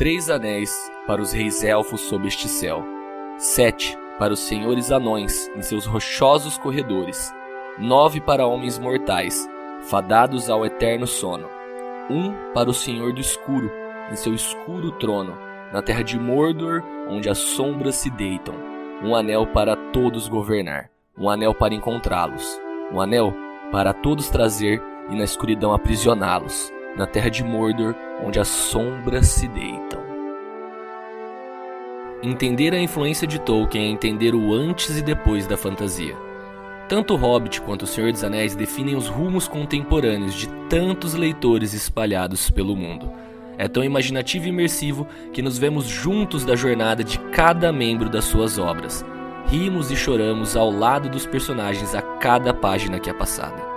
três anéis para os reis elfos sob este céu, sete para os senhores anões em seus rochosos corredores, nove para homens mortais, fadados ao eterno sono, um para o Senhor do Escuro em seu escuro trono, na terra de Mordor, onde as sombras se deitam, um anel para todos governar, um anel para encontrá-los, um anel para todos trazer e na escuridão aprisioná-los, na terra de Mordor, onde as sombras se deitam. Entender a influência de Tolkien é entender o antes e depois da fantasia. Tanto o Hobbit quanto o Senhor dos Anéis definem os rumos contemporâneos de tantos leitores espalhados pelo mundo. É tão imaginativo e imersivo que nos vemos juntos da jornada de cada membro das suas obras. Rimos e choramos ao lado dos personagens a cada página que é passada.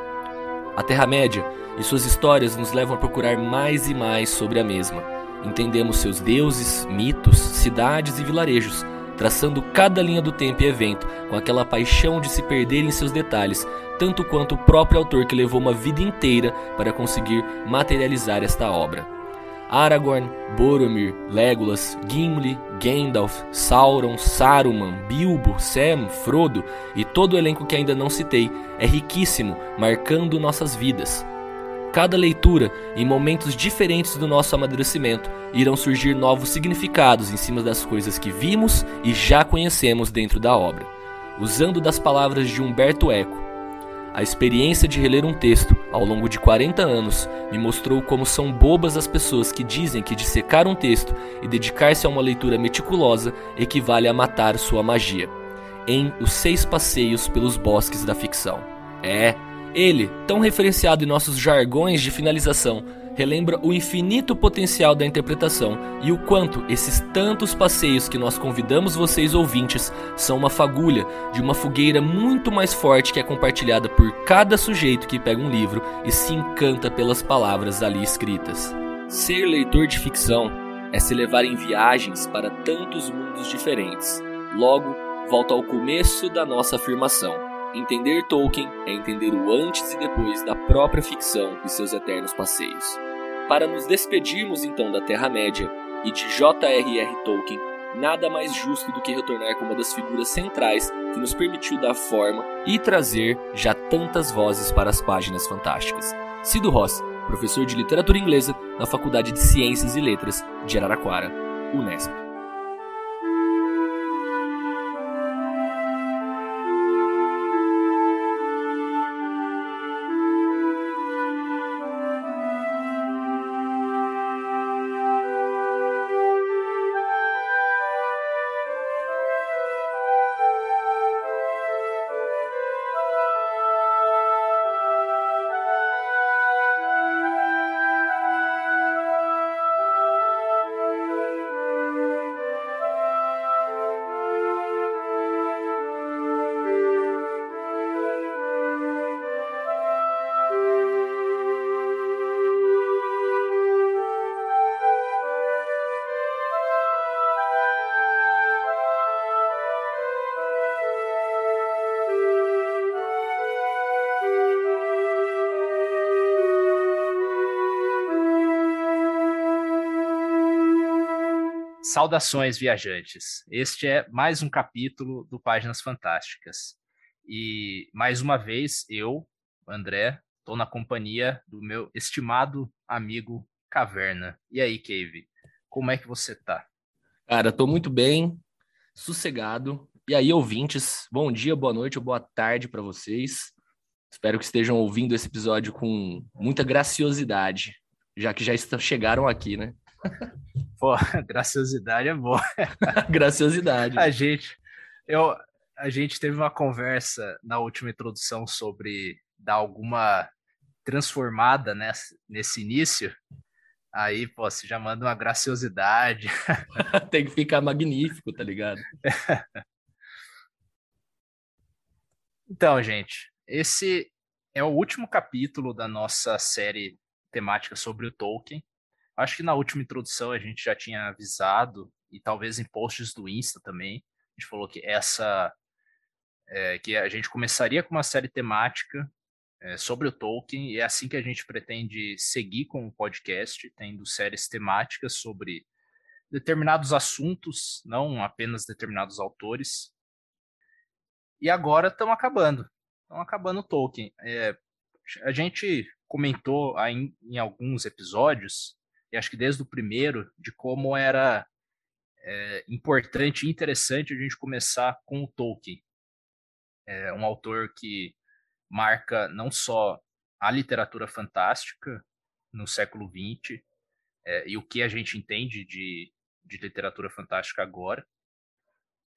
A Terra-média e suas histórias nos levam a procurar mais e mais sobre a mesma. Entendemos seus deuses, mitos, cidades e vilarejos, traçando cada linha do tempo e evento com aquela paixão de se perder em seus detalhes, tanto quanto o próprio autor que levou uma vida inteira para conseguir materializar esta obra. Aragorn, Boromir, Legolas, Gimli, Gandalf, Sauron, Saruman, Bilbo, Sam, Frodo e todo o elenco que ainda não citei é riquíssimo, marcando nossas vidas. Cada leitura, em momentos diferentes do nosso amadurecimento, irão surgir novos significados em cima das coisas que vimos e já conhecemos dentro da obra. Usando das palavras de Humberto Eco, a experiência de reler um texto ao longo de 40 anos me mostrou como são bobas as pessoas que dizem que dissecar um texto e dedicar-se a uma leitura meticulosa equivale a matar sua magia. Em Os Seis Passeios pelos Bosques da Ficção. É, ele, tão referenciado em nossos jargões de finalização, relembra o infinito potencial da interpretação e o quanto esses tantos passeios que nós convidamos vocês ouvintes são uma fagulha de uma fogueira muito mais forte que é compartilhada por cada sujeito que pega um livro e se encanta pelas palavras ali escritas. Ser leitor de ficção é se levar em viagens para tantos mundos diferentes. Logo, volta ao começo da nossa afirmação Entender Tolkien é entender o antes e depois da própria ficção e seus eternos passeios. Para nos despedirmos então da Terra-média e de J.R.R. Tolkien, nada mais justo do que retornar com uma das figuras centrais que nos permitiu dar forma e trazer já tantas vozes para as páginas fantásticas. Cido Ross, professor de literatura inglesa na Faculdade de Ciências e Letras de Araraquara, Unesp. Saudações, viajantes! Este é mais um capítulo do Páginas Fantásticas. E mais uma vez, eu, André, estou na companhia do meu estimado amigo Caverna. E aí, Cave, como é que você tá? Cara, estou muito bem, sossegado. E aí, ouvintes, bom dia, boa noite ou boa tarde para vocês. Espero que estejam ouvindo esse episódio com muita graciosidade, já que já estão, chegaram aqui, né? Pô, graciosidade é boa. graciosidade. A gente, eu, a gente teve uma conversa na última introdução sobre dar alguma transformada nesse, nesse início. Aí, pô, você já manda uma graciosidade. Tem que ficar magnífico, tá ligado? então, gente, esse é o último capítulo da nossa série temática sobre o Tolkien. Acho que na última introdução a gente já tinha avisado, e talvez em posts do Insta também, a gente falou que essa. É, que a gente começaria com uma série temática é, sobre o Tolkien, e é assim que a gente pretende seguir com o podcast, tendo séries temáticas sobre determinados assuntos, não apenas determinados autores. E agora estão acabando. Estão acabando Tolkien. É, a gente comentou em, em, alguns episódios, e acho que desde o primeiro, de como era é, importante e interessante a gente começar com o Tolkien. É um autor que marca não só a literatura fantástica no século XX é, e o que a gente entende de, de literatura fantástica agora,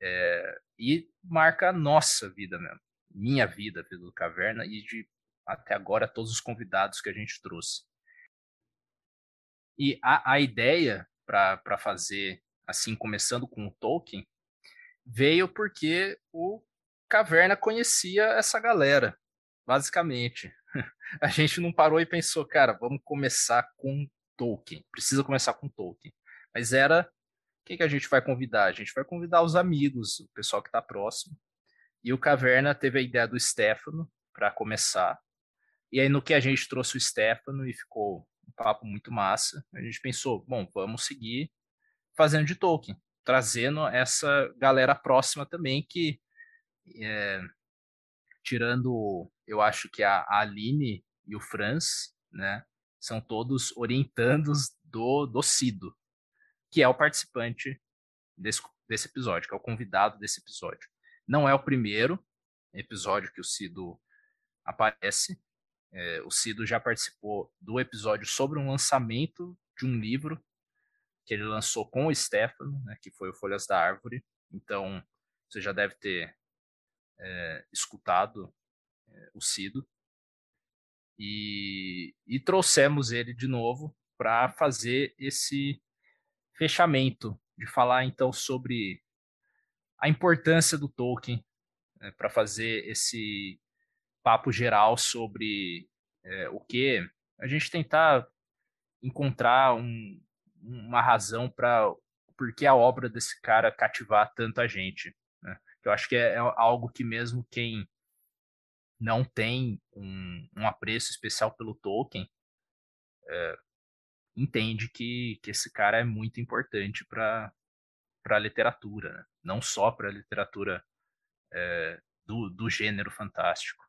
é, e marca a nossa vida mesmo, minha vida, vida do Caverna, e de até agora todos os convidados que a gente trouxe. E a, a ideia para fazer assim, começando com o Tolkien, veio porque o Caverna conhecia essa galera, basicamente. A gente não parou e pensou, cara, vamos começar com Tolkien, precisa começar com Tolkien. Mas era, quem que a gente vai convidar? A gente vai convidar os amigos, o pessoal que está próximo. E o Caverna teve a ideia do Stefano para começar. E aí no que a gente trouxe o Stefano e ficou papo muito massa, a gente pensou, bom, vamos seguir fazendo de Tolkien, trazendo essa galera próxima também que, é, tirando, eu acho que a, Aline e o Franz, né, são todos orientandos do, do Cido, que é o participante desse, desse episódio, que é o convidado desse episódio. Não é o primeiro episódio que o Cido aparece. É, o Cido já participou do episódio sobre um lançamento de um livro que ele lançou com o Stefano, né, que foi o Folhas da Árvore. Então, você já deve ter é, escutado é, o Cido. E, e trouxemos ele de novo para fazer esse fechamento, de falar então sobre a importância do Tolkien, né, para fazer esse papo geral sobre é, o que a gente tentar encontrar um, uma razão para por que a obra desse cara cativar tanta gente. Né? Eu acho que é, é, algo que mesmo quem não tem um, um apreço especial pelo Tolkien é, entende que, que esse cara é muito importante para a literatura, né? não só para a literatura é, do, do gênero fantástico.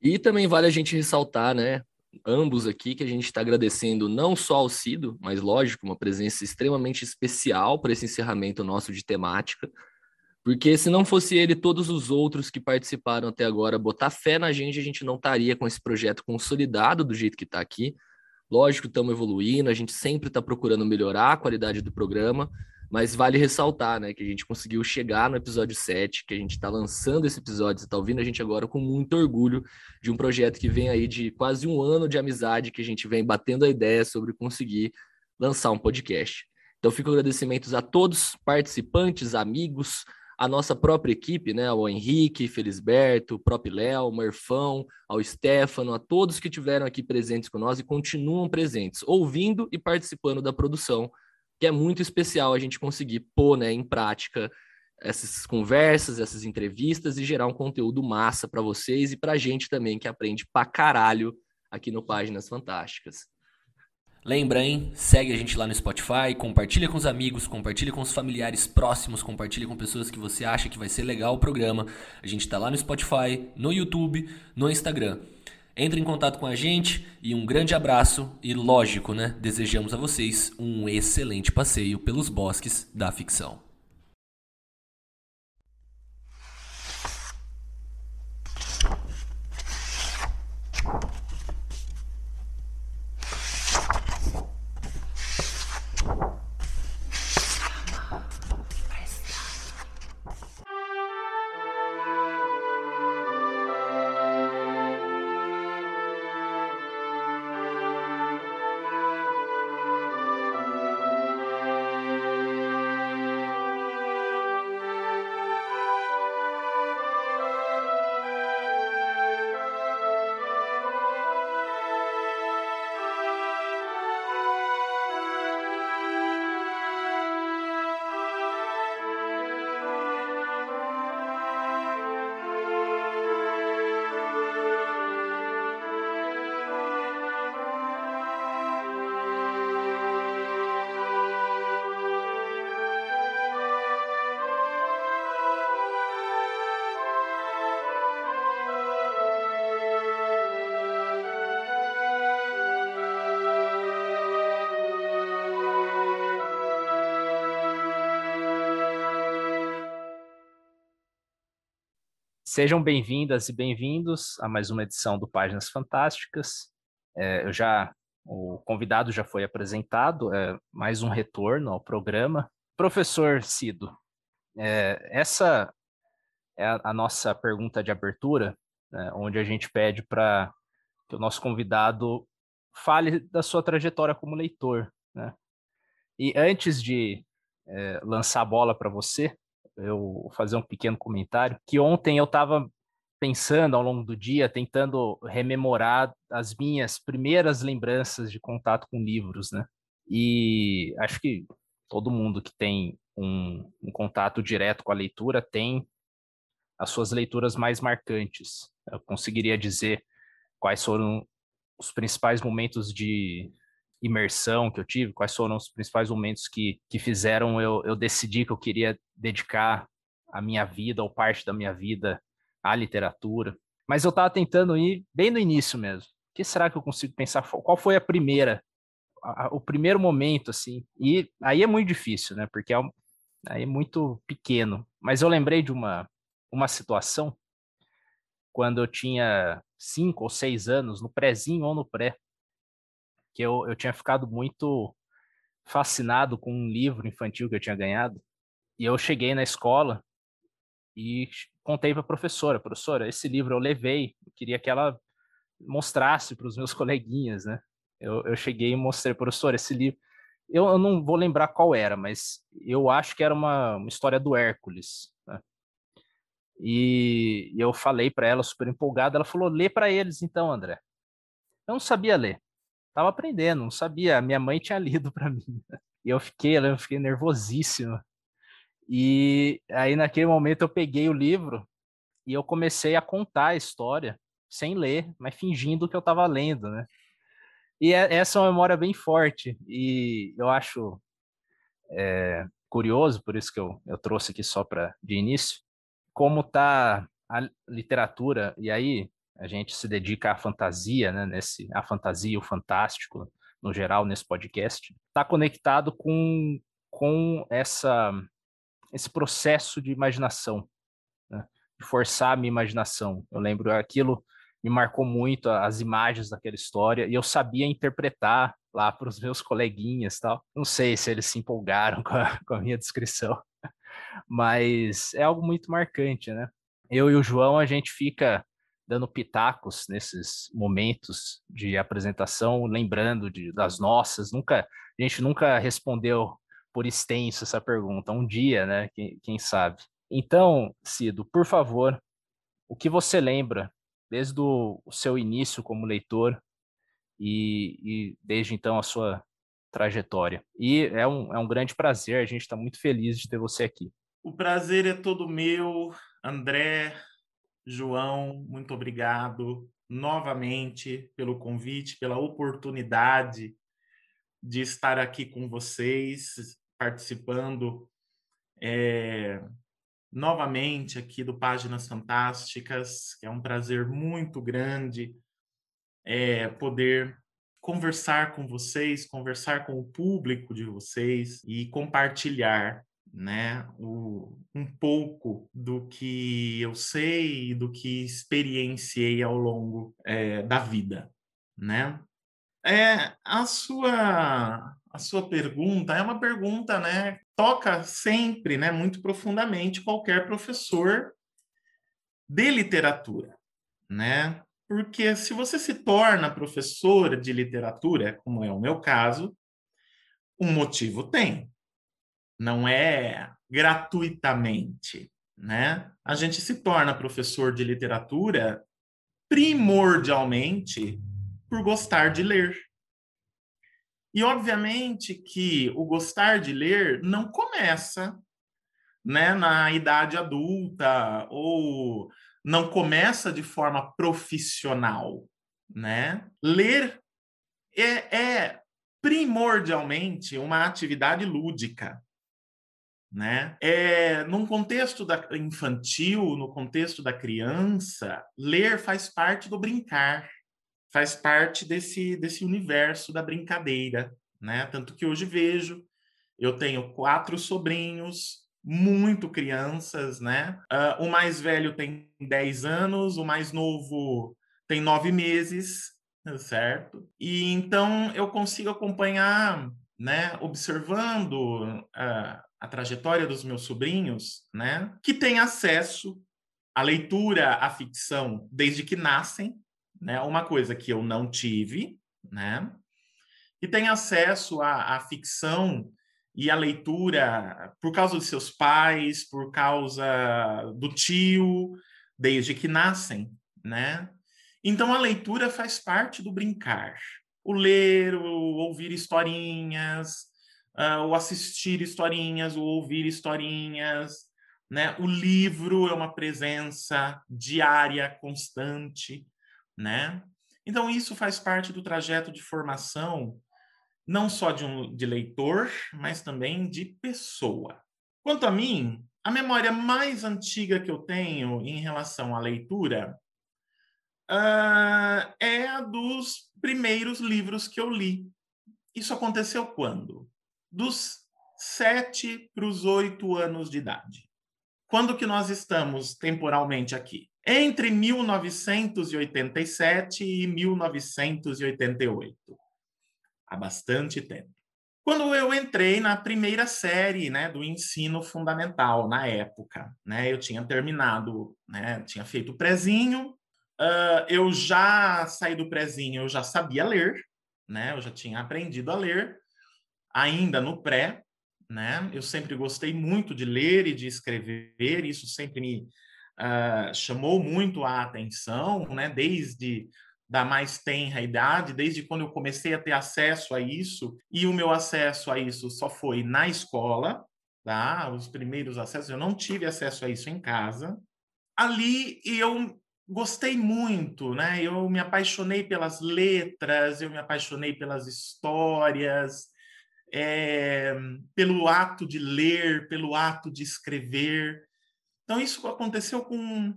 E também vale a gente ressaltar, né, ambos aqui, que a gente está agradecendo não só ao Cido, mas lógico, uma presença extremamente especial para esse encerramento nosso de temática, porque se não fosse ele, todos os outros que participaram até agora botar fé na gente, a gente não estaria com esse projeto consolidado do jeito que está aqui. Lógico, estamos evoluindo, a gente sempre está procurando melhorar a qualidade do programa, mas vale ressaltar, né, que a gente conseguiu chegar no episódio 7, que a gente está lançando esse episódio, você está ouvindo a gente agora com muito orgulho de um projeto que vem aí de quase um ano de amizade, que a gente vem batendo a ideia sobre conseguir lançar um podcast. Então, fico agradecimentos a todos, participantes, amigos, a nossa própria equipe, né, ao Henrique, Felisberto, o próprio Léo, o ao Stefano, a todos que tiveram aqui presentes com nós e continuam presentes, ouvindo e participando da produção que é muito especial a gente conseguir pôr né, em prática essas conversas, essas entrevistas e gerar um conteúdo massa para vocês e para a gente também que aprende pra caralho aqui no Páginas Fantásticas. Lembra, hein? Segue a gente lá no Spotify, compartilha com os amigos, compartilha com os familiares próximos, compartilha com pessoas que você acha que vai ser legal o programa. A gente está lá no Spotify, no YouTube, no Instagram. Entre em contato com a gente e um grande abraço e lógico, né? Desejamos a vocês um excelente passeio pelos bosques da ficção. you Sejam bem-vindas e bem-vindos a mais uma edição do Páginas Fantásticas. É, eu já, o convidado já foi apresentado, é, mais um retorno ao programa. Professor Cido, é, essa é a, a, nossa pergunta de abertura, né, onde a gente pede para que o nosso convidado fale da sua trajetória como leitor. Né? E antes de é, lançar a bola para você, eu fazer um pequeno comentário, que ontem eu estava pensando ao longo do dia, tentando rememorar as minhas primeiras lembranças de contato com livros, né? E acho que todo mundo que tem um, um contato direto com a leitura tem as suas leituras mais marcantes. Eu conseguiria dizer quais foram os principais momentos de imersão que eu tive, quais foram os principais momentos que, que fizeram eu, eu decidir que eu queria dedicar a minha vida ou parte da minha vida à literatura. Mas eu estava tentando ir bem no início mesmo. O que será que eu consigo pensar? Qual foi a primeira, a, o primeiro momento, assim? E aí é muito difícil, né? Porque é, um, aí é muito pequeno. Mas eu lembrei de uma, uma situação quando eu tinha cinco ou seis anos, no prézinho ou no pré, que eu, eu tinha ficado muito fascinado com um livro infantil que eu tinha ganhado. E eu cheguei na escola e contei para a professora, professora, esse livro eu levei, eu queria que ela mostrasse para os meus coleguinhas, né? Eu, eu cheguei e mostrei, professora, esse livro, eu, eu, não vou lembrar qual era, mas eu acho que era uma, uma história do Hércules. Né? E eu falei para ela, super empolgada, ela falou, lê para eles então, André. Eu não sabia ler tava aprendendo, não sabia. Minha mãe tinha lido para mim. E eu fiquei, eu fiquei nervosíssimo. E aí naquele momento eu peguei o livro e eu comecei a contar a história sem ler, mas fingindo que eu estava lendo, né? E é, essa é uma memória bem forte e eu acho é, curioso, por isso que eu, eu trouxe aqui só para de início, como tá a literatura e aí a gente se dedica à fantasia, né, nesse, a fantasia, o fantástico, no geral, nesse podcast, está conectado com, com essa, esse processo de imaginação, né, de forçar a minha imaginação. Eu lembro aquilo me marcou muito as imagens daquela história e eu sabia interpretar lá para os meus coleguinhas tal. Não sei se eles se empolgaram com a, com a minha descrição, mas é algo muito marcante, né? Eu e o João a gente fica dando pitacos nesses momentos de apresentação, lembrando de, das nossas. Nunca, a gente nunca respondeu por extenso essa pergunta. Um dia, né? Quem, quem sabe. Então, Cido, por favor, o que você lembra desde o, seu início como leitor e, e, desde então a sua trajetória? E é um, é um grande prazer, a gente está muito feliz de ter você aqui. O prazer é todo meu, André, João, muito obrigado novamente pelo convite, pela oportunidade de estar aqui com vocês, participando é, novamente aqui do Páginas Fantásticas, é um prazer muito grande é, poder conversar com vocês, conversar com o público de vocês e compartilhar né, o, um pouco do que eu sei e do que experienciei ao longo é, da vida, né? É, a sua a sua pergunta é uma pergunta, né, toca sempre, né, muito profundamente qualquer professor de literatura, né? Porque se você se torna professor de literatura, como é o meu caso, um motivo tem, não é gratuitamente, né? A gente se torna professor de literatura primordialmente por gostar de ler. E obviamente que o gostar de ler não começa né, na idade adulta ou não começa de forma profissional, né? Ler é, é primordialmente uma atividade lúdica né? É, num contexto da, infantil, no contexto da criança, ler faz parte do brincar, faz parte desse, desse universo da brincadeira. Né? Tanto que hoje vejo, eu tenho quatro sobrinhos muito crianças, né? Uh, o mais velho tem 10 anos, o mais novo tem 9 meses, certo? E então eu consigo acompanhar, né, observando uh, a trajetória dos meus sobrinhos, né, que têm acesso à leitura, à ficção desde que nascem, né? Uma coisa que eu não tive, né? E tem acesso à, à ficção e à leitura por causa dos seus pais, por causa do tio, desde que nascem, né? Então a leitura faz parte do brincar. O ler, o ouvir historinhas, uh, o assistir historinhas, o ouvir historinhas, né? O livro é uma presença diária, constante, né? Então isso faz parte do trajeto de formação não só de um de leitor, mas também de pessoa. Quanto a mim, a memória mais antiga que eu tenho em relação à leitura uh, é a dos primeiros livros que eu li. Isso aconteceu quando? Dos sete para os oito anos de idade. Quando que nós estamos temporalmente aqui? Entre 1987 e 1988 há bastante tempo. Quando eu entrei na primeira série né, do ensino fundamental, na época, né, eu tinha terminado, né, tinha feito o prezinho, uh, eu já saí do prezinho, eu já sabia ler, né, eu já tinha aprendido a ler, ainda no pré, né, eu sempre gostei muito de ler e de escrever, isso sempre me uh, chamou muito a atenção, né, desde da mais tenra idade, desde quando eu comecei a ter acesso a isso, e o meu acesso a isso só foi na escola, tá? Os primeiros acessos, eu não tive acesso a isso em casa. Ali eu gostei muito, né? Eu me apaixonei pelas letras, eu me apaixonei pelas histórias, é, pelo ato de ler, pelo ato de escrever. Então isso aconteceu com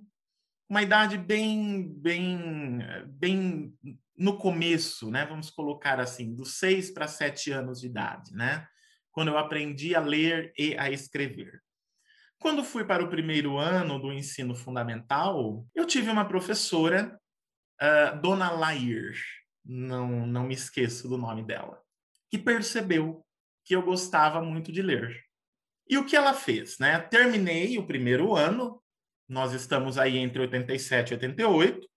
uma idade bem, bem, bem no começo, né? Vamos colocar assim, dos seis para sete anos de idade, né? Quando eu aprendi a ler e a escrever. Quando fui para o primeiro ano do ensino fundamental, eu tive uma professora, uh, Dona Lair, não, não me esqueço do nome dela, que percebeu que eu gostava muito de ler. E o que ela fez, né? Terminei o primeiro ano nós estamos aí entre 87 e 88.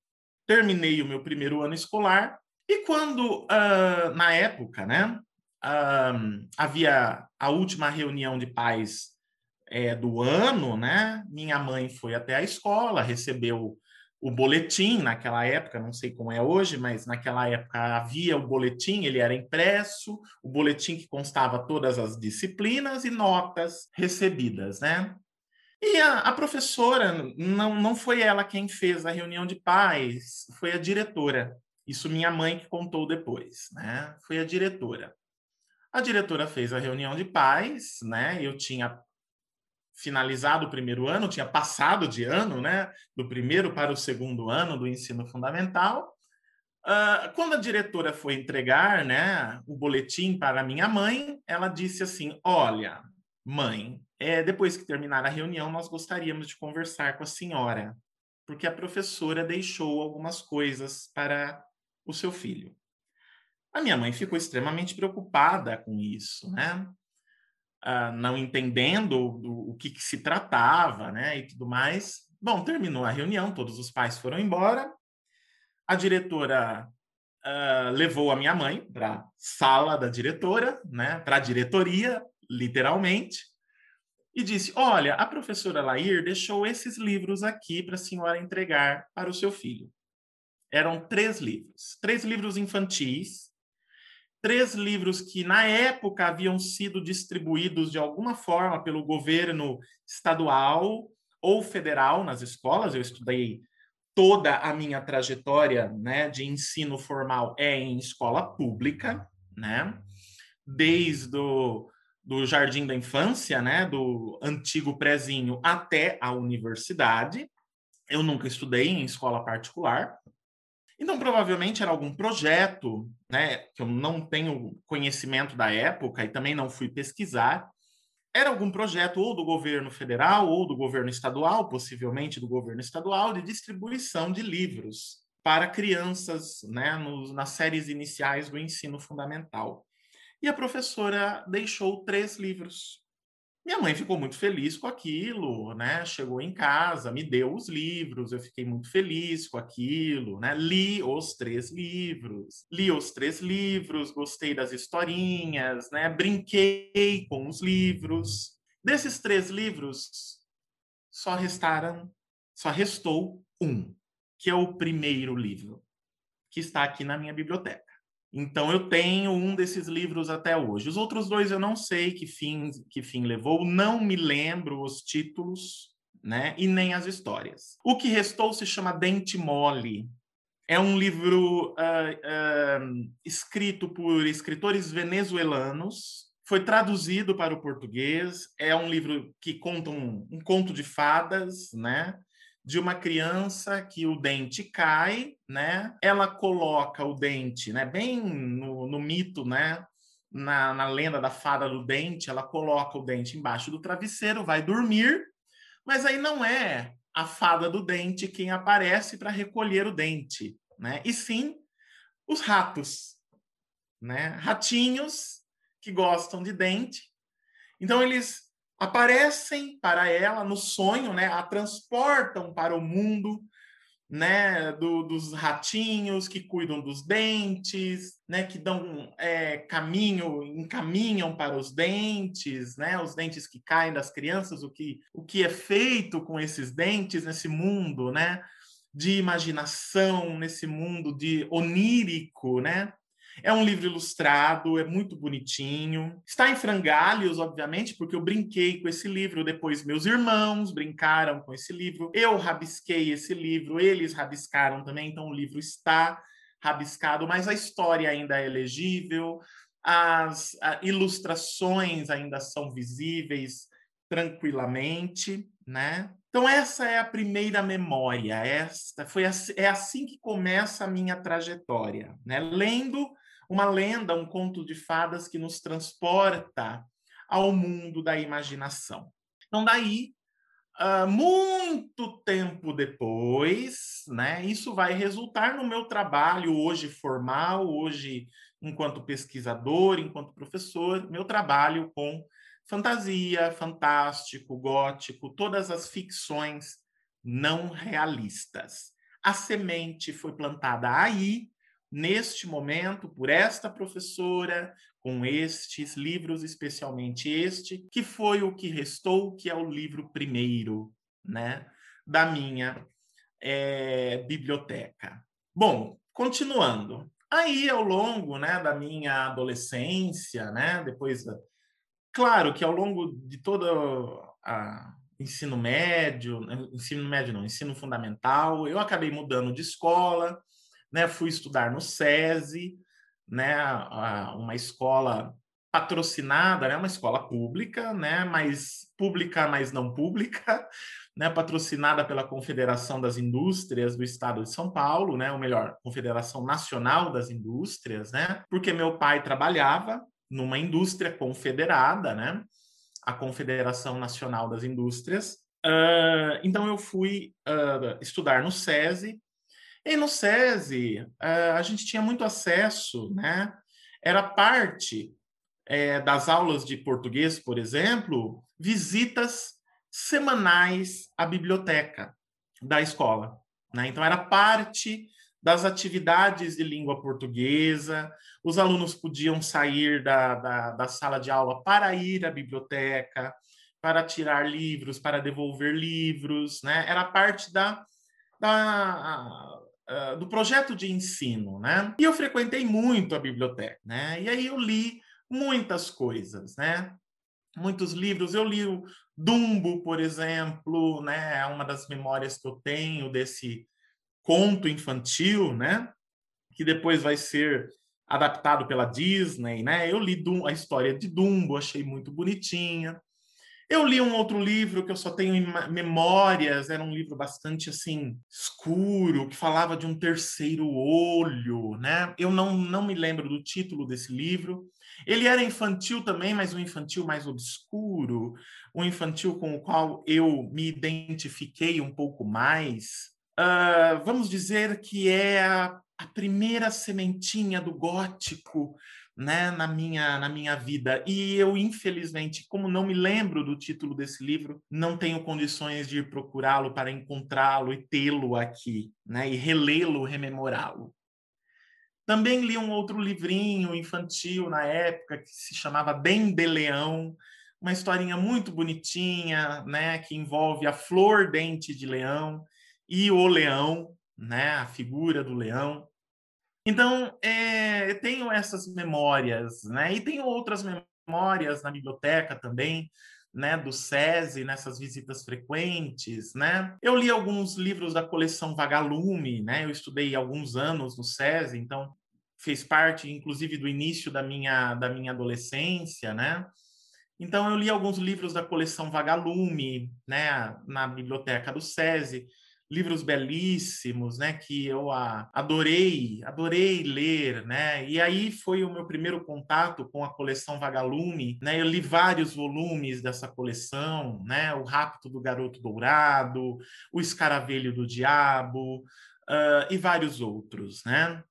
Terminei o meu primeiro ano escolar. E quando, uh, na época, né, uh, havia a última reunião de pais é, do ano, né, minha mãe foi até a escola, recebeu o boletim naquela época, não sei como é hoje, mas naquela época havia o boletim, ele era impresso, o boletim que constava todas as disciplinas e notas recebidas, né? E a, a, professora, não, não foi ela quem fez a reunião de pais, foi a diretora. Isso minha mãe que contou depois, né? Foi a diretora. A diretora fez a reunião de pais, né? Eu tinha finalizado o primeiro ano, tinha passado de ano, né? Do primeiro para o segundo ano do ensino fundamental. Uh, quando a diretora foi entregar, né, o boletim para minha mãe, ela disse assim: Olha, mãe, é, depois que terminar a reunião, nós gostaríamos de conversar com a senhora, porque a professora deixou algumas coisas para o seu filho. A minha mãe ficou extremamente preocupada com isso, né? Ah, não entendendo do, o que, que, se tratava, né? E tudo mais. Bom, terminou a reunião, todos os pais foram embora. A diretora ah, levou a minha mãe para sala da diretora, né? Para a diretoria, literalmente e disse: Olha, a professora Lair deixou esses livros aqui para a senhora entregar para o seu filho. Eram três livros, três livros infantis, três livros que na época haviam sido distribuídos de alguma forma pelo governo estadual ou federal nas escolas. Eu estudei toda a minha trajetória né, de ensino formal é em escola pública, né? Desde o do jardim da infância, né, do antigo prezinho até a universidade. Eu nunca estudei em escola particular. Então, provavelmente era algum projeto, né, que eu não tenho conhecimento da época e também não fui pesquisar, era algum projeto ou do governo federal ou do governo estadual, possivelmente do governo estadual, de distribuição de livros para crianças né, nos, nas séries iniciais do ensino fundamental. E a professora deixou três livros minha mãe ficou muito feliz com aquilo, né? Chegou em casa, me deu os livros, eu fiquei muito feliz com aquilo, né? Li os três livros, li os três livros, gostei das historinhas, né? Brinquei com os livros. Desses três livros, só restaram, só restou um, que é o primeiro livro, que está aqui na minha biblioteca. Então eu tenho um desses livros até hoje. Os outros dois eu não sei que fim que fim levou, não me lembro os títulos, né? E nem as histórias. O que restou se chama Dente Mole. É um livro uh, uh, escrito por escritores venezuelanos. Foi traduzido para o português. É um livro que conta um, um conto de fadas, né? De uma criança que o dente cai, né? Ela coloca o dente, né? Bem no, no mito, né? Na, na lenda da fada do dente, ela coloca o dente embaixo do travesseiro, vai dormir, mas aí não é a fada do dente quem aparece para recolher o dente, né? E sim os ratos, né? Ratinhos que gostam de dente. Então eles aparecem para ela no sonho, né? A transportam para o mundo, né? Do, dos ratinhos que cuidam dos dentes, né? Que dão é, caminho, encaminham para os dentes, né? Os dentes que caem das crianças, o que o que é feito com esses dentes nesse mundo, né? De imaginação, nesse mundo de onírico, né? É um livro ilustrado, é muito bonitinho. Está em frangalhos, obviamente, porque eu brinquei com esse livro. Depois, meus irmãos brincaram com esse livro. Eu rabisquei esse livro, eles rabiscaram também. Então, o livro está rabiscado, mas a história ainda é legível. As ilustrações ainda são visíveis tranquilamente, né? Então essa é a primeira memória. Esta foi é assim que começa a minha trajetória, né? Lendo uma lenda, um conto de fadas que nos transporta ao mundo da imaginação. Então, daí, uh, muito tempo depois, né, isso vai resultar no meu trabalho hoje formal, hoje enquanto pesquisador, enquanto professor, meu trabalho com fantasia, fantástico, gótico, todas as ficções não realistas. A semente foi plantada aí neste momento por esta professora, com estes livros, especialmente este, que foi o que restou, que é o livro primeiro, né, da minha é, biblioteca. Bom, continuando. Aí, ao longo né, da minha adolescência, né, depois. Claro que ao longo de todo a ensino médio, ensino médio não, ensino fundamental, eu acabei mudando de escola, né? Fui estudar no SESI, né? Uma escola patrocinada, né? Uma escola pública, né? Mas pública, mas não pública, né? Patrocinada pela Confederação das Indústrias do Estado de São Paulo, né? Ou melhor, Confederação Nacional das Indústrias, né? Porque meu pai trabalhava numa indústria confederada, né? A Confederação Nacional das Indústrias. Uh, então eu fui uh, estudar no SESI e no SESI, eh, a gente tinha muito acesso, né? Era parte é, das aulas de português, por exemplo, visitas semanais à biblioteca da escola. Né? Então, era parte das atividades de língua portuguesa, os alunos podiam sair da, da, da sala de aula para ir à biblioteca, para tirar livros, para devolver livros, né? Era parte da, da do projeto de ensino, né? E eu frequentei muito a biblioteca, né? E aí eu li muitas coisas, né? Muitos livros. Eu li o Dumbo, por exemplo, né? É uma das memórias que eu tenho desse conto infantil, né? Que depois vai ser adaptado pela Disney, né? Eu li a história de Dumbo, achei muito bonitinha. Eu li um outro livro que eu só tenho memórias, era um livro bastante assim escuro, que falava de um terceiro olho, né? Eu não, não me lembro do título desse livro, Ele era infantil também, mas um infantil mais obscuro, um infantil com o qual eu me identifiquei um pouco mais. Uh, vamos dizer que é a, a primeira sementinha do gótico né, na minha na minha vida. E eu, infelizmente, como não me lembro do título desse livro, não tenho condições de procurá-lo para encontrá-lo e tê-lo aqui, né, e relê-lo, rememorá-lo. Também li um outro livrinho infantil na época que se chamava Bem de Leão, uma historinha muito bonitinha, né, que envolve a flor dente de leão e o leão, né, a figura do leão. Então, é, tenho essas memórias, né? E tenho outras memórias na biblioteca também, né, do SESI, nessas visitas frequentes, né? Eu li alguns livros da coleção Vagalume, né? Eu estudei alguns anos no SESI, então fez parte, inclusive, do início da minha, da minha adolescência, né? Então, eu li alguns livros da coleção Vagalume, né, na biblioteca do SESI, livros belíssimos, né, que eu adorei, adorei ler, né? E aí foi o meu primeiro contato com a coleção Vagalume, né? Eu li vários volumes dessa coleção, né? O Rapto do Garoto Dourado, O Escaravelho do Diabo uh, e vários outros, né?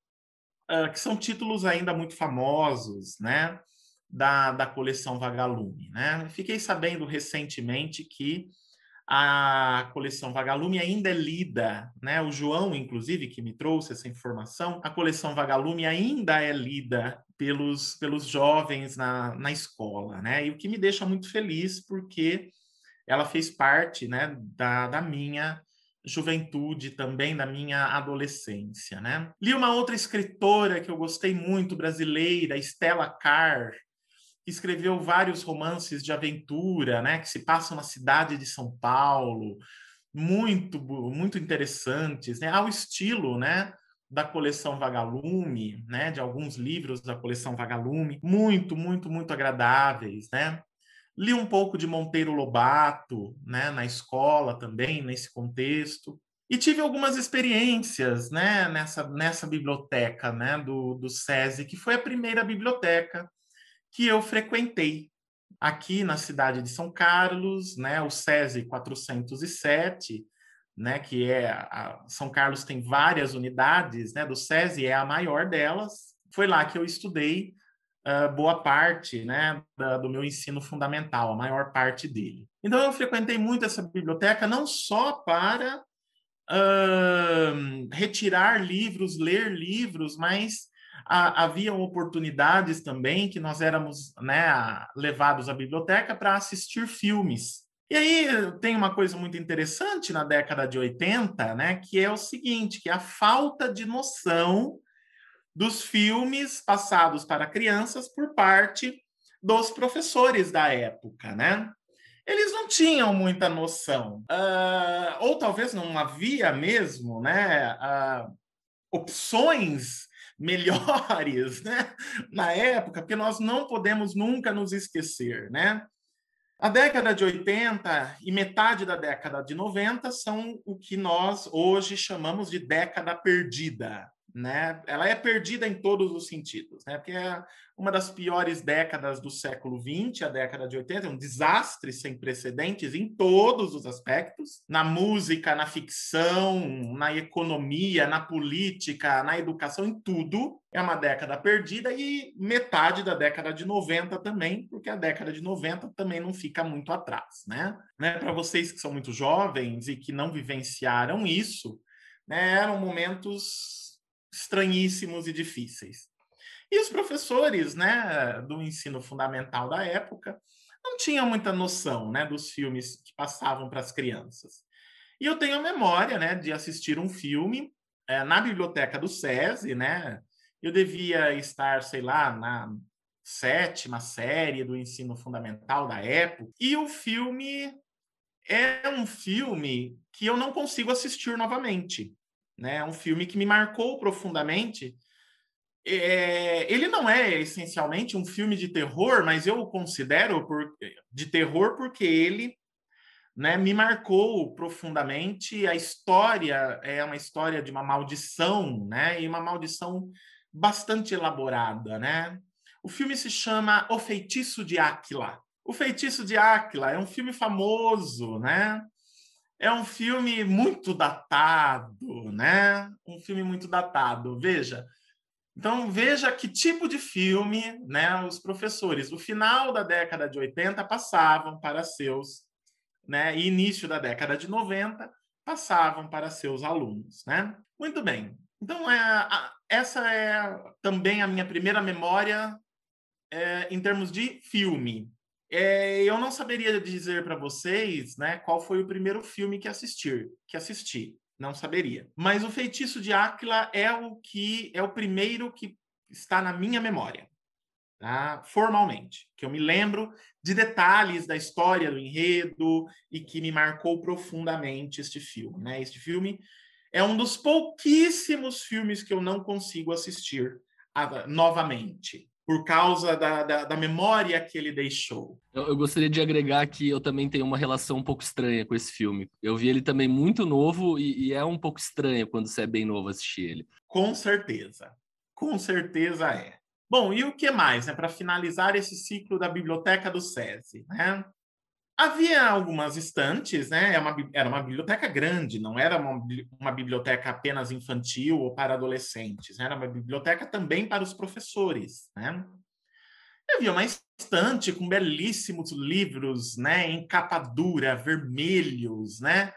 Uh, que são títulos ainda muito famosos, né? Da, da coleção Vagalume, né? Fiquei sabendo recentemente que a coleção Vagalume ainda é lida, né? O João, inclusive, que me trouxe essa informação, a coleção Vagalume ainda é lida pelos, pelos jovens na, na escola, né? E o que me deixa muito feliz, porque ela fez parte, né, da, da minha juventude também da minha adolescência, né? Li uma outra escritora que eu gostei muito brasileira, Stella Carr, escreveu vários romances de aventura, né, que se passam na cidade de São Paulo, muito muito interessantes, né, ao estilo, né, da coleção Vagalume, né, de alguns livros da coleção Vagalume, muito, muito, muito agradáveis, né? Li um pouco de Monteiro Lobato, né, na escola também, nesse contexto. E tive algumas experiências, né, nessa, nessa biblioteca, né, do, do SESI, que foi a primeira biblioteca que eu frequentei aqui na cidade de São Carlos, né, o SESI 407, né, que é a, São Carlos tem várias unidades, né, do SESI é a maior delas. Foi lá que eu estudei uh, boa parte, né, da, do meu ensino fundamental, a maior parte dele. Então eu frequentei muito essa biblioteca não só para uh, retirar livros, ler livros, mas haviam oportunidades também que nós éramos né, levados à biblioteca para assistir filmes. E aí tem uma coisa muito interessante na década de 80, né, que é o seguinte, que a falta de noção dos filmes passados para crianças por parte dos professores da época, né? Eles não tinham muita noção, uh, ou talvez não havia mesmo, né, uh, opções melhores, né? Na época, porque nós não podemos nunca nos esquecer, né? A década de 80 e metade da década de 90 são o que nós hoje chamamos de década perdida, né? Ela é perdida em todos os sentidos, né? Porque é uma das piores décadas do século XX, a década de 80, é um desastre sem precedentes em todos os aspectos, na música, na ficção, na economia, na política, na educação, em tudo. É uma década perdida e metade da década de 90 também, porque a década de 90 também não fica muito atrás, né? né? Para vocês que são muito jovens e que não vivenciaram isso, né, eram momentos estranhíssimos e difíceis. E os professores né, do ensino fundamental da época não tinham muita noção né, dos filmes que passavam para as crianças. E eu tenho a memória né, de assistir um filme é, na biblioteca do SESI, né? Eu devia estar, sei lá, na sétima série do ensino fundamental da época. E o filme é um filme que eu não consigo assistir novamente né? Um filme que me marcou profundamente. É, ele não é essencialmente um filme de terror, mas eu o considero por, de terror porque ele né, me marcou profundamente. A história é uma história de uma maldição, né? E uma maldição bastante elaborada, né? O filme se chama O Feitiço de Áquila. O Feitiço de Áquila é um filme famoso, né? É um filme muito datado, né? Um filme muito datado. Veja, então, veja que tipo de filme né, os professores do final da década de 80 passavam para seus, né, e início da década de 90 passavam para seus alunos. Né? Muito bem. Então, é, a, essa é também a minha primeira memória é, em termos de filme. É, eu não saberia dizer para vocês né, qual foi o primeiro filme que assistir, que assisti não saberia. Mas o feitiço de Áquila é o que é o primeiro que está na minha memória, tá? formalmente, que eu me lembro de detalhes da história do enredo e que me marcou profundamente este filme. Né? Este filme é um dos pouquíssimos filmes que eu não consigo assistir novamente por causa da, da, da, memória que ele deixou. Eu, eu, gostaria de agregar que eu também tenho uma relação um pouco estranha com esse filme. Eu vi ele também muito novo e, e é um pouco estranho quando você é bem novo assistir ele. Com certeza, com certeza é. Bom, e o que mais, né, para finalizar esse ciclo da biblioteca do SESI, né? Havia algumas estantes, né? Era é uma, era uma biblioteca grande, não era uma, uma biblioteca apenas infantil ou para adolescentes, né? era uma biblioteca também para os professores, né? Havia uma estante com belíssimos livros, né, em capa dura, vermelhos, né?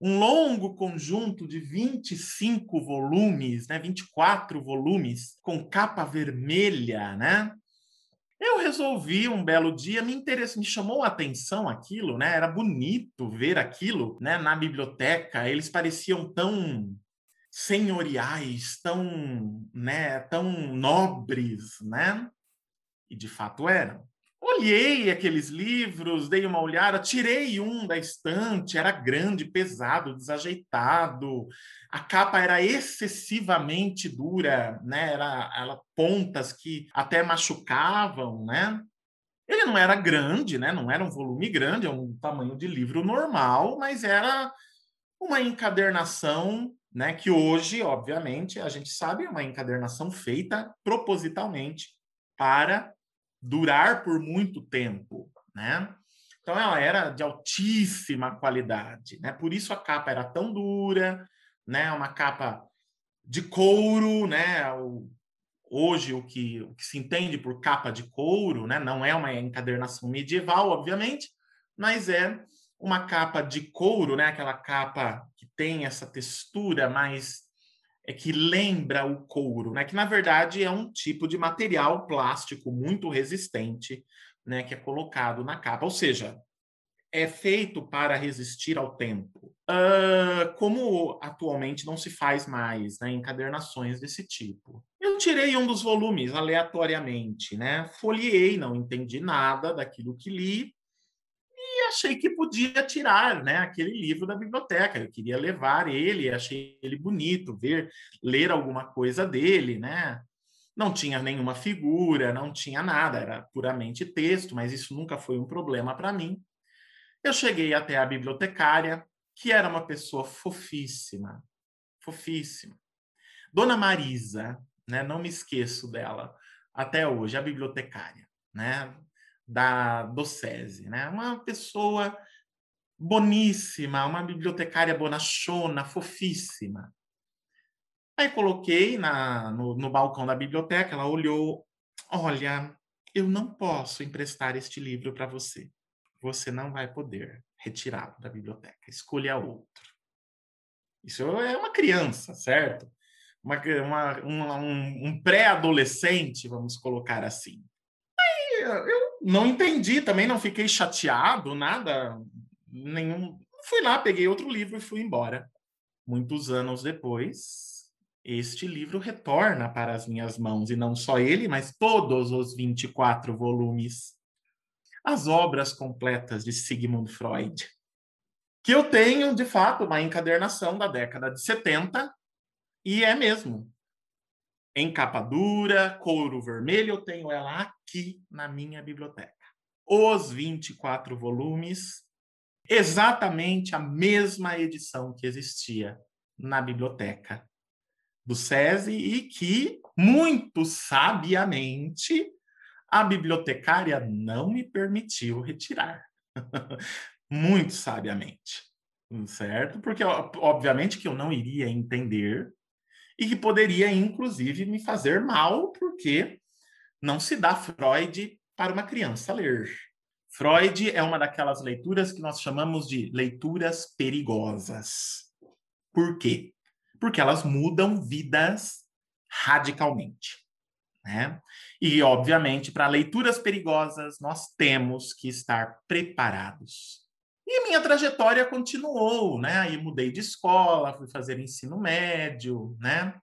Um longo conjunto de 25 volumes, né, 24 volumes com capa vermelha, né? Eu resolvi um belo dia, me interessa, me chamou a atenção aquilo, né? Era bonito ver aquilo, né? Na biblioteca, eles pareciam tão senhoriais, tão, né? Tão nobres, né? E de fato eram. Olhei aqueles livros, dei uma olhada, tirei um da estante, era grande, pesado, desajeitado. A capa era excessivamente dura, né? Era, era pontas que até machucavam, né? Ele não era grande, né? Não era um volume grande, é um tamanho de livro normal, mas era uma encadernação, né? Que hoje, obviamente, a gente sabe, é uma encadernação feita propositalmente para durar por muito tempo, né? Então ela era de altíssima qualidade, né? Por isso a capa era tão dura, né? Uma capa de couro, né? O, hoje o que, o que se entende por capa de couro, né? Não é uma encadernação medieval, obviamente, mas é uma capa de couro, né? Aquela capa que tem essa textura mais é que lembra o couro, né? Que na verdade é um tipo de material plástico muito resistente, né? Que é colocado na capa, ou seja, é feito para resistir ao tempo. Uh, como atualmente não se faz mais, né? Encadernações desse tipo. Eu tirei um dos volumes aleatoriamente, né? Folheei, não entendi nada daquilo que li achei que podia tirar né, aquele livro da biblioteca. Eu queria levar ele, achei ele bonito, ver, ler alguma coisa dele, né? Não tinha nenhuma figura, não tinha nada, era puramente texto, mas isso nunca foi um problema para mim. Eu cheguei até a bibliotecária, que era uma pessoa fofíssima, fofíssima. Dona Marisa, né? Não me esqueço dela até hoje, a bibliotecária, né? Da Docese, né? Uma pessoa boníssima, uma bibliotecária bonachona, fofíssima. Aí coloquei na, no, no balcão da biblioteca, ela olhou, olha, eu não posso emprestar este livro para você. Você não vai poder retirá-lo da biblioteca. Escolha outro. Isso é uma criança, certo? Uma, uma, um, um pré-adolescente, vamos colocar assim. Aí eu não entendi também, não fiquei chateado, nada, nenhum. Fui lá, peguei outro livro e fui embora. Muitos anos depois, este livro retorna para as minhas mãos, e não só ele, mas todos os 24 volumes. As obras completas de Sigmund Freud. Que eu tenho, de fato, uma encadernação da década de 70, e é mesmo em capa dura, couro vermelho, eu tenho ela aqui na minha biblioteca. Os 24 volumes, exatamente a mesma edição que existia na biblioteca do SESI e que, muito sabiamente, A bibliotecária não me permitiu retirar. Muito sabiamente. Certo? Porque, obviamente, que eu não iria entender e que poderia, inclusive, me fazer mal, porque não se dá Freud para uma criança ler. Freud é uma daquelas leituras que nós chamamos de leituras perigosas. Por quê? Porque elas mudam vidas radicalmente. Né? E, obviamente, para leituras perigosas, nós temos que estar preparados. E minha trajetória continuou, né? Aí mudei de escola, fui fazer ensino médio, né?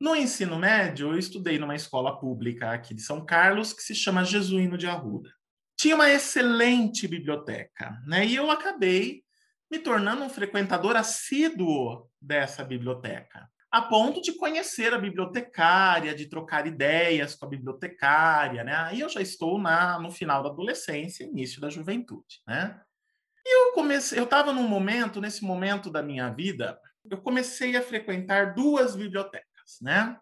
No ensino médio, eu estudei numa escola pública aqui de São Carlos que se chama Jesuíno de Arruda. Tinha uma excelente biblioteca, né? E eu acabei me tornando um frequentador assíduo dessa biblioteca a ponto de conhecer a bibliotecária, de trocar ideias com a bibliotecária, né? Aí eu já estou na, no final da adolescência, início da juventude, né? E eu comecei, eu estava num momento, nesse momento da minha vida, eu comecei a frequentar duas bibliotecas, né?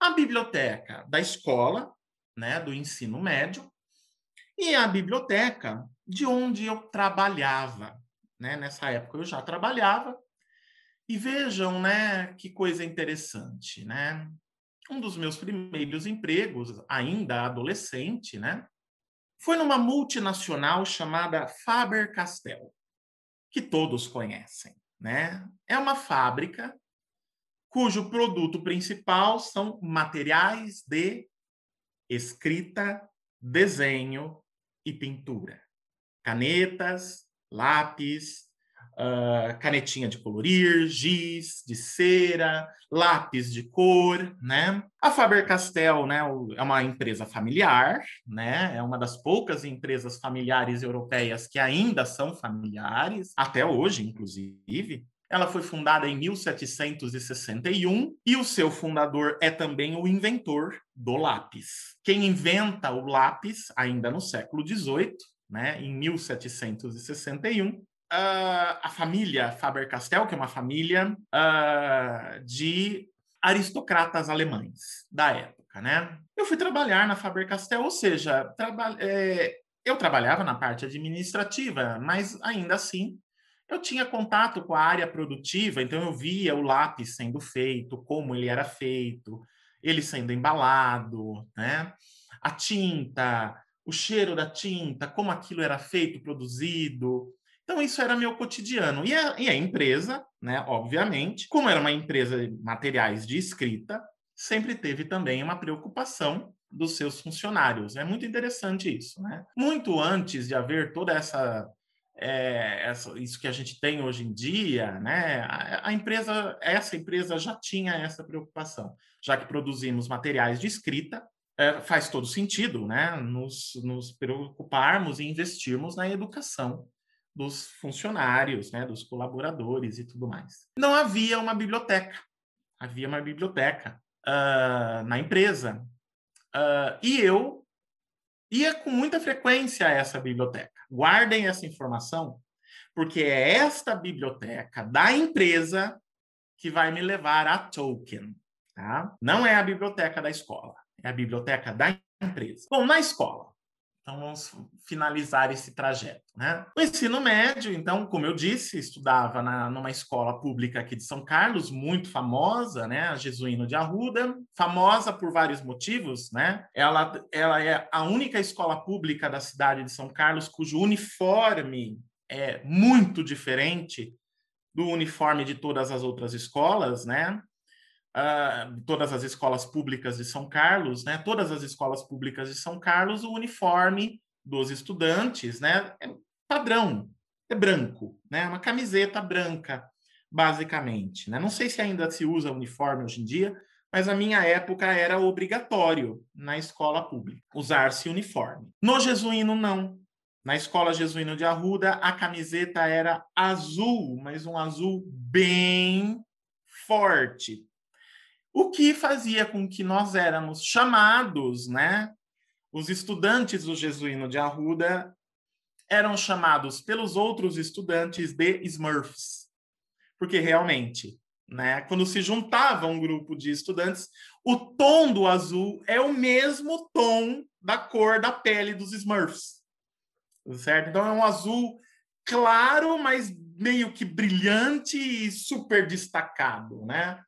A biblioteca da escola, né, do ensino médio, e a biblioteca de onde eu trabalhava, né? Nessa época eu já trabalhava e vejam, né, que coisa interessante, né? Um dos meus primeiros empregos, ainda adolescente, né, foi numa multinacional chamada Faber-Castell, que todos conhecem, né? É uma fábrica cujo produto principal são materiais de escrita, desenho e pintura. Canetas, lápis, uh, canetinha de colorir, giz de cera, lápis de cor, né? A Faber-Castell, né, é uma empresa familiar, né? É uma das poucas empresas familiares europeias que ainda são familiares, até hoje, inclusive. Ela foi fundada em 1761 e o seu fundador é também o inventor do lápis. Quem inventa o lápis, ainda no século XVIII, né, em 1761, uh, a família Faber-Castell, que é uma família uh, de aristocratas alemães da época, né? Eu fui trabalhar na Faber-Castell, ou seja, traba é, eu trabalhava na parte administrativa, mas ainda assim eu tinha contato com a área produtiva, então eu via o lápis sendo feito, como ele era feito, ele sendo embalado, né? A tinta, o cheiro da tinta, como aquilo era feito, produzido, então, isso era meu cotidiano. E a, e a empresa, né, obviamente, como era uma empresa de materiais de escrita, sempre teve também uma preocupação dos seus funcionários. É muito interessante isso, né? Muito antes de haver toda essa, é, essa isso que a gente tem hoje em dia, né? A, a, empresa, essa empresa já tinha essa preocupação, já que produzimos materiais de escrita. É, faz todo sentido, né? Nos, nos preocuparmos e investirmos na educação dos funcionários, né, dos colaboradores e tudo mais. Não havia uma biblioteca, havia uma biblioteca uh, na empresa. Uh, e eu ia com muita frequência a essa biblioteca. Guardem essa informação, porque é esta biblioteca da empresa que vai me levar a Tolkien. Tá? Não é a biblioteca da escola, é a biblioteca da empresa. Bom, na escola, então, vamos finalizar esse trajeto. Né? O ensino médio, então, como eu disse, estudava na, numa escola pública aqui de São Carlos, muito famosa, né? a Jesuíno de Arruda, famosa por vários motivos. Né? Ela, ela é a única escola pública da cidade de São Carlos cujo uniforme é muito diferente do uniforme de todas as outras escolas, né? Uh, todas as escolas públicas de São Carlos, né? Todas as escolas públicas de São Carlos, o uniforme dos estudantes, né? É padrão, é branco, né? Uma camiseta branca, basicamente, né? Não sei se ainda se usa uniforme hoje em dia, mas na minha época era obrigatório na escola pública usar-se uniforme. No jesuíno não. Na escola jesuíno de Arruda, a camiseta era azul, mas um azul bem forte, o que fazia com que nós éramos chamados, né? Os estudantes do Jesuíno de Arruda eram chamados pelos outros estudantes de Smurfs, porque realmente né? Quando se juntava um grupo de estudantes, o tom do azul é o mesmo tom da cor da pele dos Smurfs, certo? Então é um azul claro, mas meio que brilhante e super destacado, né?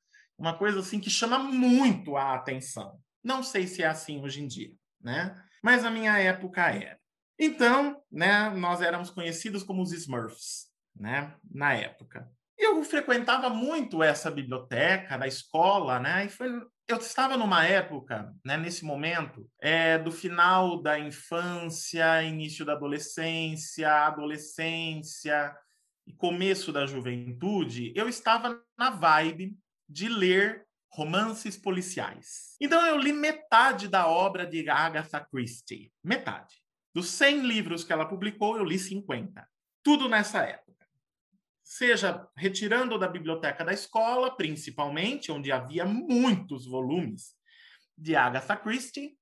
Uma coisa assim que chama muito a atenção. Não sei se é assim hoje em dia, né? Mas na minha época era. Então, né, nós éramos conhecidos como os Smurfs, né, na época. Eu frequentava muito essa biblioteca da escola, né, e foi, eu estava numa época, né, nesse momento, é, do final da infância, início da adolescência, adolescência e começo da juventude, eu estava na vibe de ler romances policiais. Então eu li metade da obra de Agatha Christie, metade. Dos 100 livros que ela publicou, eu li 50. Tudo nessa época. Seja retirando da biblioteca da escola, principalmente, onde havia muitos volumes de Agatha Christie,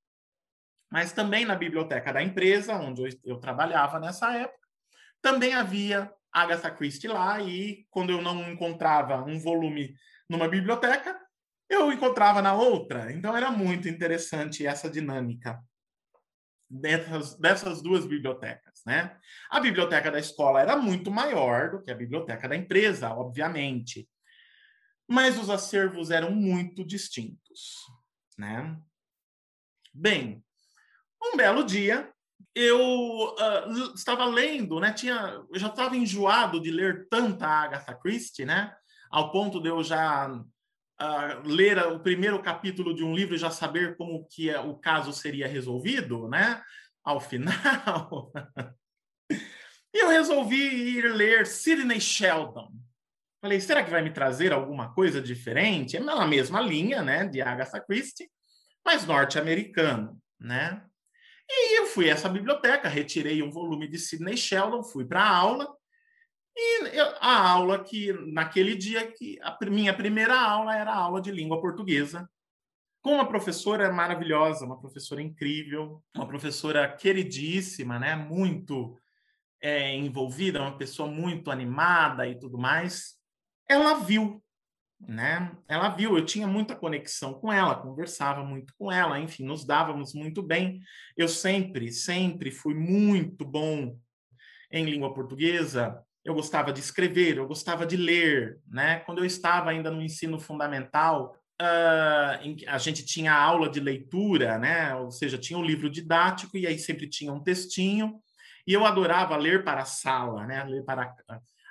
mas também na biblioteca da empresa, onde eu, eu trabalhava nessa época, também havia Agatha Christie lá, e quando eu não encontrava um volume numa biblioteca, eu encontrava na outra. Então era muito interessante essa dinâmica dessas, dessas duas bibliotecas, né? A biblioteca da escola era muito maior do que a biblioteca da empresa, obviamente, mas os acervos eram muito distintos, né? Bem, um belo dia eu uh, estava lendo, né? Tinha, eu já estava enjoado de ler tanta Agatha Christie, né? Ao ponto de eu já uh, ler o primeiro capítulo de um livro e já saber como que é, o caso seria resolvido, né? Ao final. e eu resolvi ir ler Sidney Sheldon. Falei, será que vai me trazer alguma coisa diferente? É na mesma linha, né, de Agatha Christie, mas norte-americano, né? E eu fui a essa biblioteca, retirei um volume de Sidney Sheldon, fui para a aula, e eu, a aula que, naquele dia, que a minha primeira aula era a aula de língua portuguesa, com uma professora maravilhosa, uma professora incrível, uma professora queridíssima, né? muito é, envolvida, uma pessoa muito animada e tudo mais. Ela viu, né? Ela viu, eu tinha muita conexão com ela, conversava muito com ela, enfim, nos dávamos muito bem. Eu sempre, sempre fui muito bom em língua portuguesa, eu gostava de escrever, eu gostava de ler, né? Quando eu estava ainda no ensino fundamental, uh, a gente tinha aula de leitura, né? Ou seja, tinha um livro didático e aí sempre tinha um textinho. E eu adorava ler para a sala, né? Ler para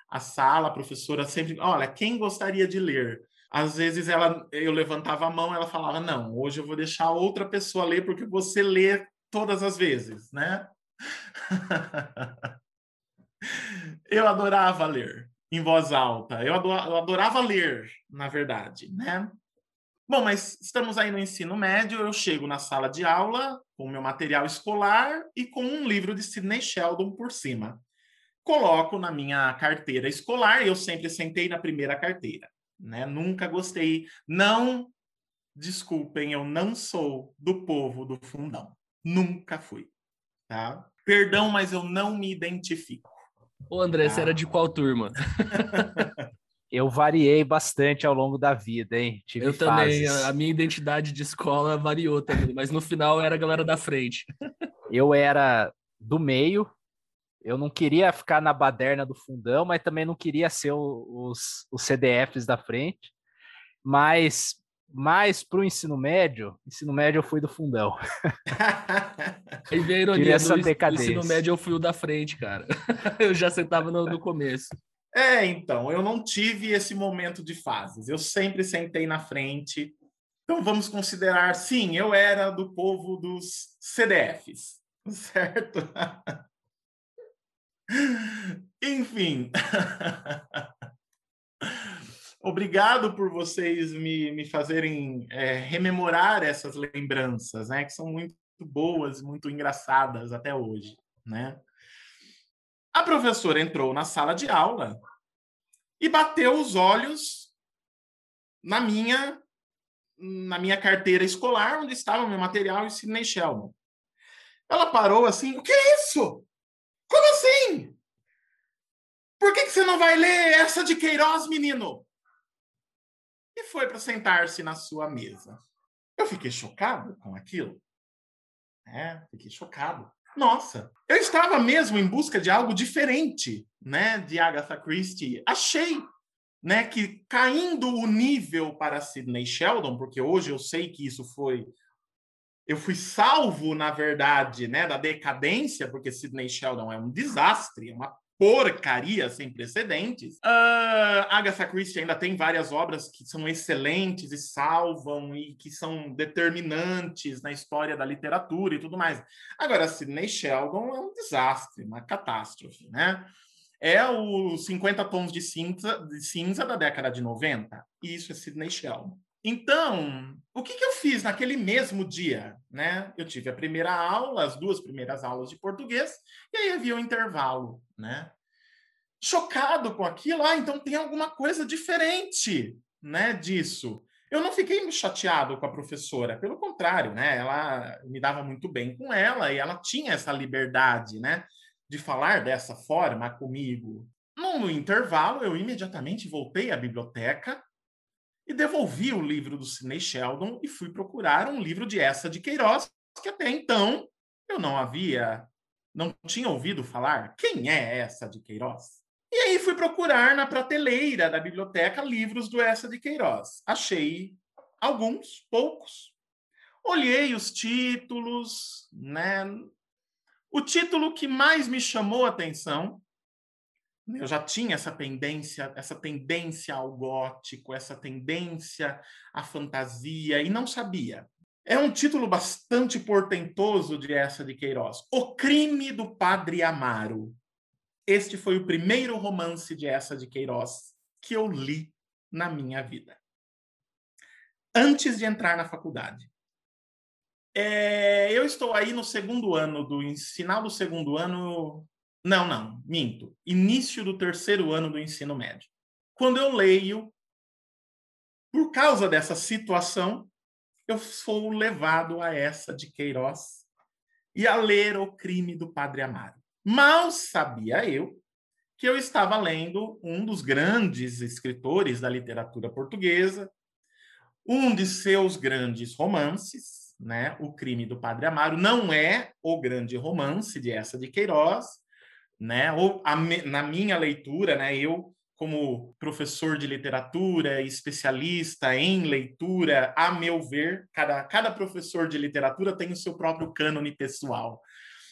a sala, a professora sempre, olha, quem gostaria de ler? Às vezes ela, eu levantava a mão, ela falava, não, hoje eu vou deixar outra pessoa ler porque você lê todas as vezes, né? eu adorava ler em voz alta. Eu adorava ler, na verdade, né? Bom, mas estamos aí no ensino médio, eu chego na sala de aula com meu material escolar e com um livro de Sidney Sheldon por cima. Coloco na minha carteira escolar, eu sempre sentei na primeira carteira, né? Nunca gostei, não desculpem, eu não sou do povo do fundão. Nunca fui, tá? Perdão, mas eu não me identifico. Ô, André, ah. você era de qual turma? eu variei bastante ao longo da vida, hein? Tive eu fases. também, a minha identidade de escola variou também, mas no final era a galera da frente. eu era do meio, eu não queria ficar na baderna do fundão, mas também não queria ser os, os CDFs da frente. Mas mais para o ensino médio, ensino médio eu fui do fundão. E veio a ironia essa do, do ensino médio eu fui o da frente, cara. Eu já sentava no, no começo. É, então, eu não tive esse momento de fases. Eu sempre sentei na frente. Então vamos considerar, sim, eu era do povo dos CDFs, certo? Enfim. Obrigado por vocês me, me fazerem é, rememorar essas lembranças, né? Que são muito boas, muito engraçadas até hoje, né? A professora entrou na sala de aula e bateu os olhos na minha na minha carteira escolar, onde estava o meu material em Sidney Sheldon. Ela parou assim, o que é isso? Como assim? Por que, que você não vai ler essa de Queiroz, menino? Foi para sentar-se na sua mesa. Eu fiquei chocado com aquilo. É, fiquei chocado. Nossa, eu estava mesmo em busca de algo diferente, né, de Agatha Christie. Achei, né, que caindo o nível para Sidney Sheldon, porque hoje eu sei que isso foi eu fui salvo, na verdade, né, da decadência, porque Sidney Sheldon é um desastre, é uma porcaria sem precedentes. Uh, Agatha Christie ainda tem várias obras que são excelentes e salvam e que são determinantes na história da literatura e tudo mais. Agora, Sidney Sheldon é um desastre, uma catástrofe, né? É o 50 tons de cinza, de cinza da década de 90. E isso é Sidney Sheldon. Então, o que, que, eu fiz naquele mesmo dia? Né? Eu tive a primeira aula, as duas primeiras aulas de português, e aí havia um intervalo. Né? Chocado com aquilo, ah, então tem alguma coisa diferente né, disso. Eu não fiquei chateado com a professora, pelo contrário, né? Ela me dava muito bem com ela e ela tinha essa liberdade, né, de falar dessa forma comigo. No intervalo, eu imediatamente voltei à biblioteca e devolvi o livro do Sidney Sheldon e fui procurar um livro de essa de Queiroz, que até então eu não havia, não tinha ouvido falar. Quem é essa de Queiroz? E aí fui procurar na prateleira da biblioteca livros do essa de Queiroz. Achei alguns, poucos. Olhei os títulos, né? O título que mais me chamou a atenção eu já tinha essa tendência, essa tendência ao gótico, essa tendência à fantasia e não sabia. É um título bastante portentoso de essa de Queiroz. O crime do Padre Amaro. Este foi o primeiro romance de essa de Queiroz que eu li na minha vida. Antes de entrar na faculdade. É, eu estou aí no segundo ano do final do segundo ano não, não, minto. Início do terceiro ano do ensino médio. Quando eu leio, por causa dessa situação, eu sou levado a essa de Queiroz e a ler O Crime do Padre Amaro. Mal sabia eu que eu estava lendo um dos grandes escritores da literatura portuguesa, um de seus grandes romances, né? O Crime do Padre Amaro não é o grande romance de essa de Queiroz, né? Ou a, na minha leitura, né? Eu como professor de literatura, especialista em leitura, a meu ver, cada, cada professor de literatura tem o seu próprio cânone pessoal.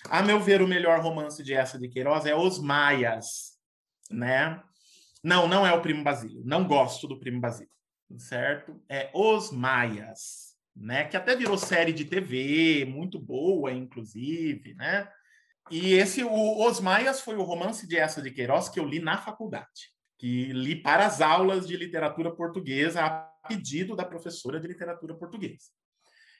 A meu ver, o melhor romance de essa de Queiroz é Os Maias, né? Não, não é o Primo Basílio. Não gosto do Primo Basílio, certo? É Os Maias, né? Que até virou série de TV, muito boa, inclusive, né? E esse, o Os Maias, foi o romance de essa de Queiroz que eu li na faculdade, que li para as aulas de literatura portuguesa a pedido da professora de literatura portuguesa.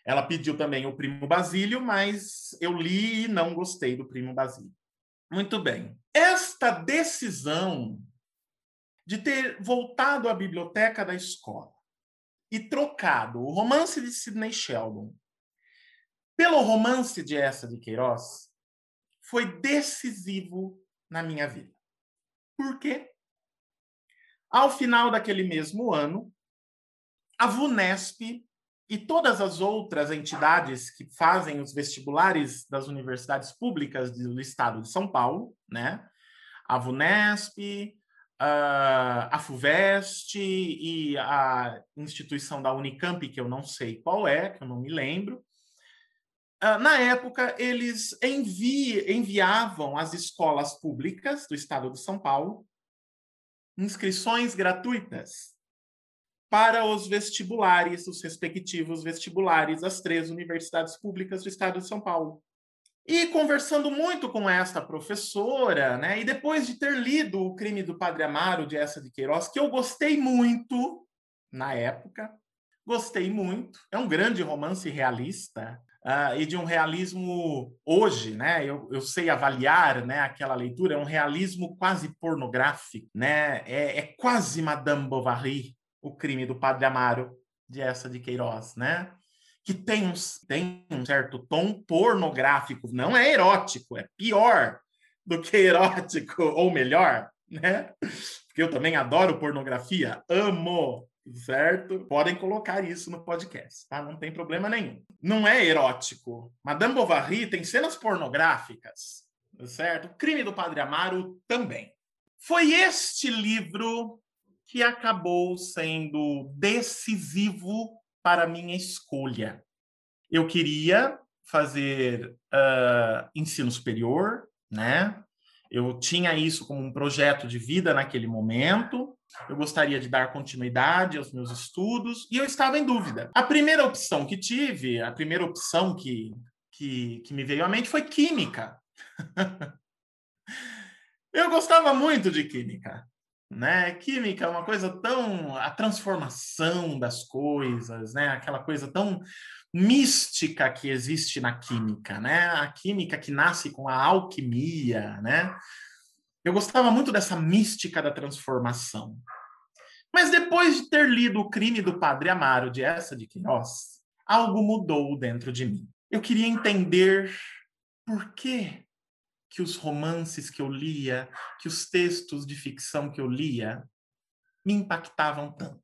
Ela pediu também o Primo Basílio, mas eu li e não gostei do Primo Basílio. Muito bem. Esta decisão de ter voltado à biblioteca da escola e trocado o romance de Sidney Sheldon pelo romance de essa de Queiroz foi decisivo na minha vida. Por quê? Ao final daquele mesmo ano, a VUNESP e todas as outras entidades que fazem os vestibulares das universidades públicas do estado de São Paulo, né? A VUNESP, a FUVEST e a instituição da Unicamp, que eu não sei qual é, que eu não me lembro, ah, na época, eles envi enviavam às escolas públicas do estado de São Paulo inscrições gratuitas para os vestibulares, os respectivos vestibulares das três universidades públicas do estado de São Paulo. E conversando muito com esta professora, né, e depois de ter lido O Crime do Padre Amaro, de Essa de Queiroz, que eu gostei muito na época, gostei muito, é um grande romance realista, uh, e de um realismo hoje, né? Eu, eu sei avaliar, né? Aquela leitura é um realismo quase pornográfico, né? É, é quase Madame Bovary, o crime do Padre Amaro de essa de Queiroz, né? Que tem um, tem um certo tom pornográfico, não é erótico, é pior do que erótico, ou melhor, né? Porque eu também adoro pornografia, amo certo? Podem colocar isso no podcast, tá? Não tem problema nenhum. Não é erótico. Madame Bovary tem cenas pornográficas, certo? Crime do Padre Amaro também. Foi este livro que acabou sendo decisivo para minha escolha. Eu queria fazer uh, ensino superior, né? Eu tinha isso como um projeto de vida naquele momento. Eu gostaria de dar continuidade aos meus estudos e eu estava em dúvida. A primeira opção que tive, a primeira opção que, que, que me veio à mente foi química. eu gostava muito de química. Né? Química é uma coisa tão a transformação das coisas, né? Aquela coisa tão mística que existe na química, né? A química que nasce com a alquimia, né? Eu gostava muito dessa mística da transformação. Mas depois de ter lido O Crime do Padre Amaro de Essa de Queiroz, algo mudou dentro de mim. Eu queria entender por que que os romances que eu lia, que os textos de ficção que eu lia me impactavam tanto.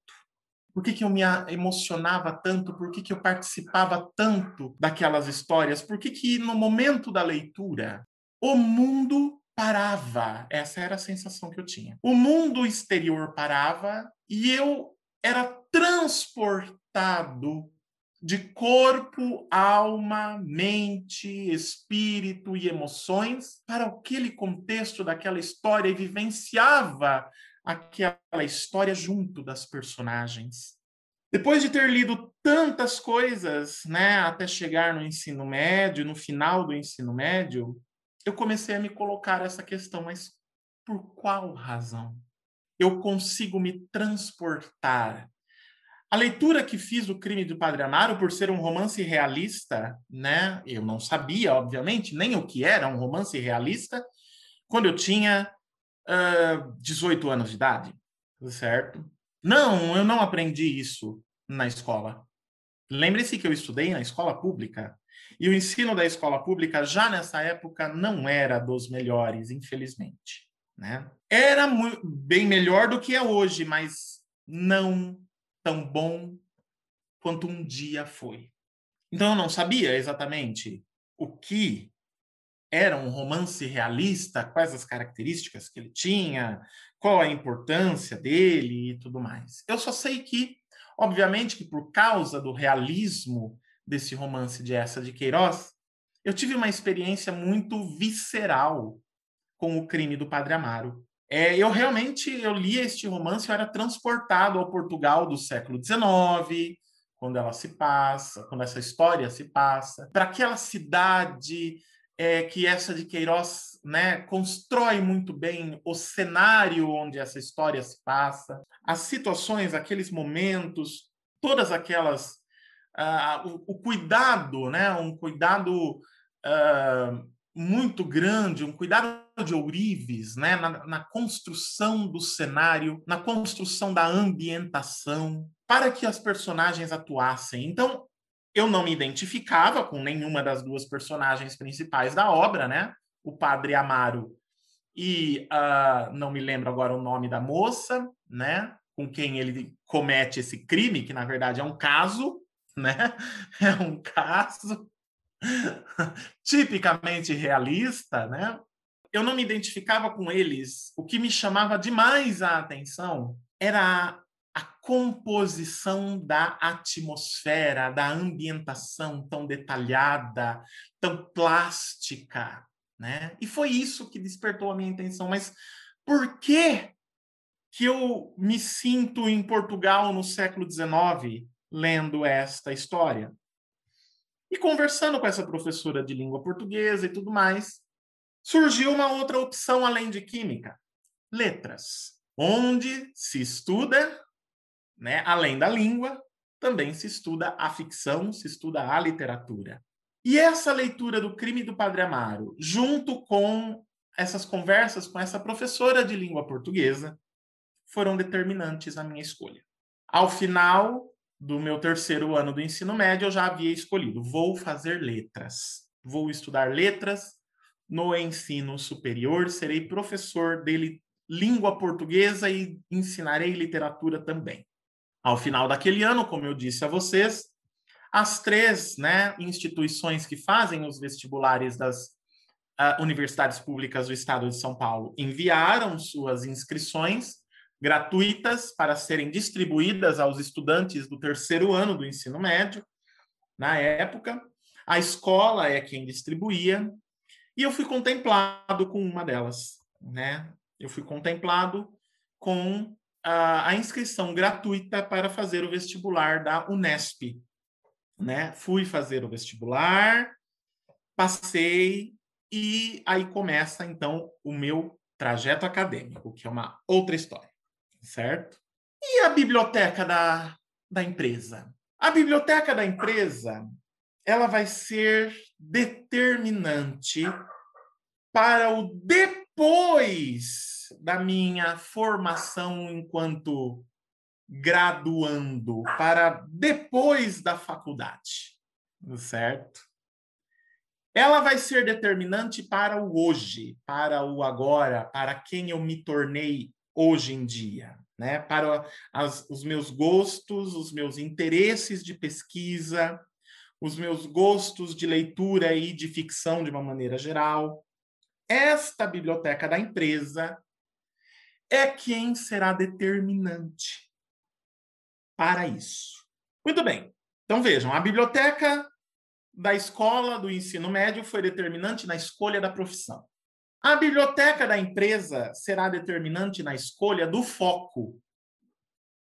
Por que, que eu me emocionava tanto? Por que, que eu participava tanto daquelas histórias? Por que, que no momento da leitura o mundo parava? Essa era a sensação que eu tinha. O mundo exterior parava e eu era transportado de corpo, alma, mente, espírito e emoções para aquele contexto daquela história e vivenciava aquela história junto das personagens. Depois de ter lido tantas coisas, né, até chegar no ensino médio, no final do ensino médio, eu comecei a me colocar essa questão, mas por qual razão? Eu consigo me transportar. A leitura que fiz do Crime do Padre Amaro, por ser um romance realista, né? Eu não sabia, obviamente, nem o que era um romance realista, quando eu tinha uh, 18 anos de idade, certo? Não, eu não aprendi isso na escola. Lembre-se que eu estudei na escola pública. E o ensino da escola pública já nessa época não era dos melhores, infelizmente. Né? Era bem melhor do que é hoje, mas não tão bom quanto um dia foi. Então eu não sabia exatamente o que era um romance realista, quais as características que ele tinha, qual a importância dele e tudo mais. Eu só sei que, obviamente, que por causa do realismo desse romance de essa de Queiroz, eu tive uma experiência muito visceral com o crime do Padre Amaro. É, eu realmente eu lia este romance, eu era transportado ao Portugal do século XIX, quando ela se passa, quando essa história se passa, para aquela cidade é, que essa de Queiroz né, constrói muito bem o cenário onde essa história se passa, as situações, aqueles momentos, todas aquelas. Uh, o, o, cuidado, né, um cuidado uh, muito grande, um cuidado de ourives né, na, na construção do cenário, na construção da ambientação, para que as personagens atuassem. Então, eu não me identificava com nenhuma das duas personagens principais da obra, né? O padre Amaro e uh, não me lembro agora o nome da moça, né? Com quem ele comete esse crime, que na verdade é um caso, né? É um caso tipicamente realista, né? Eu não me identificava com eles. O que me chamava demais a atenção era a composição da atmosfera, da ambientação tão detalhada, tão plástica, né? E foi isso que despertou a minha atenção. Mas por que que eu me sinto em Portugal no século XIX lendo esta história? E conversando com essa professora de língua portuguesa e tudo mais, surgiu uma outra opção além de química: letras, onde se estuda né? Além da língua, também se estuda a ficção, se estuda a literatura. E essa leitura do crime do Padre Amaro, junto com essas conversas com essa professora de língua portuguesa, foram determinantes na minha escolha. Ao final do meu terceiro ano do ensino médio, eu já havia escolhido: vou fazer letras, vou estudar letras no ensino superior, serei professor de língua portuguesa e ensinarei literatura também. Ao final daquele ano, como eu disse a vocês, as três né, instituições que fazem os vestibulares das uh, universidades públicas do estado de São Paulo enviaram suas inscrições gratuitas para serem distribuídas aos estudantes do terceiro ano do ensino médio, na época. A escola é quem distribuía, e eu fui contemplado com uma delas, né? Eu fui contemplado com a, a inscrição gratuita para fazer o vestibular da Unesp, né? Fui fazer o vestibular, passei e aí começa então o meu trajeto acadêmico, que é uma outra história, certo? E a biblioteca da, da empresa? A biblioteca da empresa, ela vai ser determinante para o depois da minha formação enquanto graduando, para depois da faculdade, certo? Ela vai ser determinante para o hoje, para o agora, para quem eu me tornei hoje em dia, né? Para as, os meus gostos, os meus interesses de pesquisa, os meus gostos de leitura e de ficção de uma maneira geral. Esta biblioteca da empresa é quem será determinante para isso. Muito bem. Então vejam, a biblioteca da escola do ensino médio foi determinante na escolha da profissão. A biblioteca da empresa será determinante na escolha do foco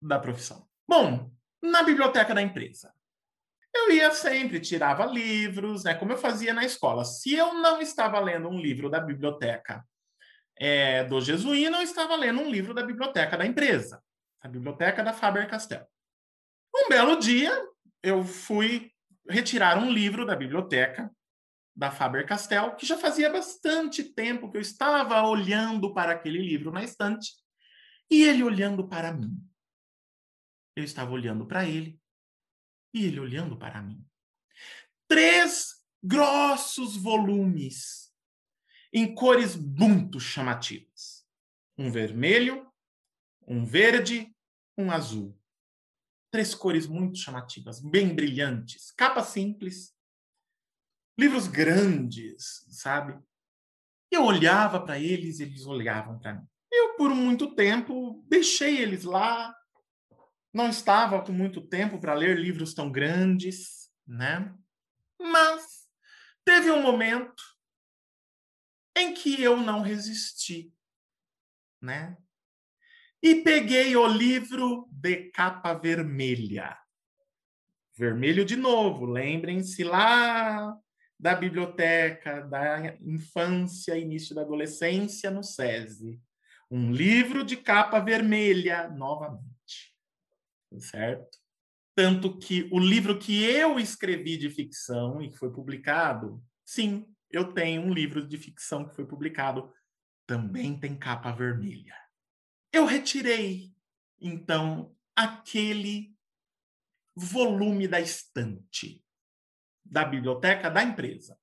da profissão. Bom, na biblioteca da empresa, eu ia sempre, tirava livros, né, como eu fazia na escola. Se eu não estava lendo um livro da biblioteca é, do Jesuíno, eu estava lendo um livro da biblioteca da empresa, a biblioteca da Faber-Castell. Um belo dia, eu fui retirar um livro da biblioteca da Faber-Castell, que já fazia bastante tempo que eu estava olhando para aquele livro na estante, e ele olhando para mim. Eu estava olhando para ele e ele olhando para mim. Três grossos volumes em cores muito chamativas: um vermelho, um verde, um azul. Três cores muito chamativas, bem brilhantes, capa simples, livros grandes, sabe? Eu olhava para eles, eles olhavam para mim. Eu, por muito tempo, deixei eles lá, não estava com muito tempo para ler livros tão grandes, né? Mas teve um momento em que eu não resisti, né? E peguei o livro de capa vermelha. Vermelho de novo, lembrem-se lá da biblioteca, da infância, início da adolescência no SESI. Um livro de capa vermelha, novamente certo? Tanto que o livro que eu escrevi de ficção e que foi publicado, sim, eu tenho um livro de ficção que foi publicado, também tem capa vermelha. Eu retirei, então, aquele volume da estante da biblioteca da empresa.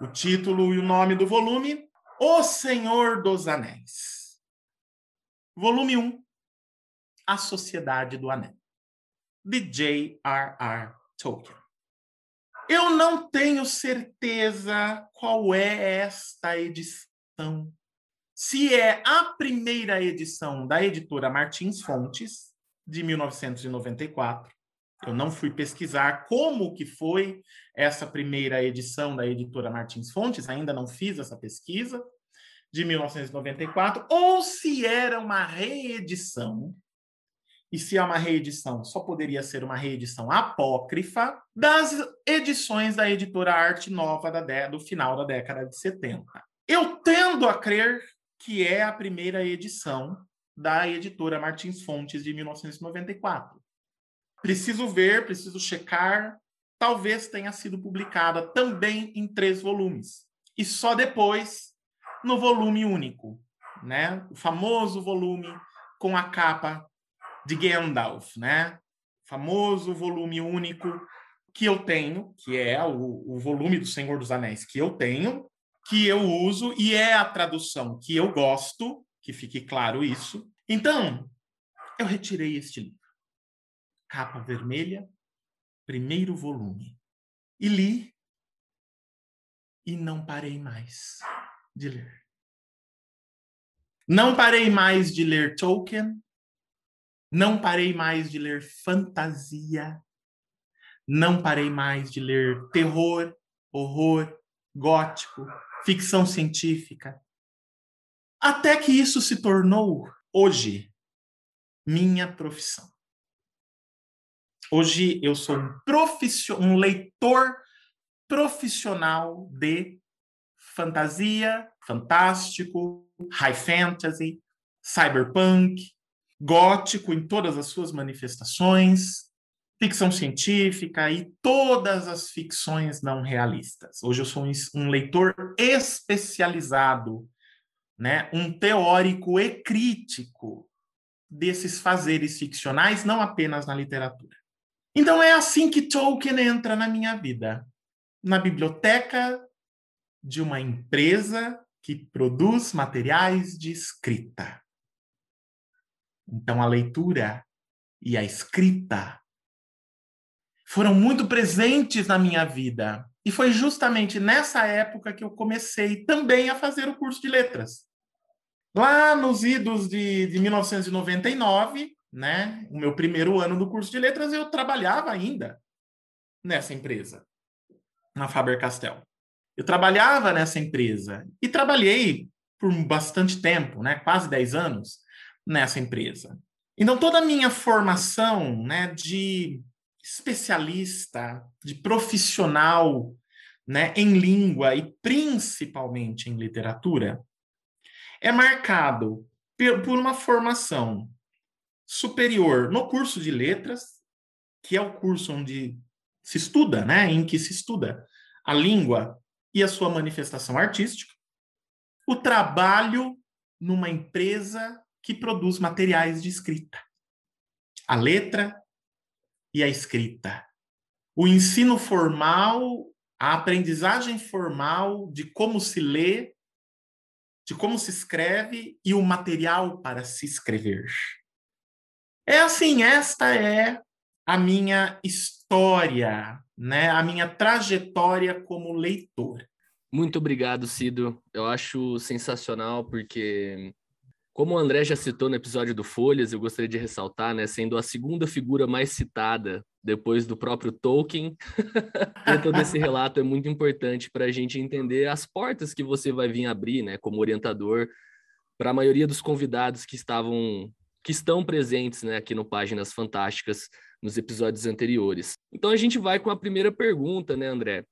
O título e o nome do volume: O Senhor dos Anéis. Volume 1 A Sociedade do Anel de J.R.R. Tolkien. Eu não tenho certeza qual é esta edição. Se é a primeira edição da editora Martins Fontes, de 1994. Eu não fui pesquisar como que foi essa primeira edição da editora Martins Fontes, ainda não fiz essa pesquisa, de 1994, ou se era uma reedição e se é uma reedição, só poderia ser uma reedição apócrifa das edições da editora Arte Nova do final da década de 70. Eu tendo a crer que é a primeira edição da editora Martins Fontes de 1994. Preciso ver, preciso checar. Talvez tenha sido publicada também em três volumes. E só depois no volume único, né? O famoso volume com a capa de Gandalf, né? Famoso volume único que eu tenho, que é o, o volume do Senhor dos Anéis que eu tenho, que eu uso e é a tradução que eu gosto, que fique claro isso. Então, eu retirei este livro. Capa vermelha, primeiro volume. E li e não parei mais de ler. Não parei mais de ler Tolkien, não parei mais de ler fantasia, não parei mais de ler terror, horror, gótico, ficção científica. Até que isso se tornou, hoje, minha profissão. Hoje eu sou um, um leitor profissional de fantasia, fantástico, high fantasy, cyberpunk, gótico em todas as suas manifestações, ficção científica e todas as ficções não realistas. Hoje eu sou um leitor especializado, né, um teórico e crítico desses fazeres ficcionais, não apenas na literatura. Então é assim que Tolkien entra na minha vida, na biblioteca de uma empresa que produz materiais de escrita. Então a leitura e a escrita foram muito presentes na minha vida. E foi justamente nessa época que eu comecei também a fazer o curso de letras. Lá nos idos de, de 1999, né, o meu primeiro ano do curso de letras, eu trabalhava ainda nessa empresa, na Faber-Castell. Eu trabalhava nessa empresa e trabalhei por bastante tempo, né, quase 10 anos, nessa empresa. Então, toda a minha formação né, de especialista, de profissional né, em língua e principalmente em literatura, é marcado por uma formação superior no curso de letras, que é o curso onde se estuda, né, em que se estuda a língua e a sua manifestação artística, o trabalho numa empresa que produz materiais de escrita. A letra e a escrita. O ensino formal, a aprendizagem formal de como se lê, de como se escreve e o material para se escrever. É assim, esta é a minha história, né? A minha trajetória como leitor. Muito obrigado, Cido. Eu acho sensacional porque como o André já citou no episódio do Folhas, eu gostaria de ressaltar, né, sendo a segunda figura mais citada depois do próprio Tolkien, todo esse relato é muito importante para a gente entender as portas que você vai vir abrir, né, como orientador, para a maioria dos convidados que estavam, que estão presentes, né, aqui no Páginas Fantásticas nos episódios anteriores. Então a gente vai com a primeira pergunta, né, André?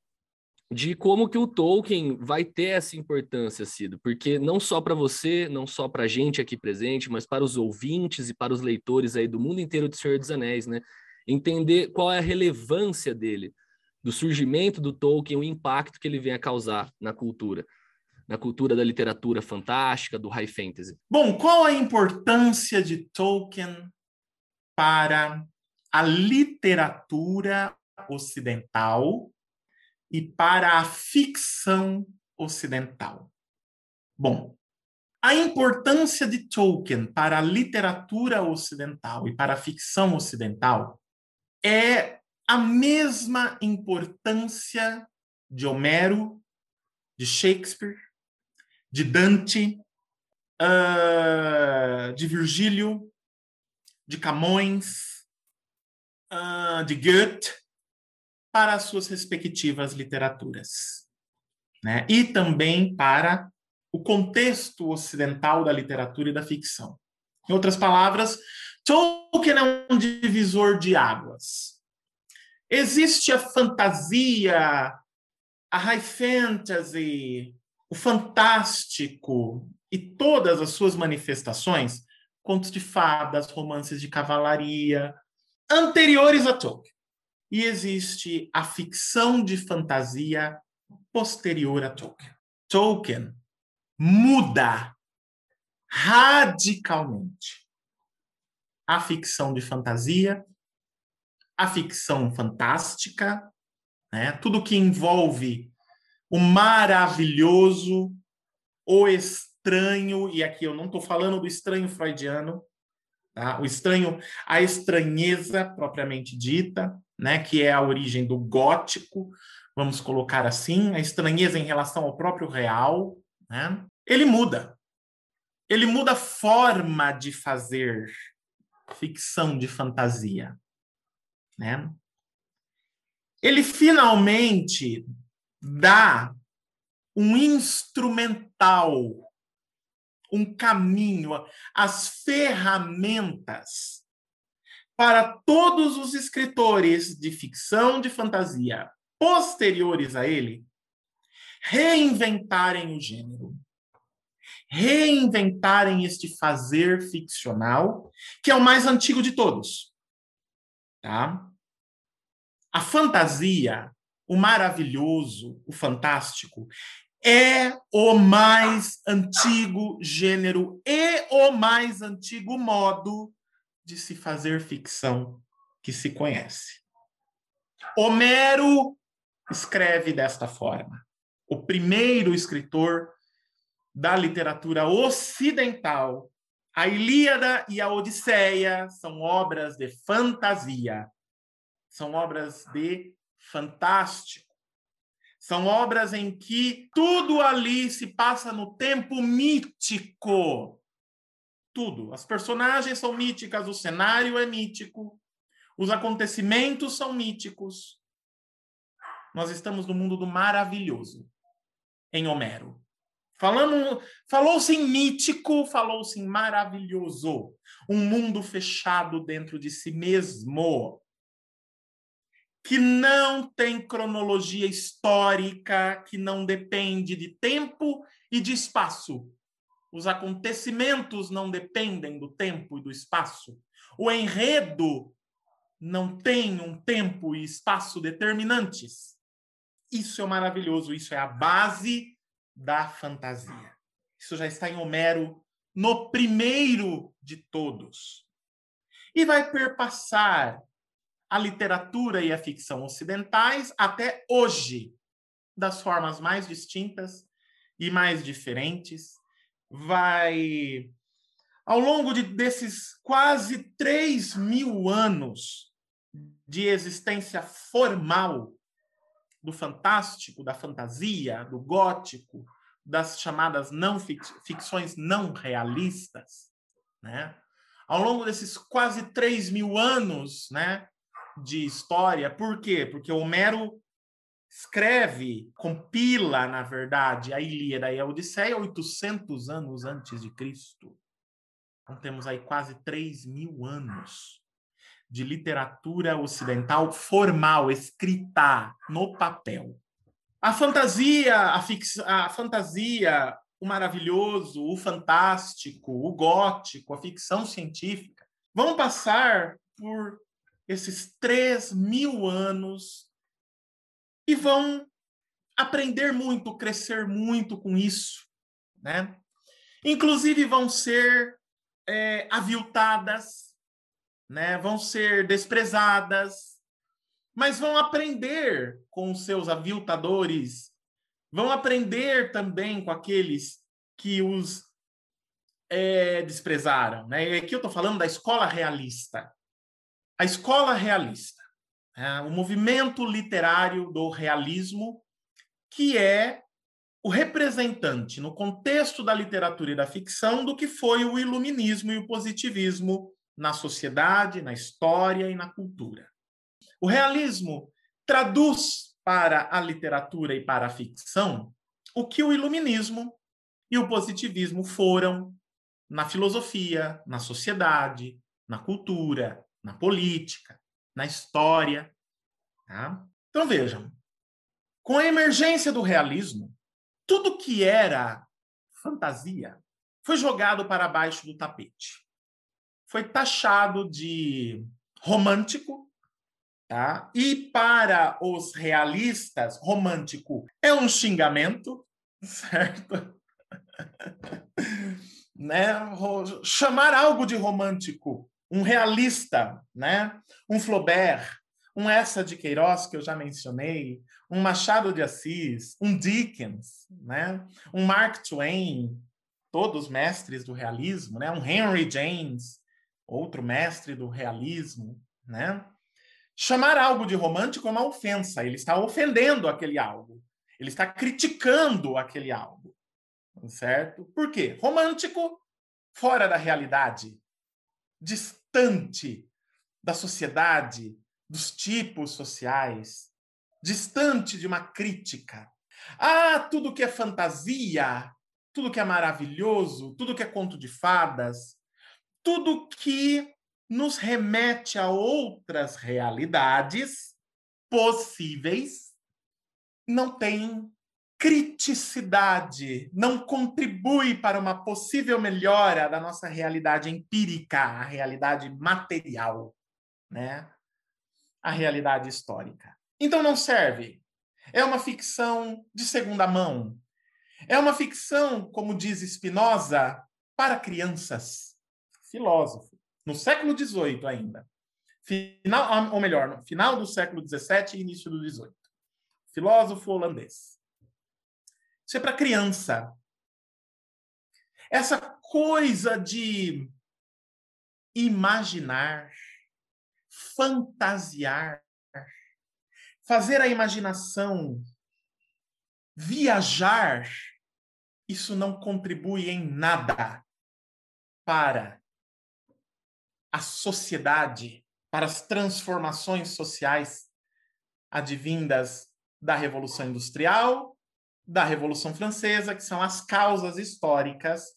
de como que o Tolkien vai ter essa importância, Cido, porque não só para você, não só para a gente aqui presente, mas para os ouvintes e para os leitores aí do mundo inteiro de Senhor dos Anéis, né? Entender qual é a relevância dele, do surgimento do Tolkien, o impacto que ele vem a causar na cultura, na cultura da literatura fantástica, do high fantasy. Bom, qual a importância de Tolkien para a literatura ocidental e para a ficção ocidental. Bom, a importância de Tolkien para a literatura ocidental e para a ficção ocidental é a mesma importância de Homero, de Shakespeare, de Dante, uh, de Virgílio, de Camões, uh, de Goethe, para as suas respectivas literaturas. Né? E também para o contexto ocidental da literatura e da ficção. Em outras palavras, Tolkien é um divisor de águas. Existe a fantasia, a high fantasy, o fantástico e todas as suas manifestações, contos de fadas, romances de cavalaria, anteriores a Tolkien e existe a ficção de fantasia posterior a Tolkien. Tolkien muda radicalmente a ficção de fantasia, a ficção fantástica, né? tudo que envolve o maravilhoso, o estranho, e aqui eu não estou falando do estranho freudiano, Tá? O estranho, a estranheza propriamente dita, né, que é a origem do gótico, vamos colocar assim, a estranheza em relação ao próprio real, né? Ele muda. Ele muda a forma de fazer ficção de fantasia, né? Ele finalmente dá um instrumental um caminho, as ferramentas para todos os escritores de ficção de fantasia posteriores a ele reinventarem o gênero, reinventarem este fazer ficcional, que é o mais antigo de todos. Tá? A fantasia, o maravilhoso, o fantástico, é o mais antigo gênero e o mais antigo modo de se fazer ficção que se conhece. Homero escreve desta forma. O primeiro escritor da literatura ocidental. A Ilíada e a Odisseia são obras de fantasia, são obras de fantástico. São obras em que tudo ali se passa no tempo mítico. Tudo. As personagens são míticas, o cenário é mítico, os acontecimentos são míticos. Nós estamos no mundo do maravilhoso, em Homero. Falou-se em mítico, falou-se em maravilhoso. Um mundo fechado dentro de si mesmo que não tem cronologia histórica, que não depende de tempo e de espaço. Os acontecimentos não dependem do tempo e do espaço. O enredo não tem um tempo e espaço determinantes. Isso é maravilhoso, isso é a base da fantasia. Isso já está em Homero no primeiro de todos. E vai perpassar a literatura e a ficção ocidentais até hoje, das formas mais distintas e mais diferentes. Vai, ao longo de, desses quase 3 mil anos de existência formal do fantástico, da fantasia, do gótico, das chamadas não ficções não realistas, né? Ao longo desses quase 3 mil anos, né, de história. Por quê? Porque Homero escreve, compila, na verdade, a Ilíada e a Odisseia 800 anos antes de Cristo. Então temos aí quase 3 mil anos de literatura ocidental formal, escrita no papel. A fantasia, a, fix... a fantasia, o maravilhoso, o fantástico, o gótico, a ficção científica vão passar por esses três mil anos e vão aprender muito, crescer muito com isso, né? Inclusive vão ser é, aviltadas, né? Vão ser desprezadas, mas vão aprender com os seus aviltadores, vão aprender também com aqueles que os é, desprezaram, né? E aqui eu estou falando da escola realista, a escola realista, é, o movimento literário do realismo, que é o representante, no contexto da literatura e da ficção, do que foi o iluminismo e o positivismo na sociedade, na história e na cultura. O realismo traduz para a literatura e para a ficção o que o iluminismo e o positivismo foram na filosofia, na sociedade, na cultura, na política, na história. Tá? Então vejam, com a emergência do realismo, tudo que era fantasia foi jogado para baixo do tapete. Foi taxado de romântico, tá? E para os realistas, romântico é um xingamento, certo? né? Chamar algo de romântico um realista, né? um Flaubert, um Essa de Queiroz, que eu já mencionei, um Machado de Assis, um Dickens, né? um Mark Twain, todos mestres do realismo, né? um Henry James, outro mestre do realismo, né? Chamar algo de romântico é uma ofensa, ele está ofendendo aquele algo, ele está criticando aquele algo, certo? Por quê? Romântico, fora da realidade, distante da sociedade, dos tipos sociais, distante de uma crítica. Ah, tudo que é fantasia, tudo que é maravilhoso, tudo que é conto de fadas, tudo que nos remete a outras realidades possíveis, não tem criticidade, não contribui para uma possível melhora da nossa realidade empírica, a realidade material, né? A realidade histórica. Então não serve. É uma ficção de segunda mão. É uma ficção, como diz Spinoza, para crianças. Filósofo. No século XVIII ainda. Final, ou melhor, no final do século XVII e início do XVIII. Filósofo holandês. Isso é para criança. Essa coisa de imaginar, fantasiar, fazer a imaginação viajar, isso não contribui em nada para a sociedade, para as transformações sociais advindas da Revolução Industrial, da Revolução Francesa, que são as causas históricas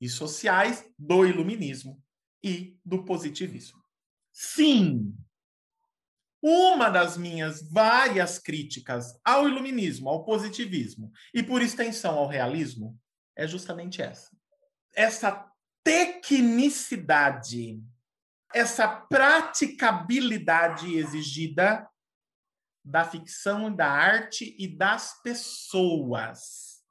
e sociais do iluminismo e do positivismo. Sim, uma das minhas várias críticas ao iluminismo, ao positivismo e, por extensão, ao realismo é justamente essa. Essa tecnicidade, essa praticabilidade exigida da ficção, da arte e das pessoas.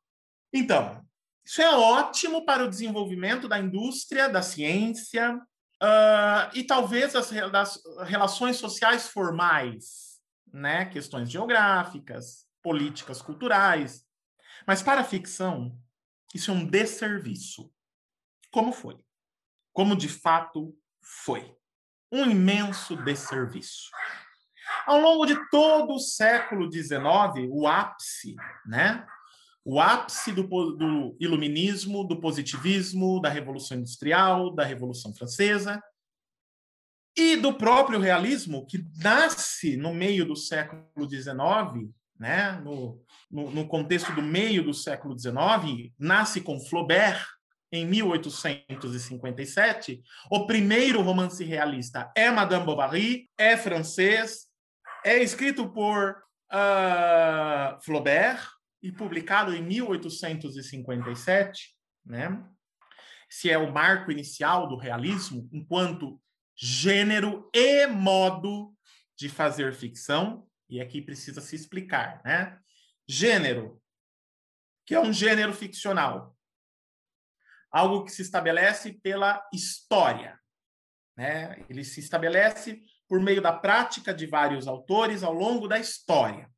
Então, isso é ótimo para o desenvolvimento da indústria, da ciência, Uh, e talvez as, das relações sociais formais, né? questões geográficas, políticas culturais. Mas para a ficção, isso é um desserviço. Como foi? Como de fato foi. Um imenso desserviço. Ao longo de todo o século XIX, o ápice, né? o ápice do, do, iluminismo, do positivismo, da Revolução Industrial, da Revolução Francesa e do próprio realismo, que nasce no meio do século XIX, né? no, no, no contexto do meio do século XIX, nasce com Flaubert, em 1857. O primeiro romance realista é Madame Bovary, é francês, é escrito por uh, Flaubert, e publicado em 1857, né? Se é o marco inicial do realismo enquanto gênero e modo de fazer ficção, e aqui precisa se explicar, né? Gênero, que é um gênero ficcional, algo que se estabelece pela história, né? Ele se estabelece por meio da prática de vários autores ao longo da história.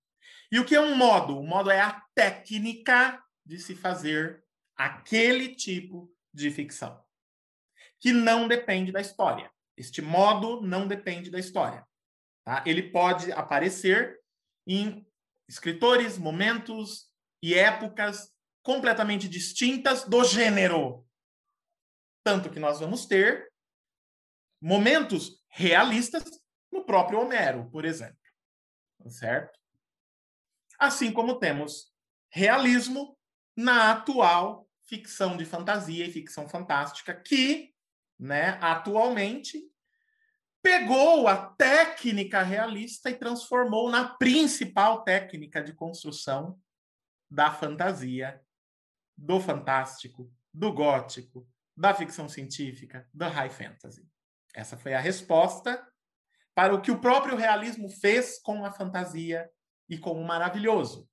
E o que é um modo? O modo é a técnica de se fazer aquele tipo de ficção, que não depende da história. Este modo não depende da história. Tá? Ele pode aparecer em escritores, momentos e épocas completamente distintas do gênero. Tanto que nós vamos ter momentos realistas no próprio Homero, por exemplo. Certo? assim como temos realismo na atual ficção de fantasia e ficção fantástica, que, né, atualmente pegou a técnica realista e transformou na principal técnica de construção da fantasia, do fantástico, do gótico, da ficção científica, da high fantasy. Essa foi a resposta para o que o próprio realismo fez com a fantasia e como maravilhoso.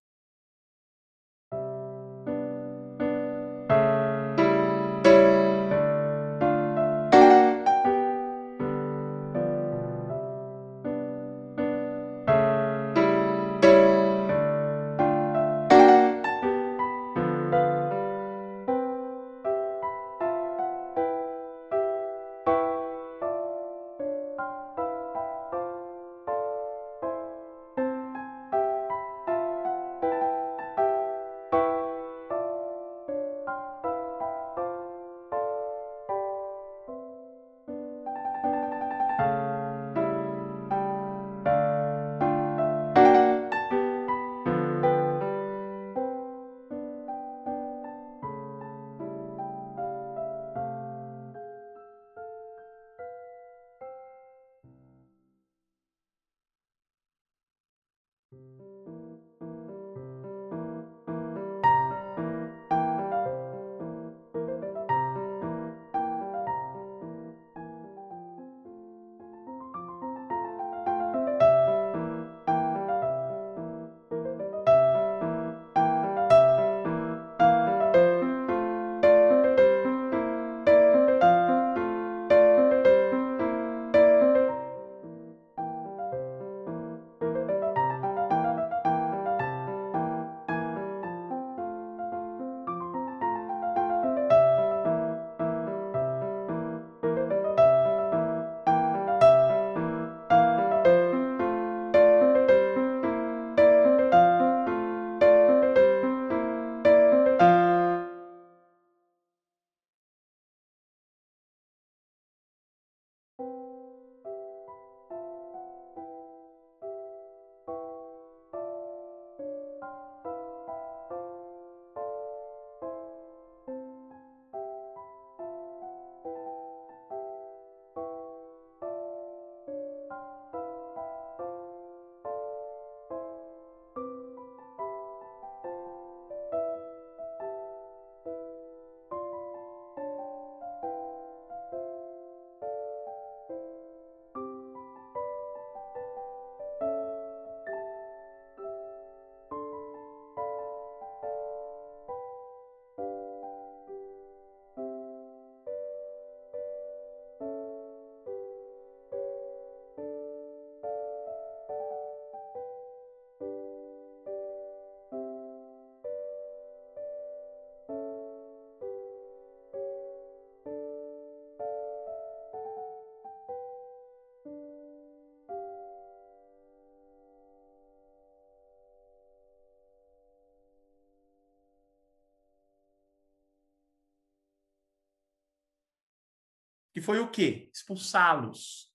Que foi o quê? Expulsá-los.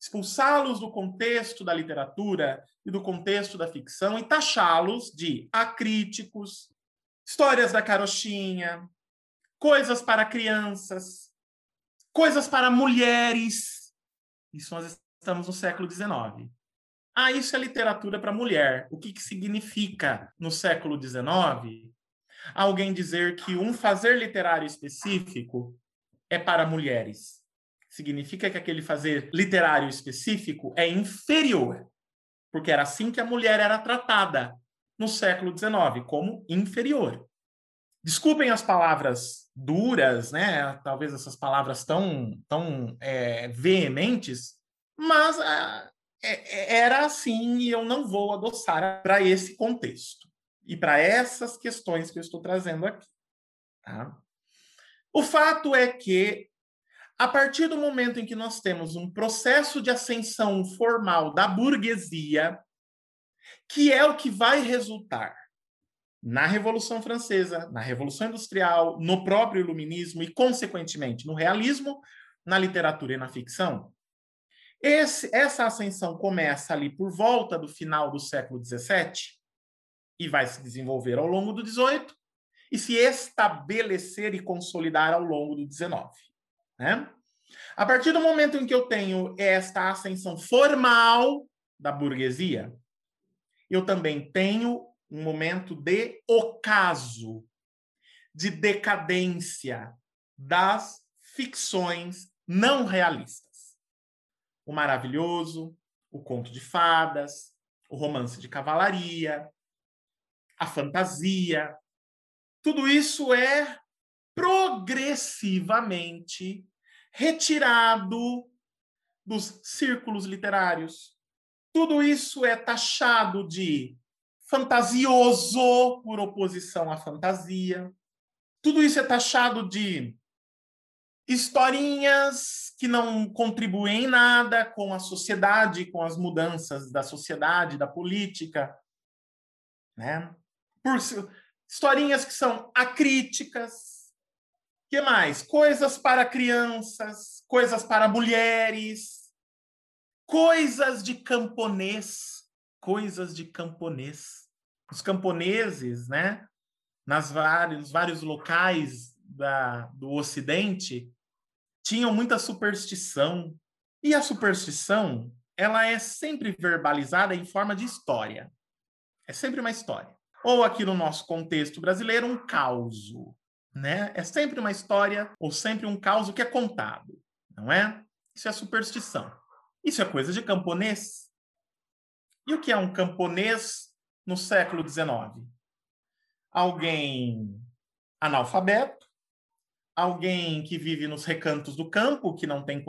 Expulsá-los do contexto da literatura e do contexto da ficção e taxá-los de acríticos, histórias da carochinha, coisas para crianças, coisas para mulheres. Isso nós estamos no século XIX. Ah, isso é literatura para mulher. O que, que significa no século XIX alguém dizer que um fazer literário específico é para mulheres? Significa que aquele fazer literário específico é inferior, porque era assim que a mulher era tratada no século XIX, como inferior. Desculpem as palavras duras, né? Talvez essas palavras tão, tão é, veementes, mas ah, é, é, era assim e eu não vou adoçar para esse contexto e para essas questões que eu estou trazendo aqui. Tá? O fato é que, a partir do momento em que nós temos um processo de ascensão formal da burguesia, que é o que vai resultar na Revolução Francesa, na Revolução Industrial, no próprio Iluminismo e, consequentemente, no realismo, na literatura e na ficção, esse, essa ascensão começa ali por volta do final do século XVII e vai se desenvolver ao longo do XVIII e se estabelecer e consolidar ao longo do XIX. Né? A partir do momento em que eu tenho esta ascensão formal da burguesia, eu também tenho um momento de ocaso, de decadência das ficções não realistas o maravilhoso, o conto de fadas, o romance de cavalaria, a fantasia. Tudo isso é progressivamente retirado dos círculos literários. Tudo isso é taxado de fantasioso por oposição à fantasia. Tudo isso é taxado de historinhas que não contribuem em nada com a sociedade, com as mudanças da sociedade, da política, né? Por historinhas que são acríticas. Que mais? Coisas para crianças, coisas para mulheres, coisas de camponês, coisas de camponês. Os camponeses, né? Nas vários vários locais da, do Ocidente, tinham muita superstição. E a superstição, ela é sempre verbalizada em forma de história. É sempre uma história. Ou aqui no nosso contexto brasileiro, um caos, né? É sempre uma história ou sempre um caos que é contado, não é? Isso é superstição. Isso é coisa de camponês. E o que é um camponês no século XIX? Alguém analfabeto, alguém que vive nos recantos do campo, que não tem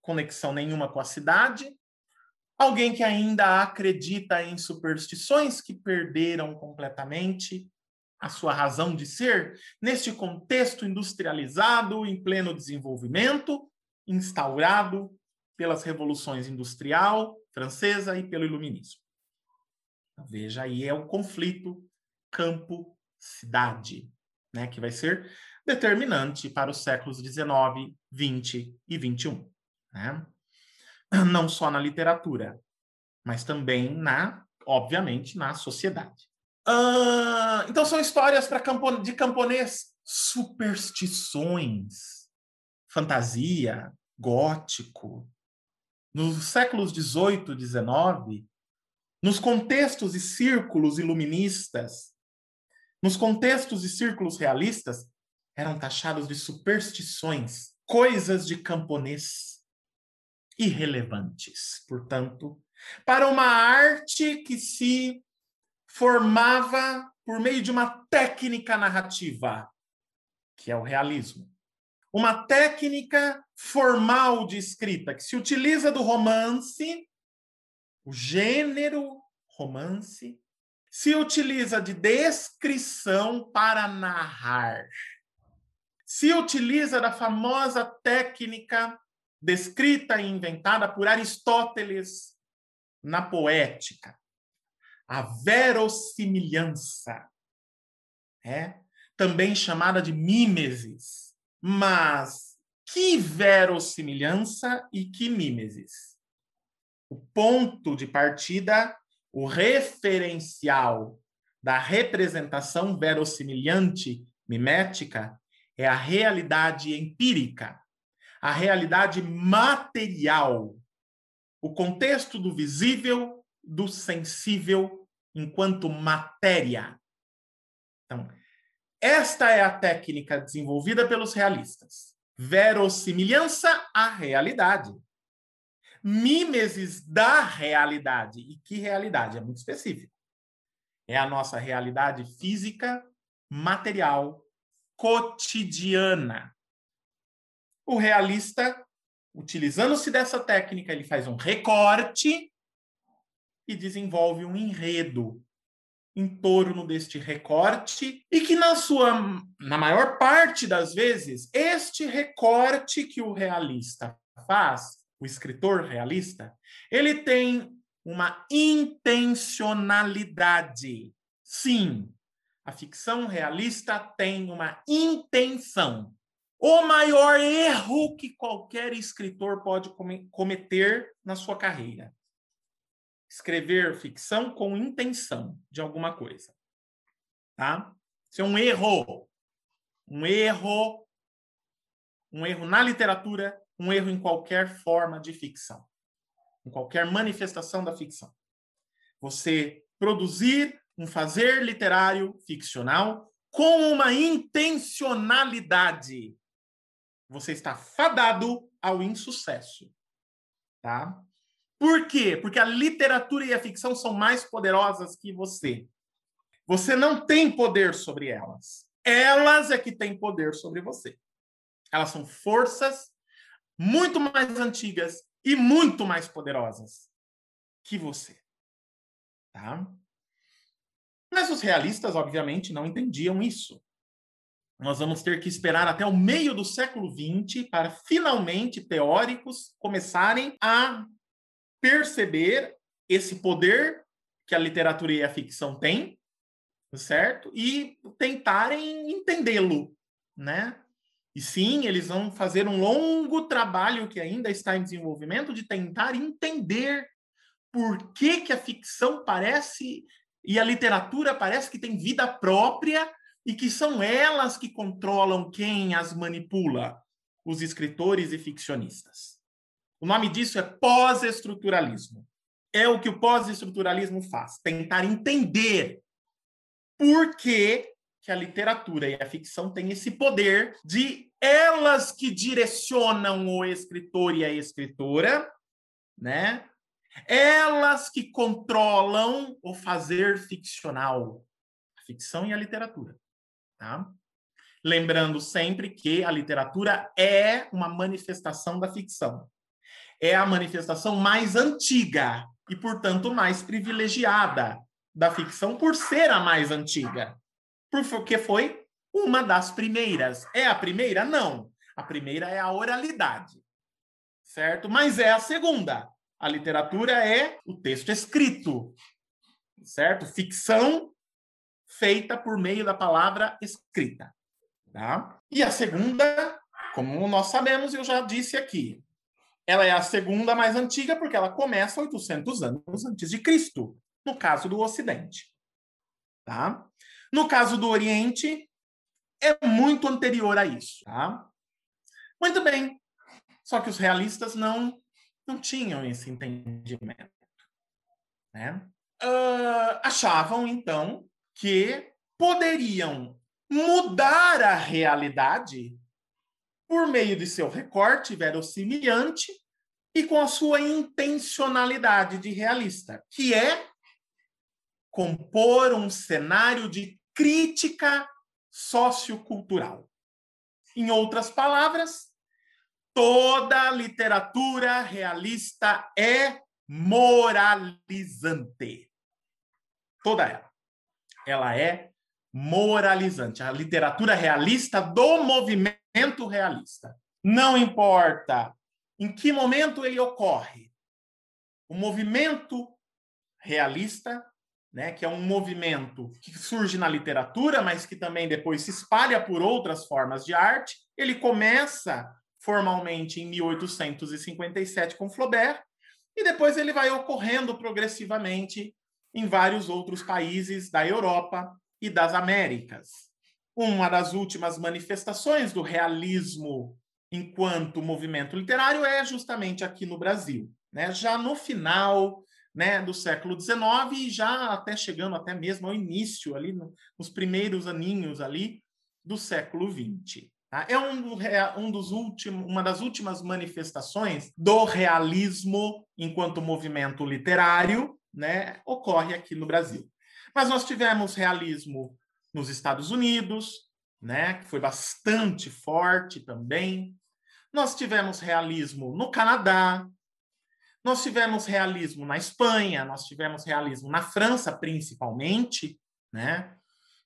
conexão nenhuma com a cidade, alguém que ainda acredita em superstições que perderam completamente a sua razão de ser neste contexto industrializado, em pleno desenvolvimento, instaurado pelas revoluções industrial francesa e pelo iluminismo. Veja aí é o conflito campo-cidade, né, que vai ser determinante para os séculos XIX, XX e XXI. Né? Não só na literatura, mas também na, obviamente, na sociedade. Uh, então são histórias para de camponês, superstições, fantasia, gótico. Nos séculos XVIII, XIX, nos contextos e círculos iluministas, nos contextos e círculos realistas, eram taxados de superstições, coisas de camponês irrelevantes, portanto, para uma arte que se formava por meio de uma técnica narrativa, que é o realismo. Uma técnica formal de escrita que se utiliza do romance, o gênero romance, se utiliza de descrição para narrar se utiliza da famosa técnica descrita e inventada por Aristóteles na poética, a verossimilhança, é também chamada de mimesis, mas que verossimilhança e que mimesis. O ponto de partida, o referencial da representação verossimilhante mimética é a realidade empírica, a realidade material, o contexto do visível, do sensível enquanto matéria. Então, esta é a técnica desenvolvida pelos realistas. Verossimilhança à realidade. Mimesis da realidade. E que realidade? É muito específico. É a nossa realidade física, material, cotidiana. O realista, utilizando-se dessa técnica, ele faz um recorte e desenvolve um enredo em torno deste recorte e que na sua na maior parte das vezes este recorte que o realista faz, o escritor realista, ele tem uma intencionalidade. Sim, a ficção realista tem uma intenção. O maior erro que qualquer escritor pode cometer na sua carreira escrever ficção com intenção de alguma coisa. Tá? Isso é um erro. Um erro. Um erro na literatura, um erro em qualquer forma de ficção. Em qualquer manifestação da ficção. Você produzir um fazer literário ficcional com uma intencionalidade. Você está fadado ao insucesso. Tá? Por quê? Porque a literatura e a ficção são mais poderosas que você. Você não tem poder sobre elas. Elas é que têm poder sobre você. Elas são forças muito mais antigas e muito mais poderosas que você. Tá? Mas os realistas, obviamente, não entendiam isso. Nós vamos ter que esperar até o meio do século XX para finalmente teóricos começarem a perceber esse poder que a literatura e a ficção têm, certo? E tentarem entendê-lo, né? E sim, eles vão fazer um longo trabalho que ainda está em desenvolvimento de tentar entender por que, que a ficção parece e a literatura parece que tem vida própria e que são elas que controlam quem as manipula, os escritores e ficcionistas. O nome disso é pós-estruturalismo. É o que o pós-estruturalismo faz, tentar entender por que, que a literatura e a ficção têm esse poder de elas que direcionam o escritor e a escritora, né? Elas que controlam o fazer ficcional, a ficção e a literatura, tá? Lembrando sempre que a literatura é uma manifestação da ficção é a manifestação mais antiga e, portanto, mais privilegiada da ficção por ser a mais antiga. Porque foi uma das primeiras. É a primeira? Não. A primeira é a oralidade. Certo? Mas é a segunda. A literatura é o texto escrito. Certo? Ficção feita por meio da palavra escrita. Tá? E a segunda, como nós sabemos, eu já disse aqui, ela é a segunda mais antiga porque ela começa 800 anos antes de Cristo, no caso do Ocidente. Tá? No caso do Oriente, é muito anterior a isso. Tá? Muito bem. Só que os realistas não, não tinham esse entendimento. Né? Uh, achavam, então, que poderiam mudar a realidade por meio de seu recorte verossimilhante e com a sua intencionalidade de realista, que é compor um cenário de crítica sociocultural. Em outras palavras, toda literatura realista é moralizante. Toda ela. Ela é moralizante. A literatura realista do movimento realista. Não importa em que momento ele ocorre? O movimento realista, né, que é um movimento que surge na literatura, mas que também depois se espalha por outras formas de arte, ele começa formalmente em 1857 com Flaubert, e depois ele vai ocorrendo progressivamente em vários outros países da Europa e das Américas. Uma das últimas manifestações do realismo enquanto movimento literário é justamente aqui no Brasil, né? já no final né, do século XIX e já até chegando até mesmo ao início, ali no, nos primeiros aninhos ali do século XX. Tá? É um, um dos últimos, uma das últimas manifestações do realismo enquanto movimento literário, né, ocorre aqui no Brasil. Mas nós tivemos realismo nos Estados Unidos, né, que foi bastante forte também. Nós tivemos realismo no Canadá, nós tivemos realismo na Espanha, nós tivemos realismo na França, principalmente, né?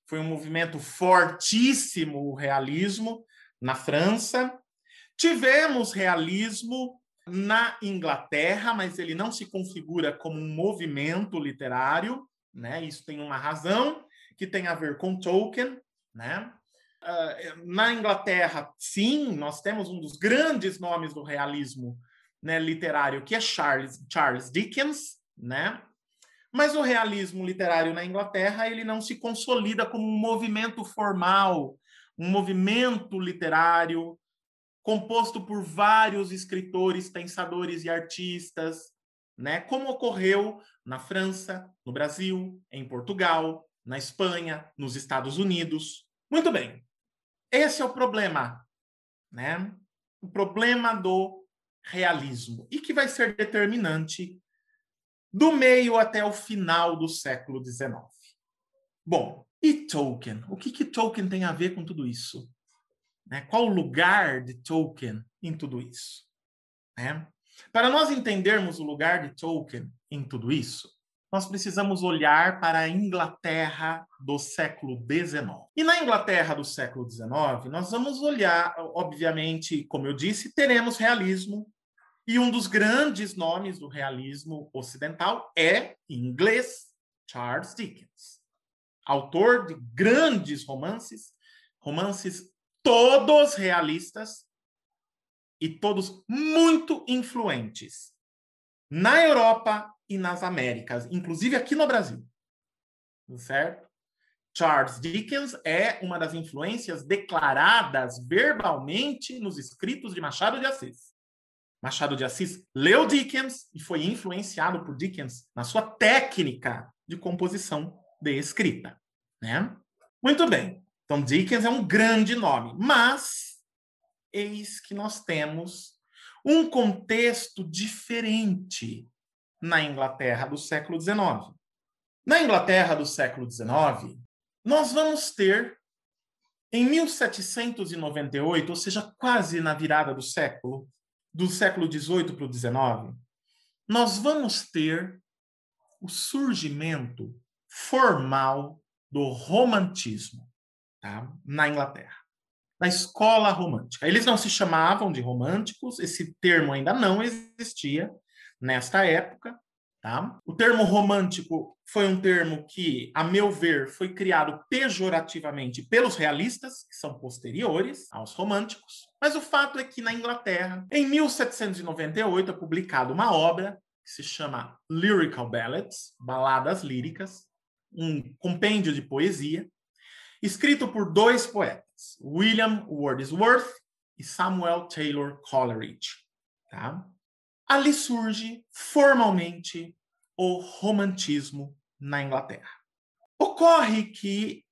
Foi um movimento fortíssimo o realismo na França. Tivemos realismo na Inglaterra, mas ele não se configura como um movimento literário, né? Isso tem uma razão que tem a ver com Tolkien, né? Uh, na Inglaterra, sim, nós temos um dos grandes nomes do realismo né, literário, que é Charles, Charles Dickens, né? Mas o realismo literário na Inglaterra ele não se consolida como um movimento formal, um movimento literário composto por vários escritores, pensadores e artistas, né? Como ocorreu na França, no Brasil, em Portugal, na Espanha, nos Estados Unidos. Muito bem. Esse é o problema, né? O problema do realismo e que vai ser determinante do meio até o final do século XIX. Bom, e Tolkien? O que, que Tolkien tem a ver com tudo isso? Né? Qual o lugar de Tolkien em tudo isso? Né? Para nós entendermos o lugar de Tolkien em tudo isso, nós precisamos olhar para a Inglaterra do século XIX. E na Inglaterra do século XIX, nós vamos olhar, obviamente, como eu disse, teremos realismo, e um dos grandes nomes do realismo ocidental é, em inglês, Charles Dickens. Autor de grandes romances, romances todos realistas e todos muito influentes na Europa e nas Américas, inclusive aqui no Brasil. Certo? Charles Dickens é uma das influências declaradas verbalmente nos escritos de Machado de Assis. Machado de Assis leu Dickens e foi influenciado por Dickens na sua técnica de composição de escrita, né? Muito bem. Então Dickens é um grande nome, mas eis que nós temos um contexto diferente na Inglaterra do século XIX. Na Inglaterra do século XIX, nós vamos ter em 1798, ou seja, quase na virada do século, do século XVIII para o XIX, nós vamos ter o surgimento formal do romantismo tá? na Inglaterra, da escola romântica. Eles não se chamavam de românticos, esse termo ainda não existia nesta época. Tá? O termo romântico foi um termo que, a meu ver, foi criado pejorativamente pelos realistas, que são posteriores aos românticos. Mas o fato é que na Inglaterra, em 1798, é publicada uma obra que se chama Lyrical Ballads, Baladas Líricas, um compêndio de poesia, escrito por dois poetas, William Wordsworth e Samuel Taylor Coleridge. Tá? Ali surge formalmente o romantismo na Inglaterra. Ocorre que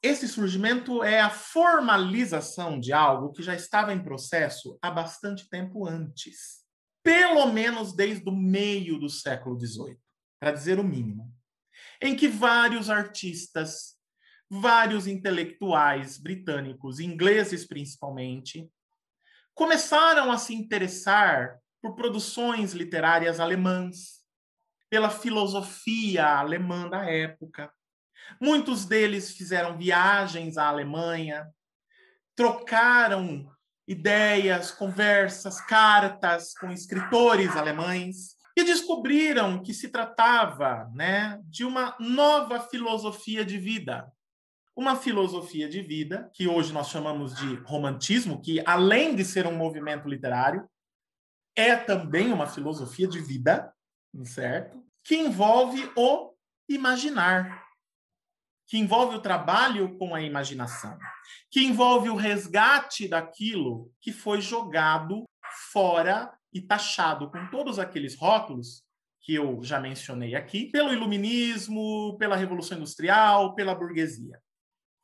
esse surgimento é a formalização de algo que já estava em processo há bastante tempo antes, pelo menos desde o meio do século XVIII, para dizer o mínimo, em que vários artistas, vários intelectuais britânicos, ingleses principalmente, começaram a se interessar por produções literárias alemãs, pela filosofia alemã da época, Muitos deles fizeram viagens à Alemanha, trocaram ideias, conversas, cartas com escritores alemães e descobriram que se tratava, né, de uma nova filosofia de vida, uma filosofia de vida, que hoje nós chamamos de romantismo, que além de ser um movimento literário, é também uma filosofia de vida, certo? Que envolve o imaginar, que envolve o trabalho com a imaginação, que envolve o resgate daquilo que foi jogado fora e taxado com todos aqueles rótulos que eu já mencionei aqui, pelo iluminismo, pela revolução industrial, pela burguesia.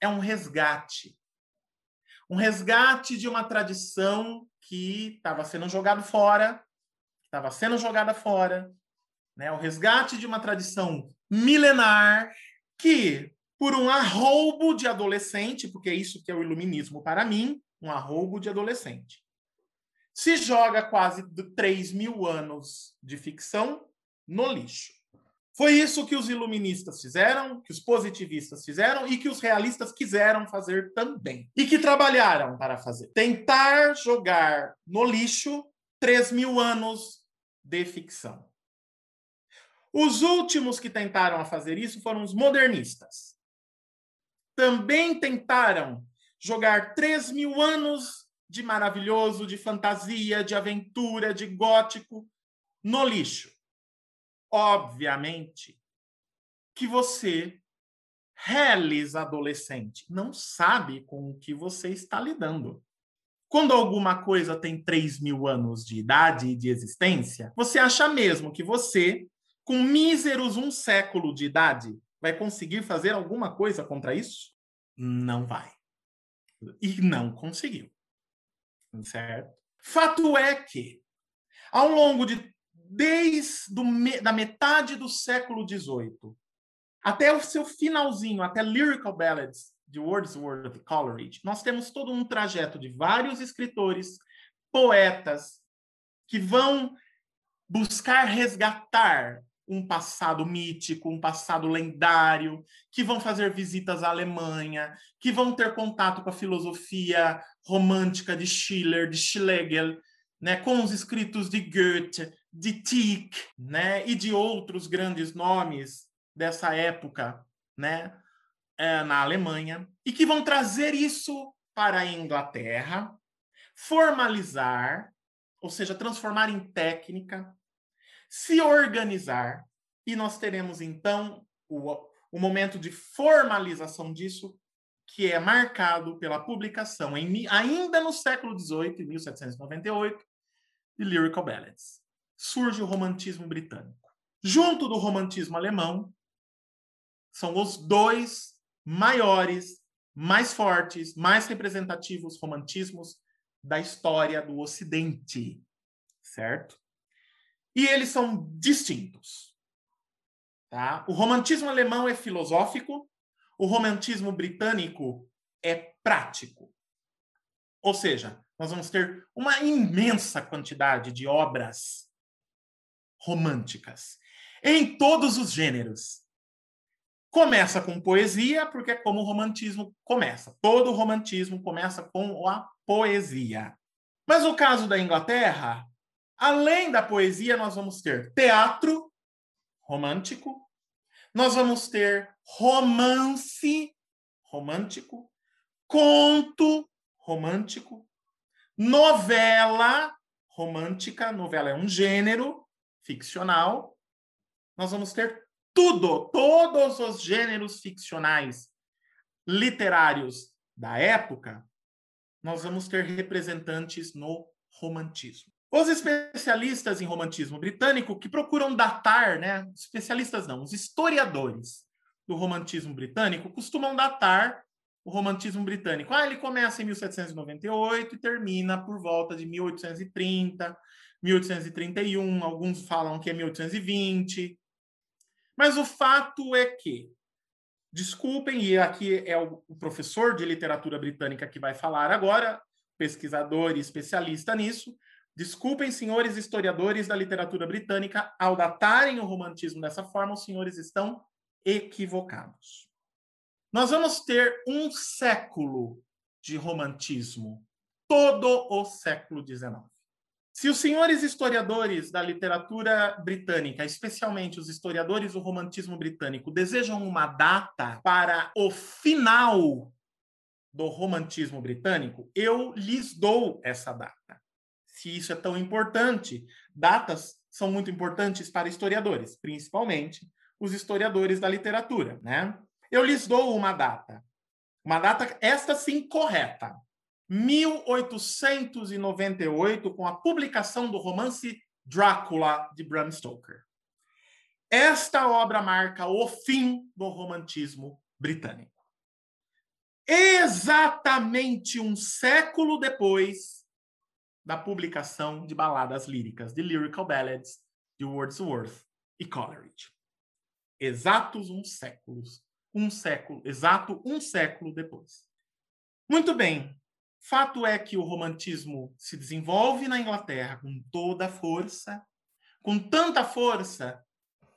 É um resgate. Um resgate de uma tradição que estava sendo jogado fora, estava sendo jogada fora, né? O resgate de uma tradição milenar que por um arroubo de adolescente, porque é isso que é o iluminismo para mim, um arroubo de adolescente. Se joga quase 3 mil anos de ficção no lixo. Foi isso que os iluministas fizeram, que os positivistas fizeram e que os realistas quiseram fazer também. E que trabalharam para fazer. Tentar jogar no lixo 3 mil anos de ficção. Os últimos que tentaram fazer isso foram os modernistas também tentaram jogar 3 mil anos de maravilhoso, de fantasia, de aventura, de gótico no lixo. Obviamente que você, reles adolescente, não sabe com o que você está lidando. Quando alguma coisa tem 3 mil anos de idade e de existência, você acha mesmo que você, com míseros um século de idade, vai conseguir fazer alguma coisa contra isso? Não vai. E não conseguiu. Certo? Fato é que, ao longo de desde do, da metade do século XVIII até o seu finalzinho, até Lyrical Ballads de Wordsworth Coleridge, nós temos todo um trajeto de vários escritores, poetas, que vão buscar resgatar um passado mítico, um passado lendário, que vão fazer visitas à Alemanha, que vão ter contato com a filosofia romântica de Schiller, de Schlegel, né, com os escritos de Goethe, de Tieck, né, e de outros grandes nomes dessa época, né, é, na Alemanha, e que vão trazer isso para a Inglaterra, formalizar, ou seja, transformar em técnica, se organizar, e nós teremos então o, o momento de formalização disso, que é marcado pela publicação, em, ainda no século XVIII, em 1798, de Lyrical Ballads. Surge o romantismo britânico. Junto do romantismo alemão, são os dois maiores, mais fortes, mais representativos romantismos da história do Ocidente, certo? E eles são distintos. Tá? O romantismo alemão é filosófico, o romantismo britânico é prático. Ou seja, nós vamos ter uma imensa quantidade de obras românticas em todos os gêneros. Começa com poesia, porque é como o romantismo começa. Todo romantismo começa com a poesia. Mas o caso da Inglaterra Além da poesia, nós vamos ter teatro romântico, nós vamos ter romance romântico, conto romântico, novela romântica, novela é um gênero ficcional. Nós vamos ter tudo, todos os gêneros ficcionais literários da época, nós vamos ter representantes no romantismo. Os especialistas em romantismo britânico que procuram datar, né? Especialistas não, os historiadores do romantismo britânico costumam datar o romantismo britânico. Ah, ele começa em 1798 e termina por volta de 1830, 1831, alguns falam que é 1820. Mas o fato é que, desculpem, e aqui é o professor de literatura britânica que vai falar agora, pesquisador e especialista nisso, Desculpem, senhores historiadores da literatura britânica, ao datarem o romantismo dessa forma, os senhores estão equivocados. Nós vamos ter um século de romantismo, todo o século XIX. Se os senhores historiadores da literatura britânica, especialmente os historiadores do romantismo britânico, desejam uma data para o final do romantismo britânico, eu lhes dou essa data. Se isso é tão importante, datas são muito importantes para historiadores, principalmente os historiadores da literatura, né? Eu lhes dou uma data. Uma data, esta sim, correta. 1898, com a publicação do romance Drácula, de Bram Stoker. Esta obra marca o fim do romantismo britânico. Exatamente um século depois da publicação de baladas líricas, de Lyrical Ballads, de Wordsworth e Coleridge. Exatos um século, um século, exato um século depois. Muito bem. Fato é que o romantismo se desenvolve na Inglaterra com toda a força, com tanta força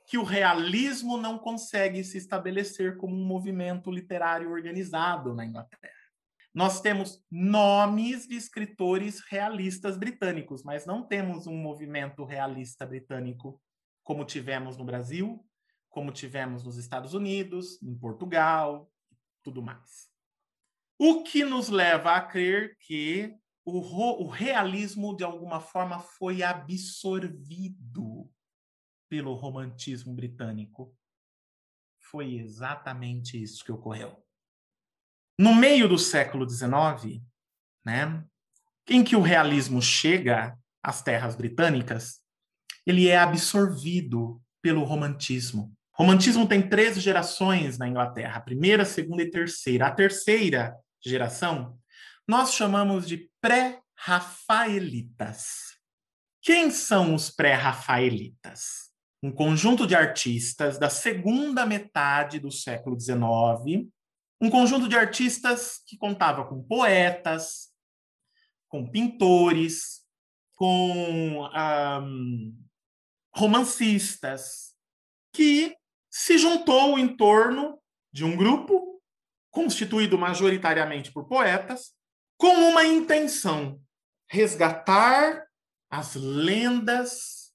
que o realismo não consegue se estabelecer como um movimento literário organizado na Inglaterra. Nós temos nomes de escritores realistas britânicos, mas não temos um movimento realista britânico como tivemos no Brasil, como tivemos nos Estados Unidos, em Portugal, tudo mais. O que nos leva a crer que o, o realismo, de alguma forma, foi absorvido pelo romantismo britânico. Foi exatamente isso que ocorreu. No meio do século XIX, né, em que o realismo chega às terras britânicas, ele é absorvido pelo romantismo. O romantismo tem três gerações na Inglaterra: a primeira, a segunda e a terceira. A terceira geração nós chamamos de pré-rafaelitas. Quem são os pré-rafaelitas? Um conjunto de artistas da segunda metade do século XIX um conjunto de artistas que contava com poetas, com pintores, com um, romancistas, que se juntou em torno de um grupo constituído majoritariamente por poetas, com uma intenção: resgatar as lendas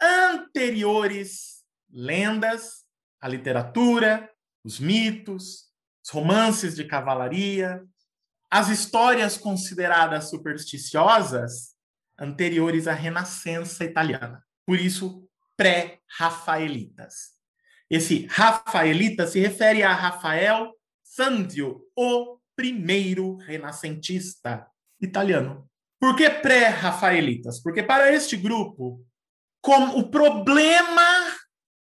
anteriores, lendas, a literatura, os mitos, os romances de cavalaria, as histórias consideradas supersticiosas anteriores à Renascença italiana. Por isso, pré-rafaelitas. Esse rafaelita se refere a Rafael Sanzio, o primeiro renascentista italiano. Por que pré-rafaelitas? Porque para este grupo, o problema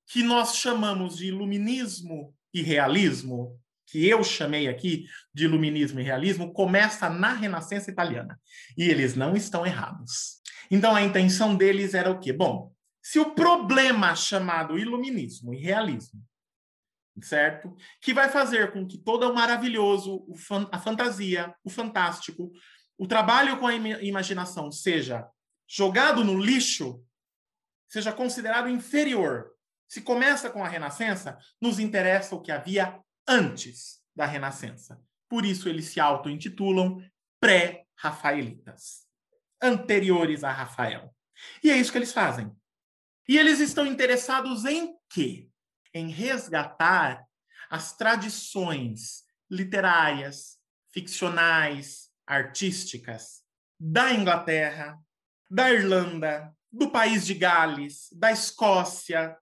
que nós chamamos de iluminismo e realismo que eu chamei aqui de iluminismo e realismo começa na Renascença italiana. E eles não estão errados. Então a intenção deles era o quê? Bom, se o problema chamado iluminismo e realismo, certo? Que vai fazer com que todo o maravilhoso, a fantasia, o fantástico, o trabalho com a imaginação seja jogado no lixo, seja considerado inferior. Se começa com a Renascença, nos interessa o que havia antes da Renascença. Por isso eles se auto-intitulam pré-rafaelitas, anteriores a Rafael. E é isso que eles fazem. E eles estão interessados em quê? Em resgatar as tradições literárias, ficcionais, artísticas da Inglaterra, da Irlanda, do país de Gales, da Escócia,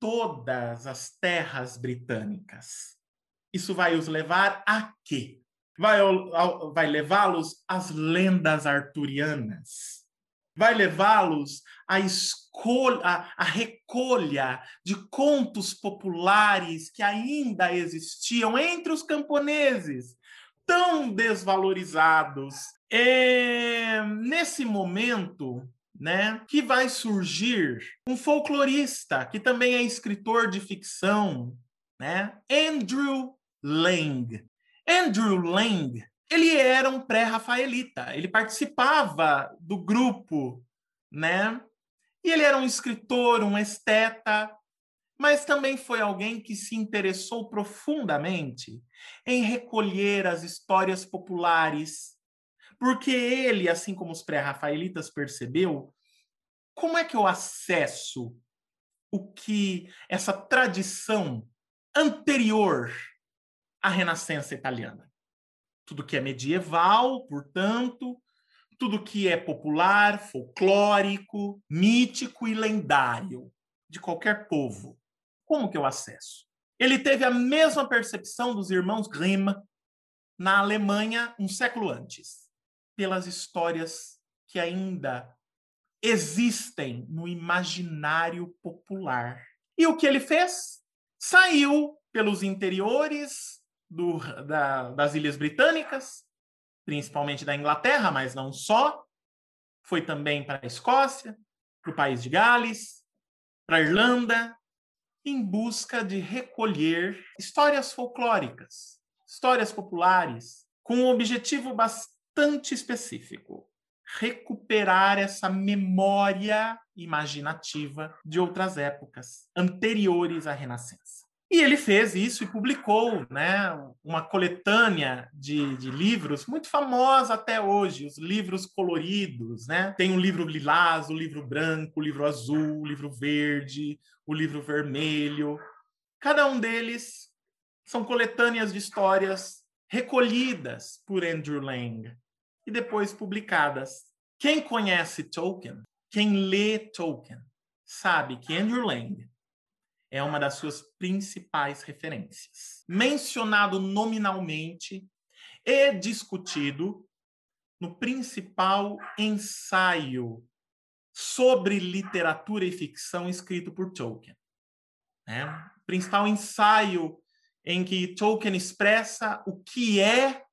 todas as terras britânicas. Isso vai os levar a quê? Vai, vai levá-los às lendas arturianas. Vai levá-los à escolha, à recolha de contos populares que ainda existiam entre os camponeses, tão desvalorizados. É, nesse momento, né, que vai surgir um folclorista que também é escritor de ficção, né, Andrew Lang. Andrew Lang, ele era um pré-rafaelita, ele participava do grupo, né? E ele era um escritor, um esteta, mas também foi alguém que se interessou profundamente em recolher as histórias populares, Porque ele, assim como os pré-rafaelitas, percebeu como é que eu acesso o que essa tradição anterior à Renascença italiana. Tudo que é medieval, portanto, tudo que é popular, folclórico, mítico e lendário de qualquer povo. Como que eu acesso? Ele teve a mesma percepção dos irmãos Grimm na Alemanha um século antes, pelas histórias que ainda existem no imaginário popular. E o que ele fez? Saiu pelos interiores do, da, das Ilhas Britânicas, principalmente da Inglaterra, mas não só. Foi também para a Escócia, para o país de Gales, para a Irlanda, em busca de recolher histórias folclóricas, histórias populares, com um objetivo bastante específico: recuperar essa memória imaginativa de outras épocas anteriores à Renascença. E ele fez isso e publicou né, uma coletânea de, de, livros muito famosa até hoje, os livros coloridos. Né? Tem o livro lilás, o livro branco, o livro azul, o livro verde, o livro vermelho. Cada um deles são coletâneas de histórias recolhidas por Andrew Lang e depois publicadas. Quem conhece Tolkien, quem lê Tolkien, sabe que Andrew Lang é uma das suas principais referências. Mencionado nominalmente e discutido no principal ensaio sobre literatura e ficção escrito por Tolkien. Né? Principal ensaio em que Tolkien expressa o que é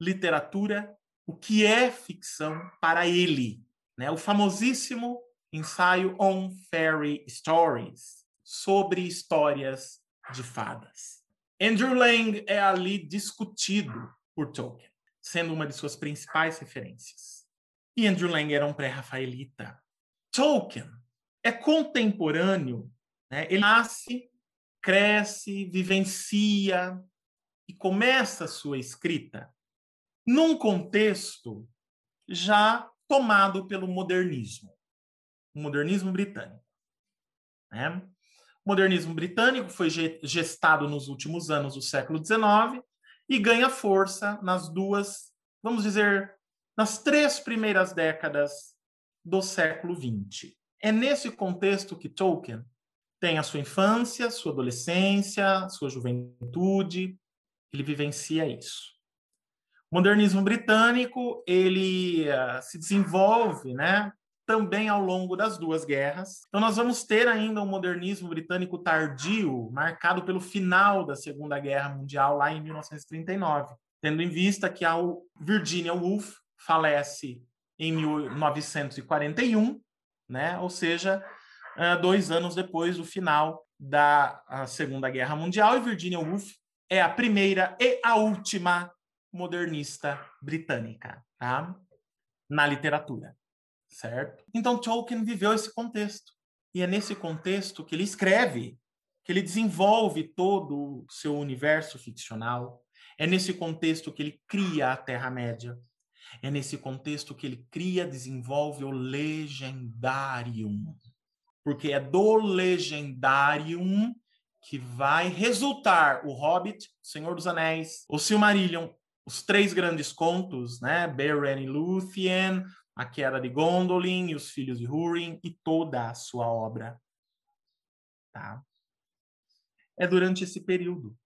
literatura, o que é ficção para ele. Né? O famosíssimo ensaio On Fairy Stories, sobre histórias de fadas. Andrew Lang é ali discutido por Tolkien, sendo uma de suas principais referências. E Andrew Lang era um pré-rafaelita. Tolkien é contemporâneo, né? ele nasce cresce, vivencia e começa a sua escrita num contexto já tomado pelo modernismo, o modernismo britânico. Né? O modernismo britânico foi gestado nos últimos anos do século XIX e ganha força nas duas, vamos dizer, nas três primeiras décadas do século XX. É nesse contexto que Tolkien tem a sua infância, sua adolescência, sua juventude, ele vivencia isso. O modernismo britânico, ele uh, se desenvolve, né, também ao longo das duas guerras. Então nós vamos ter ainda um modernismo britânico tardio, marcado pelo final da Segunda Guerra Mundial lá em 1939, tendo em vista que a Virginia Woolf falece em 1941, né? Ou seja, uh, dois anos depois do final da Segunda Guerra Mundial, e Virginia Woolf é a primeira e a última modernista britânica, tá? Na literatura, certo? Então Tolkien viveu esse contexto. E é nesse contexto que ele escreve, que ele desenvolve todo o seu universo ficcional. É nesse contexto que ele cria a Terra-média. É nesse contexto que ele cria, desenvolve o Legendarium porque é do Legendarium que vai resultar o Hobbit, Senhor dos Anéis, o Silmarillion, os três grandes contos, né? Beren e Lúthien, a Queda de Gondolin e os Filhos de Húrin e toda a sua obra. Tá? É durante esse período.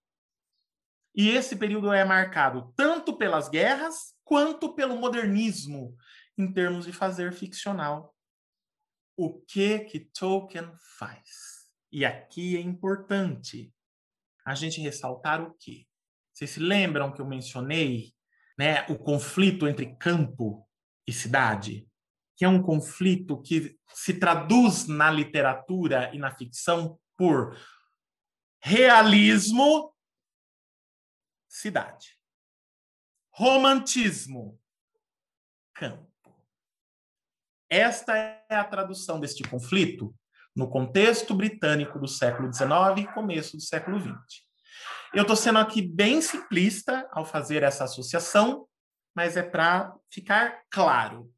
E esse período é marcado tanto pelas guerras quanto pelo modernismo em termos de fazer ficcional o que que Tolkien faz. E aqui é importante a gente ressaltar o quê? Vocês se lembram que eu mencionei né, o conflito entre campo e cidade? Que é um conflito que se traduz na literatura e na ficção por realismo, cidade. Romantismo, campo. Esta é a tradução deste conflito no contexto britânico do século XIX e começo do século XX. Eu estou sendo aqui bem simplista ao fazer essa associação, mas é para ficar claro.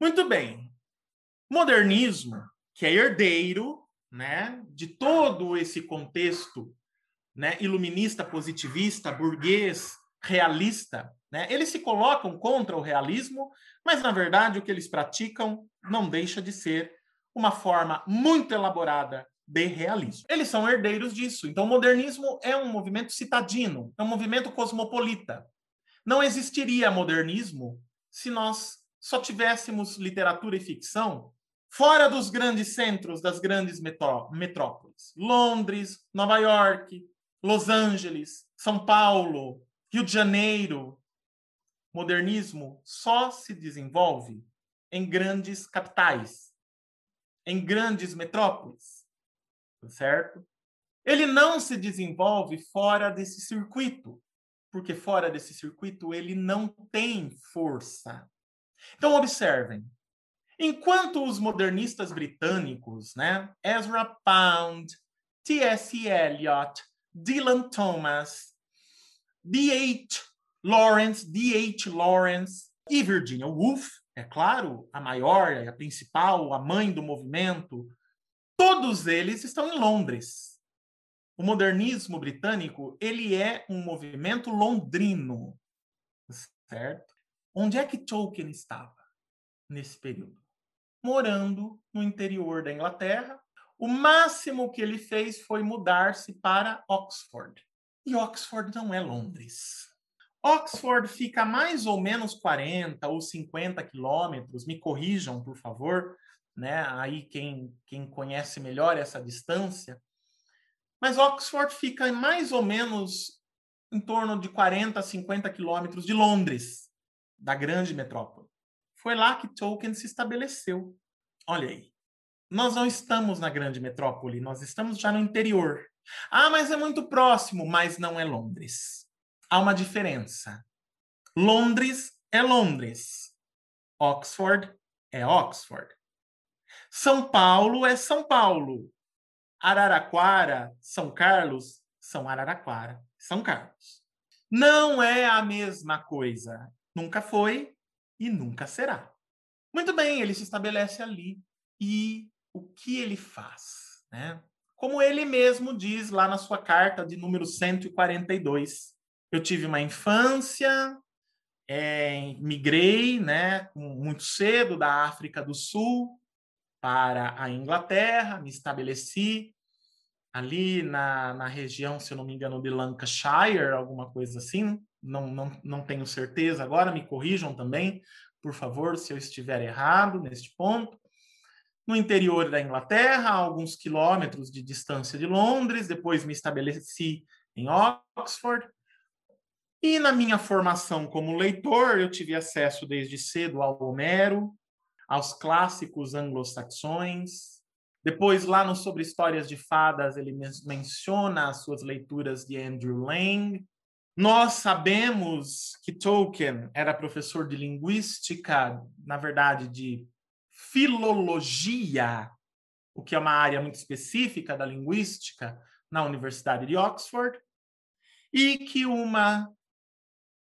Muito bem. Modernismo, que é herdeiro né, de todo esse contexto né, iluminista, positivista, burguês, realista, né, eles se colocam contra o realismo, mas na verdade o que eles praticam não deixa de ser uma forma muito elaborada de realismo. Eles são herdeiros disso. Então, o modernismo é um movimento citadino, é um movimento cosmopolita. Não existiria modernismo se nós só tivéssemos literatura e ficção fora dos grandes centros das grandes metrópoles. Londres, Nova York, Los Angeles, São Paulo, Rio de Janeiro. Modernismo só se desenvolve em grandes capitais, em grandes metrópoles, certo? Ele não se desenvolve fora desse circuito, porque fora desse circuito ele não tem força. Então observem, enquanto os modernistas britânicos, né, Ezra Pound, T.S. Eliot, Dylan Thomas, D.H. Lawrence, D.H. Lawrence e Virginia Woolf é claro, a maior, a principal, a mãe do movimento, todos eles estão em Londres. O modernismo britânico, ele é um movimento londrino, certo? Onde é que Tolkien estava nesse período? Morando no interior da Inglaterra. O máximo que ele fez foi mudar-se para Oxford. E Oxford não é Londres. Oxford fica a mais ou menos 40 ou 50 quilômetros, me corrijam, por favor, né? Aí quem, quem conhece melhor essa distância. Mas Oxford fica mais ou menos em torno de 40 a 50 quilômetros de Londres, da grande metrópole. Foi lá que Tolkien se estabeleceu. Olha aí. Nós não estamos na grande metrópole, nós estamos já no interior. Ah, mas é muito próximo, mas não é Londres há uma diferença. Londres é Londres. Oxford é Oxford. São Paulo é São Paulo. Araraquara, São Carlos, são Araraquara, São Carlos. Não é a mesma coisa. Nunca foi e nunca será. Muito bem, ele se estabelece ali. E o que ele faz? Né? Como ele mesmo diz lá na sua carta de número 142, eu tive uma infância, é, migrei né, muito cedo da África do Sul para a Inglaterra, me estabeleci ali na, na região, se eu não me engano, de Lancashire, alguma coisa assim, não, não, não tenho certeza agora, me corrijam também, por favor, se eu estiver errado neste ponto. No interior da Inglaterra, a alguns quilômetros de distância de Londres, depois me estabeleci em Oxford, e na minha formação como leitor, eu tive acesso desde cedo ao Homero, aos clássicos anglo-saxões. Depois, lá no Sobre Histórias de Fadas, ele menciona as suas leituras de Andrew Lang. Nós sabemos que Tolkien era professor de linguística, na verdade, de filologia, o que é uma área muito específica da linguística, na Universidade de Oxford, e que uma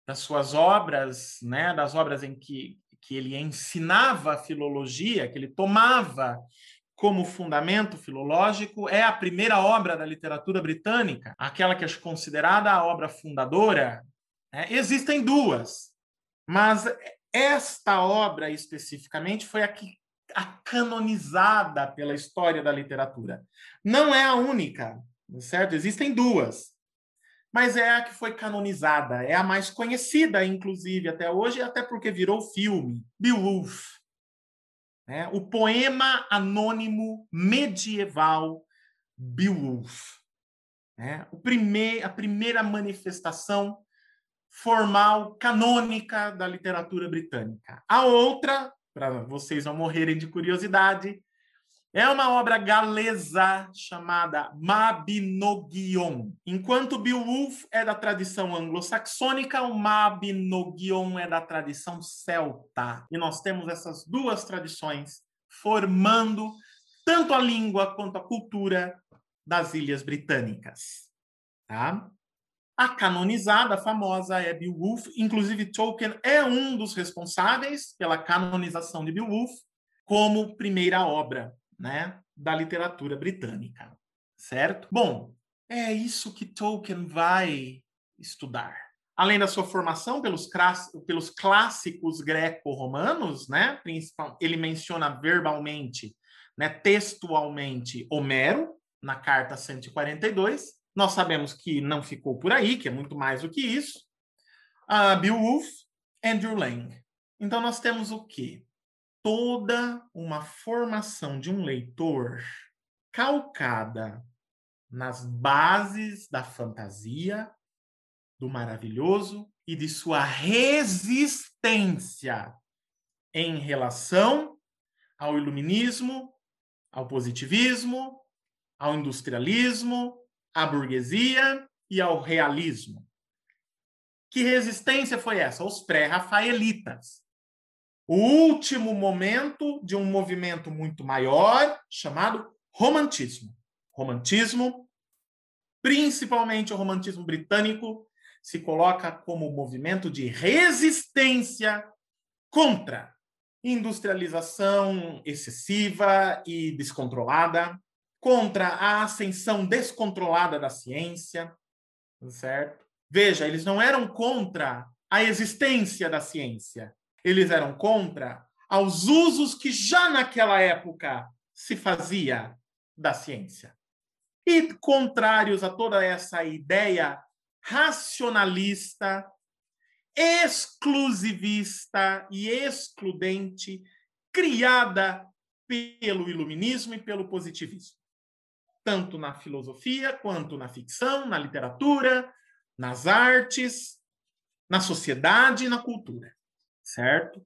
das suas obras, né, das obras em que, que ele ensinava a filologia, que ele tomava como fundamento filológico, é a primeira obra da literatura britânica, aquela que é considerada a obra fundadora. Né? Existem duas, mas esta obra especificamente foi a que a canonizada pela história da literatura. Não é a única, certo? Existem duas mas é a que foi canonizada, é a mais conhecida, inclusive, até hoje, até porque virou filme. Beowulf. Né? O poema anônimo medieval Beowulf. Né? O primeir, a primeira manifestação formal, canônica da literatura britânica. A outra, para vocês não morrerem de curiosidade, é uma obra galesa chamada Mabinogion. Enquanto Beowulf é da tradição anglo-saxônica, o Mabinogion é da tradição celta. E nós temos essas duas tradições formando tanto a língua quanto a cultura das ilhas britânicas. Tá? a canonizada, a famosa é Beowulf. Inclusive, Tolkien é um dos responsáveis pela canonização de Beowulf como primeira obra né, da literatura britânica. Certo? Bom, é isso que Tolkien vai estudar. Além da sua formação pelos, pelos clássicos greco-romanos, né, ele menciona verbalmente, né, textualmente, Homero, na carta 142, nós sabemos que não ficou por aí, que é muito mais do que isso. Uh, Beowulf, Andrew Lang. Então nós temos o quê? Toda uma formação de um leitor calcada nas bases da fantasia, do maravilhoso e de sua resistência em relação ao iluminismo, ao positivismo, ao industrialismo, à burguesia e ao realismo. Que resistência foi essa? Os pré-rafaelitas. O último momento de um movimento muito maior chamado romantismo. Romantismo, principalmente o romantismo britânico, se coloca como movimento de resistência contra industrialização excessiva e descontrolada, contra a ascensão descontrolada da ciência, certo? Veja, eles não eram contra a existência da ciência, eles eram contra aos usos que já naquela época se fazia da ciência. E contrários a toda essa ideia racionalista, exclusivista e excludente criada pelo iluminismo e pelo positivismo tanto na filosofia quanto na ficção, na literatura, nas artes, na sociedade e na cultura, certo?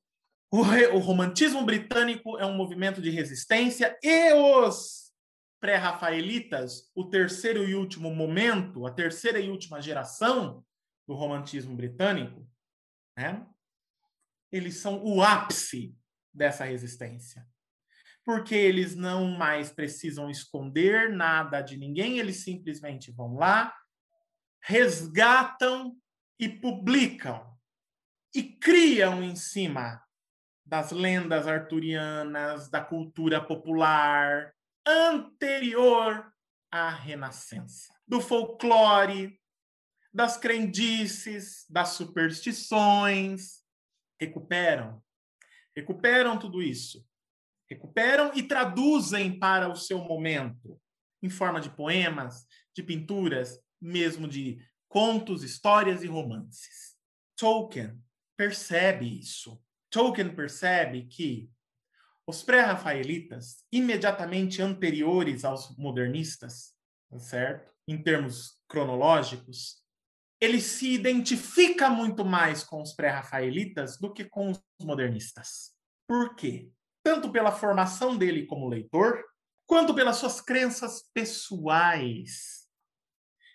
O, o romantismo britânico é um movimento de resistência e os pré-rafaelitas, o terceiro e último momento, a terceira e última geração do romantismo britânico, né? Eles são o ápice dessa resistência porque eles não mais precisam esconder nada de ninguém, eles simplesmente vão lá, resgatam e publicam e criam em cima das lendas arturianas, da cultura popular anterior à Renascença, do folclore, das crendices, das superstições, recuperam, recuperam tudo isso recuperam e traduzem para o seu momento, em forma de poemas, de pinturas, mesmo de contos, histórias e romances. Tolkien percebe isso. Tolkien percebe que os pré-rafaelitas, imediatamente anteriores aos modernistas, tá certo? Em termos cronológicos, ele se identifica muito mais com os pré-rafaelitas do que com os modernistas. Por quê? tanto pela formação dele como leitor, quanto pelas suas crenças pessoais.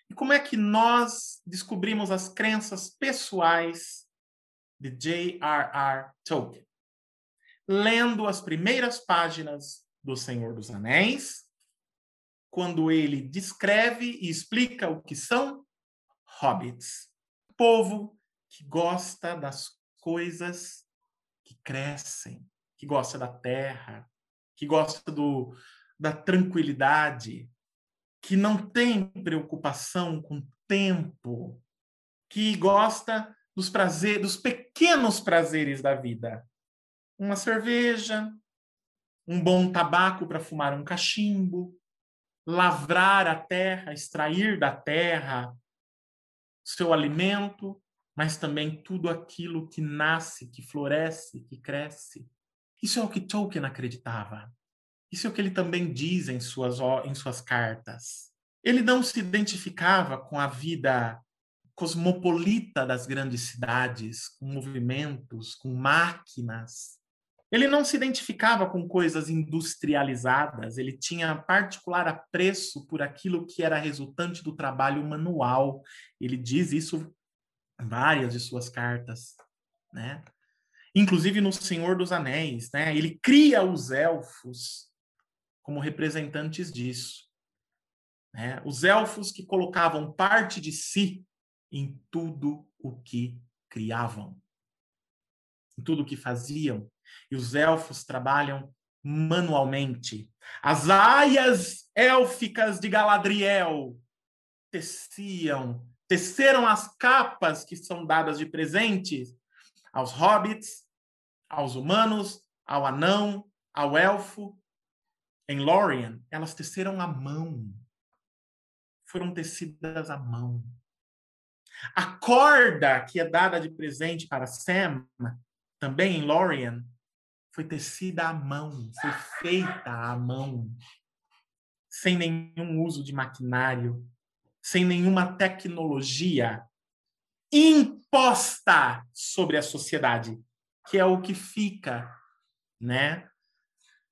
E como é que nós descobrimos as crenças pessoais de J.R.R. Tolkien? Lendo as primeiras páginas do Senhor dos Anéis, quando ele descreve e explica o que são hobbits, povo que gosta das coisas que crescem, que gosta da terra, que gosta do, da tranquilidade, que não tem preocupação com tempo, que gosta dos prazeres, dos pequenos prazeres da vida. Uma cerveja, um bom tabaco para fumar um cachimbo, lavrar a terra, extrair da terra seu alimento, mas também tudo aquilo que nasce, que floresce, que cresce. Isso é o que Tolkien acreditava. Isso é o que ele também diz em suas, em suas cartas. Ele não se identificava com a vida cosmopolita das grandes cidades, com movimentos, com máquinas. Ele não se identificava com coisas industrializadas, ele tinha particular apreço por aquilo que era resultante do trabalho manual. Ele diz isso em várias de suas cartas, né? inclusive no Senhor dos Anéis, né? Ele cria os elfos como representantes disso. Né? Os elfos que colocavam parte de si em tudo o que criavam, em tudo o que faziam. E os elfos trabalham manualmente. As aias élficas de Galadriel teciam, teceram as capas que são dadas de presente aos hobbits, aos humanos, ao anão, ao elfo. Em Lórien, elas teceram à mão. Foram tecidas à mão. A corda que é dada de presente para Sam, também em Lórien, foi tecida à mão, foi feita à mão, sem nenhum uso de maquinário, sem nenhuma tecnologia imposta sobre a sociedade, que é o que fica, né,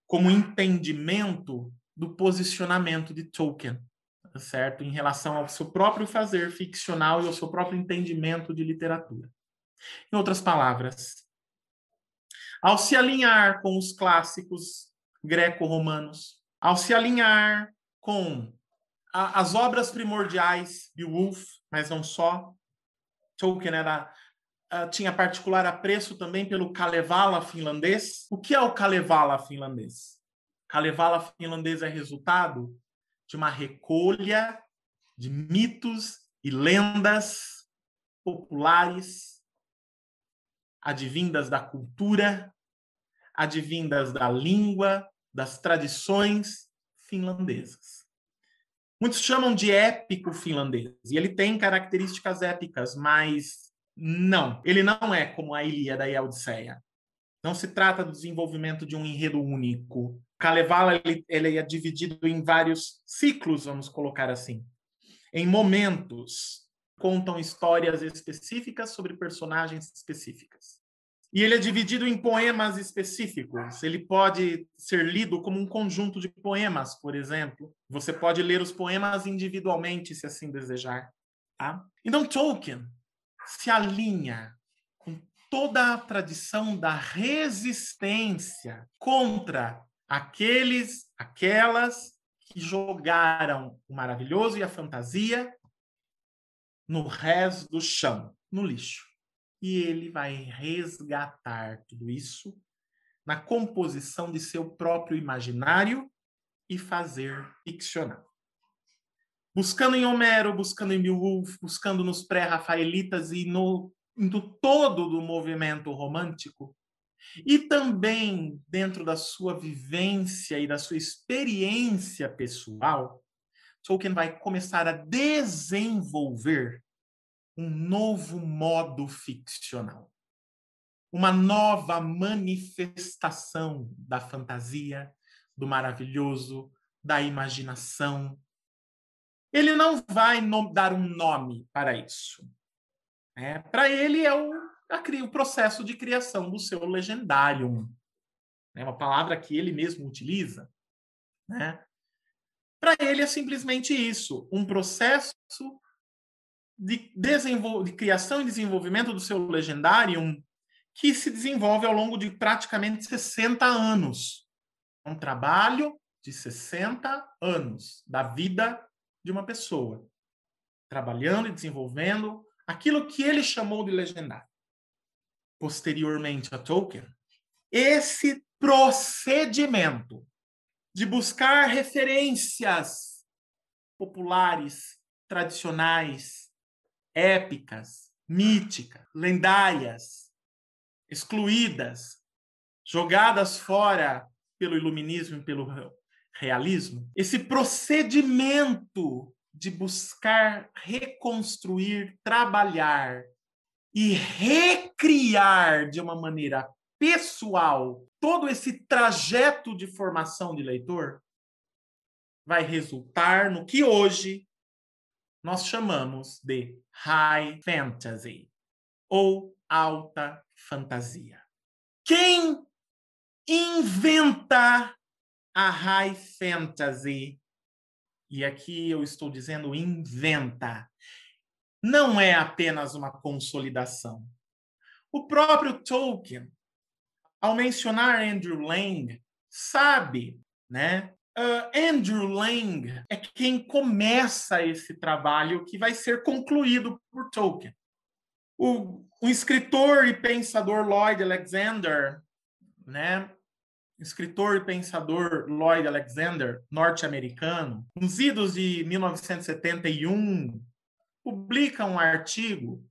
como entendimento do posicionamento de Tolkien, certo? Em relação ao seu próprio fazer ficcional e ao seu próprio entendimento de literatura. Em outras palavras, ao se alinhar com os clássicos greco-romanos, ao se alinhar com a, as obras primordiais de Woolf, mas não só, Tolkien era uh, tinha particular apreço também pelo Kalevala finlandês. O que é o Kalevala finlandês? Kalevala finlandês é resultado de uma recolha de mitos e lendas populares advindas da cultura, advindas da língua, das tradições finlandesas. Muitos chamam de épico finlandês, e ele tem características épicas, mas não, ele não é como a Ilíada e a Odisseia. Não se trata do desenvolvimento de um enredo único. Kalevala ele, ele é dividido em vários ciclos, vamos colocar assim, em momentos contam histórias específicas sobre personagens específicas. E ele é dividido em poemas específicos. Ele pode ser lido como um conjunto de poemas, por exemplo. Você pode ler os poemas individualmente, se assim desejar. Tá? Então, Tolkien se alinha toda a tradição da resistência contra aqueles, aquelas que jogaram o maravilhoso e a fantasia no rés do chão, no lixo. E ele vai resgatar tudo isso na composição de seu próprio imaginário e fazer ficcional. Buscando em Homero, buscando em Beowulf, buscando nos pré-rafaelitas e no, no todo do movimento romântico, e também dentro da sua vivência e da sua experiência pessoal, Tolkien vai começar a desenvolver um novo modo ficcional, uma nova manifestação da fantasia, do maravilhoso, da imaginação. Ele não vai dar um nome para isso. É, para ele é o, a, o processo de criação do seu legendário. É uma palavra que ele mesmo utiliza. Né? Para ele é simplesmente isso, um processo de, de criação e desenvolvimento do seu legendário que se desenvolve ao longo de praticamente 60 anos. Um trabalho de 60 anos da vida de uma pessoa, trabalhando e desenvolvendo aquilo que ele chamou de legendário. Posteriormente a Tolkien, esse procedimento de buscar referências populares, tradicionais, épicas, míticas, lendárias, excluídas, jogadas fora pelo iluminismo e pelo realismo, esse procedimento de buscar reconstruir, trabalhar e recriar de uma maneira pessoal todo esse trajeto de formação de leitor vai resultar no que hoje nós chamamos de high fantasy ou alta fantasia. Quem inventa a high fantasy, e aqui eu estou dizendo inventa, não é apenas uma consolidação. O próprio Tolkien ao mencionar Andrew Lang, sabe, né, Uh, Andrew Lang é quem começa esse trabalho que vai ser concluído por Tolkien. O, o escritor e pensador Lloyd Alexander, né, escritor e pensador Lloyd Alexander, norte-americano, nos idos de 1971, publica um artigo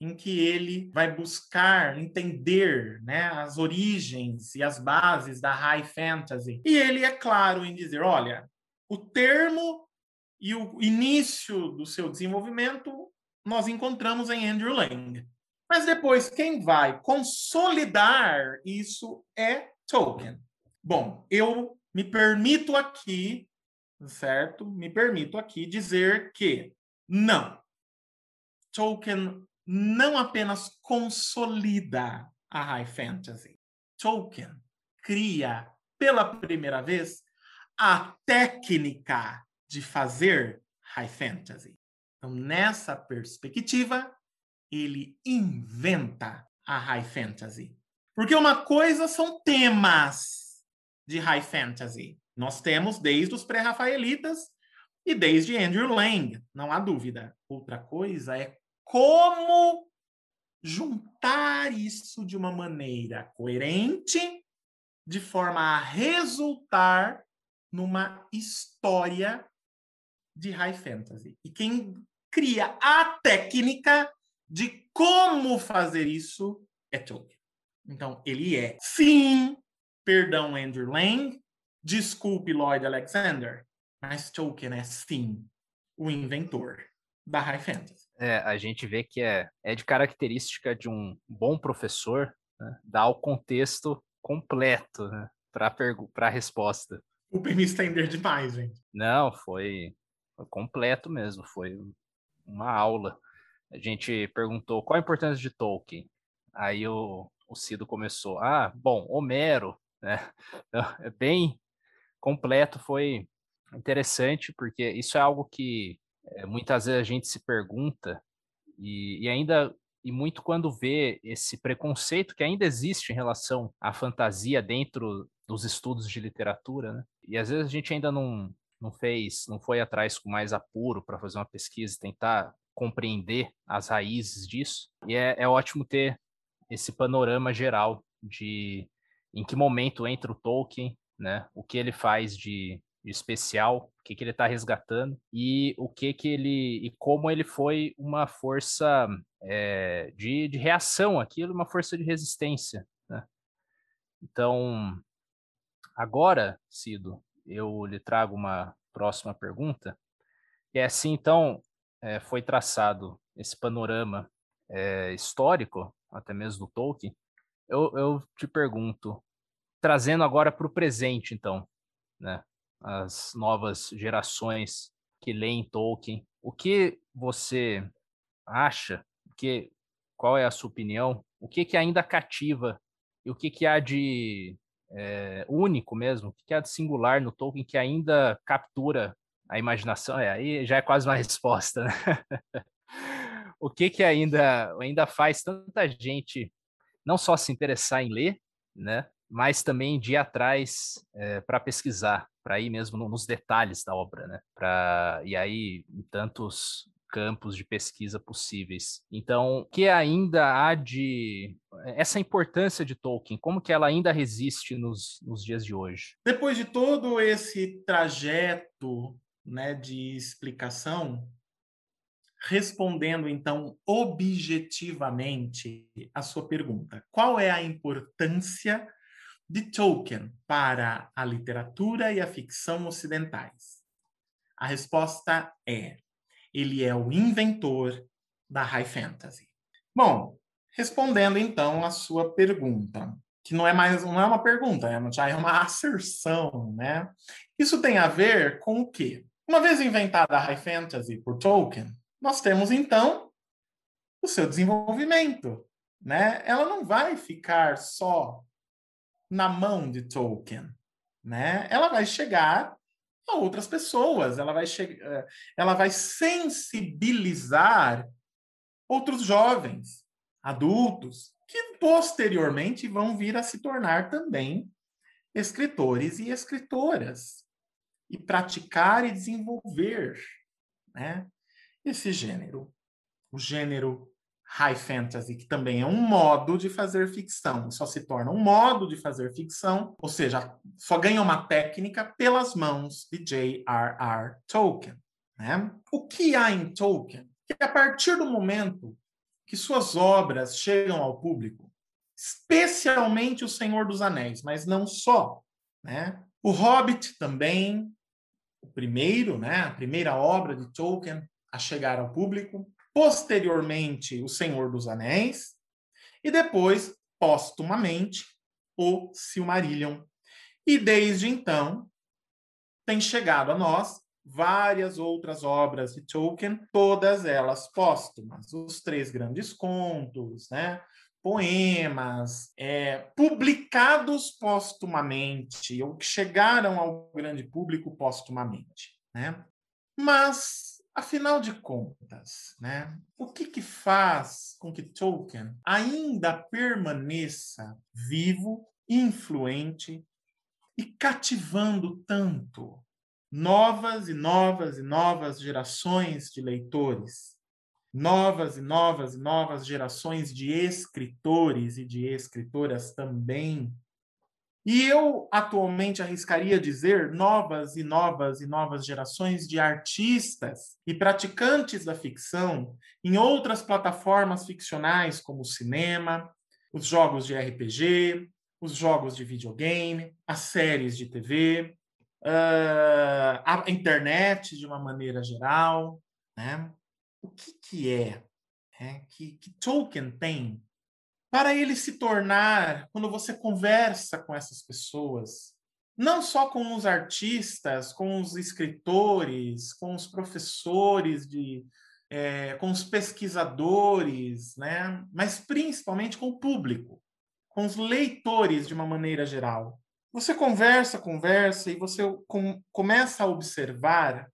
em que ele vai buscar entender né, as origens e as bases da high fantasy. E ele é claro em dizer: olha, o termo e o início do seu desenvolvimento nós encontramos em Andrew Lang. Mas depois, quem vai consolidar isso é Tolkien. Bom, eu me permito aqui, certo? Me permito aqui dizer que não. Tolkien não apenas consolida a high fantasy. Tolkien cria pela primeira vez a técnica de fazer high fantasy. Então, nessa perspectiva, ele inventa a high fantasy. Porque uma coisa são temas de high fantasy. Nós temos desde os pré-rafaelitas e desde Andrew Lang, não há dúvida. Outra coisa é como juntar isso de uma maneira coerente, de forma a resultar numa história de high fantasy. E quem cria a técnica de como fazer isso é Tolkien. Então, ele é, sim, perdão, Andrew Lang, desculpe, Lloyd Alexander, mas Tolkien é, sim, o inventor da high fantasy. É, a gente vê que é, é de característica de um bom professor né, dar o contexto completo né, para a resposta. O me estender demais, gente. Não, foi, foi completo mesmo, foi uma aula. A gente perguntou qual a importância de Tolkien. Aí o, o Cido começou, ah, bom, Homero, né? Então, é bem completo, foi interessante, porque isso é algo que é, muitas vezes a gente se pergunta, e, e ainda e muito quando vê esse preconceito que ainda existe em relação à fantasia dentro dos estudos de literatura, né? E às vezes a gente ainda não, não fez, não foi atrás com mais apuro para fazer uma pesquisa e tentar compreender as raízes disso. E é, é ótimo ter esse panorama geral de em que momento entra o Tolkien, né? O que ele faz de especial, o que, que ele está resgatando e o que que ele e como ele foi uma força é, de, de reação àquilo, uma força de resistência. Né? Então, agora, Cido, eu lhe trago uma próxima pergunta, que é assim, então, é, foi traçado esse panorama é, histórico, até mesmo do Tolkien, eu, eu te pergunto, trazendo agora para o presente, então, né? as novas gerações que leem Tolkien. O que você acha? Que, qual é a sua opinião? O que, que ainda cativa e o que, que há de é, único mesmo? O que, que há de singular no Tolkien que ainda captura a imaginação? É, aí já é quase uma resposta, né? O que, que ainda, ainda faz tanta gente não só se interessar em ler, né? mas também de ir atrás é, para pesquisar, para ir mesmo nos detalhes da obra, né? Pra, e aí, em tantos campos de pesquisa possíveis. Então, que ainda há de essa importância de Tolkien, como que ela ainda resiste nos, nos dias de hoje? Depois de todo esse trajeto, né, de explicação, respondendo então objetivamente a sua pergunta, qual é a importância de Tolkien para a literatura e a ficção ocidentais? A resposta é: ele é o inventor da high fantasy. Bom, respondendo então a sua pergunta, que não é mais não é uma pergunta, é, já é uma asserção, né? Isso tem a ver com o quê? Uma vez inventada a high fantasy por Tolkien, nós temos então o seu desenvolvimento, né? Ela não vai ficar só na mão de Tolkien, né? Ela vai chegar a outras pessoas, ela vai eh, ela vai sensibilizar outros jovens, adultos, que posteriormente vão vir a se tornar também escritores e escritoras. e praticar e desenvolver né, esse gênero. O gênero high fantasy, que também é um modo de fazer ficção, só se torna um modo de fazer ficção, ou seja, só ganha uma técnica pelas mãos de J.R.R. Tolkien. Né? O que há em Tolkien? Que a partir do momento que suas obras chegam ao público, especialmente O Senhor dos Anéis, mas não só, né? O Hobbit também, o primeiro, né, a primeira obra de Tolkien a chegar ao público, posteriormente O Senhor dos Anéis e depois, póstumamente, o Silmarillion. E desde então tem chegado a nós várias outras obras de Tolkien, todas elas póstumas, os três grandes contos, né? poemas é, publicados póstumamente ou que chegaram ao grande público póstumamente, né? Mas afinal de contas, né? O que que faz com que Tolkien ainda permaneça vivo, influente e cativando tanto novas e novas e novas gerações de leitores? novas e novas e novas gerações de escritores e de escritoras também. E eu atualmente arriscaria dizer novas e novas e novas gerações de artistas e praticantes da ficção em outras plataformas ficcionais, como o cinema, os jogos de RPG, os jogos de videogame, as séries de TV, ah, a internet de uma maneira geral, né? o que, que é, é que, que Tolkien tem para ele se tornar, quando você conversa com essas pessoas, não só com os artistas, com os escritores, com os professores, de, é, com os pesquisadores, né? mas principalmente com o público, com os leitores de uma maneira geral. Você conversa, conversa e você com, começa a observar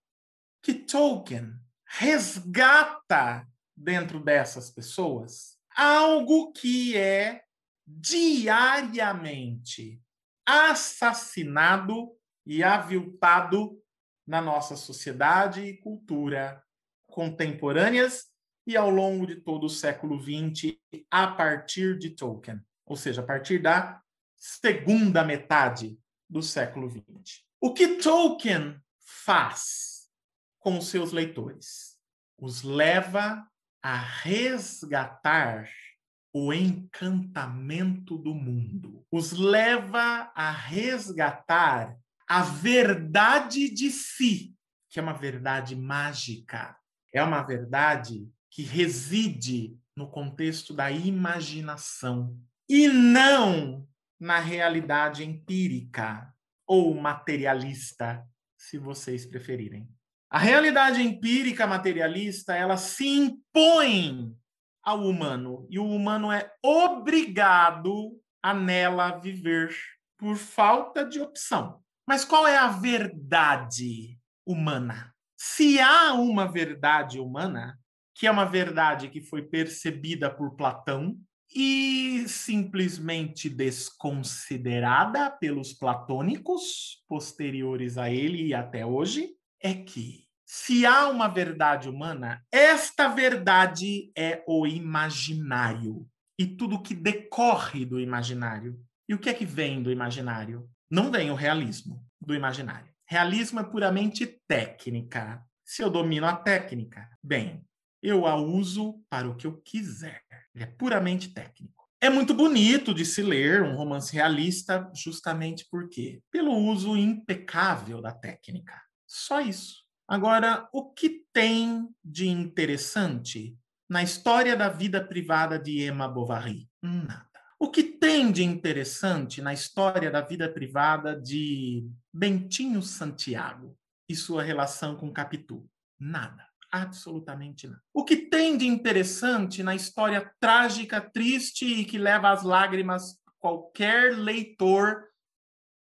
que Tolkien resgata dentro dessas pessoas algo que é diariamente assassinado e aviltado na nossa sociedade e cultura contemporâneas e ao longo de todo o século XX, a partir de Tolkien, ou seja, a partir da segunda metade do século XX. O que Tolkien faz com os seus leitores. Os leva a resgatar o encantamento do mundo. Os leva a resgatar a verdade de si, que é uma verdade mágica. É uma verdade que reside no contexto da imaginação e não na realidade empírica ou materialista, se vocês preferirem. A realidade empírica materialista, ela se impõe ao humano e o humano é obrigado a nela viver por falta de opção. Mas qual é a verdade humana? Se há uma verdade humana, que é uma verdade que foi percebida por Platão e simplesmente desconsiderada pelos platônicos posteriores a ele e até hoje, é que se há uma verdade humana, esta verdade é o imaginário e tudo que decorre do imaginário. E o que é que vem do imaginário? Não vem o realismo do imaginário. Realismo é puramente técnica. Se eu domino a técnica, bem, eu a uso para o que eu quiser. Ele é puramente técnico. É muito bonito de se ler um romance realista, justamente por quê? Pelo uso impecável da técnica. Só isso. Agora, o que tem de interessante na história da vida privada de Emma Bovary? Nada. O que tem de interessante na história da vida privada de Bentinho Santiago e sua relação com Capitu? Nada. Absolutamente nada. O que tem de interessante na história trágica, triste e que leva às lágrimas qualquer leitor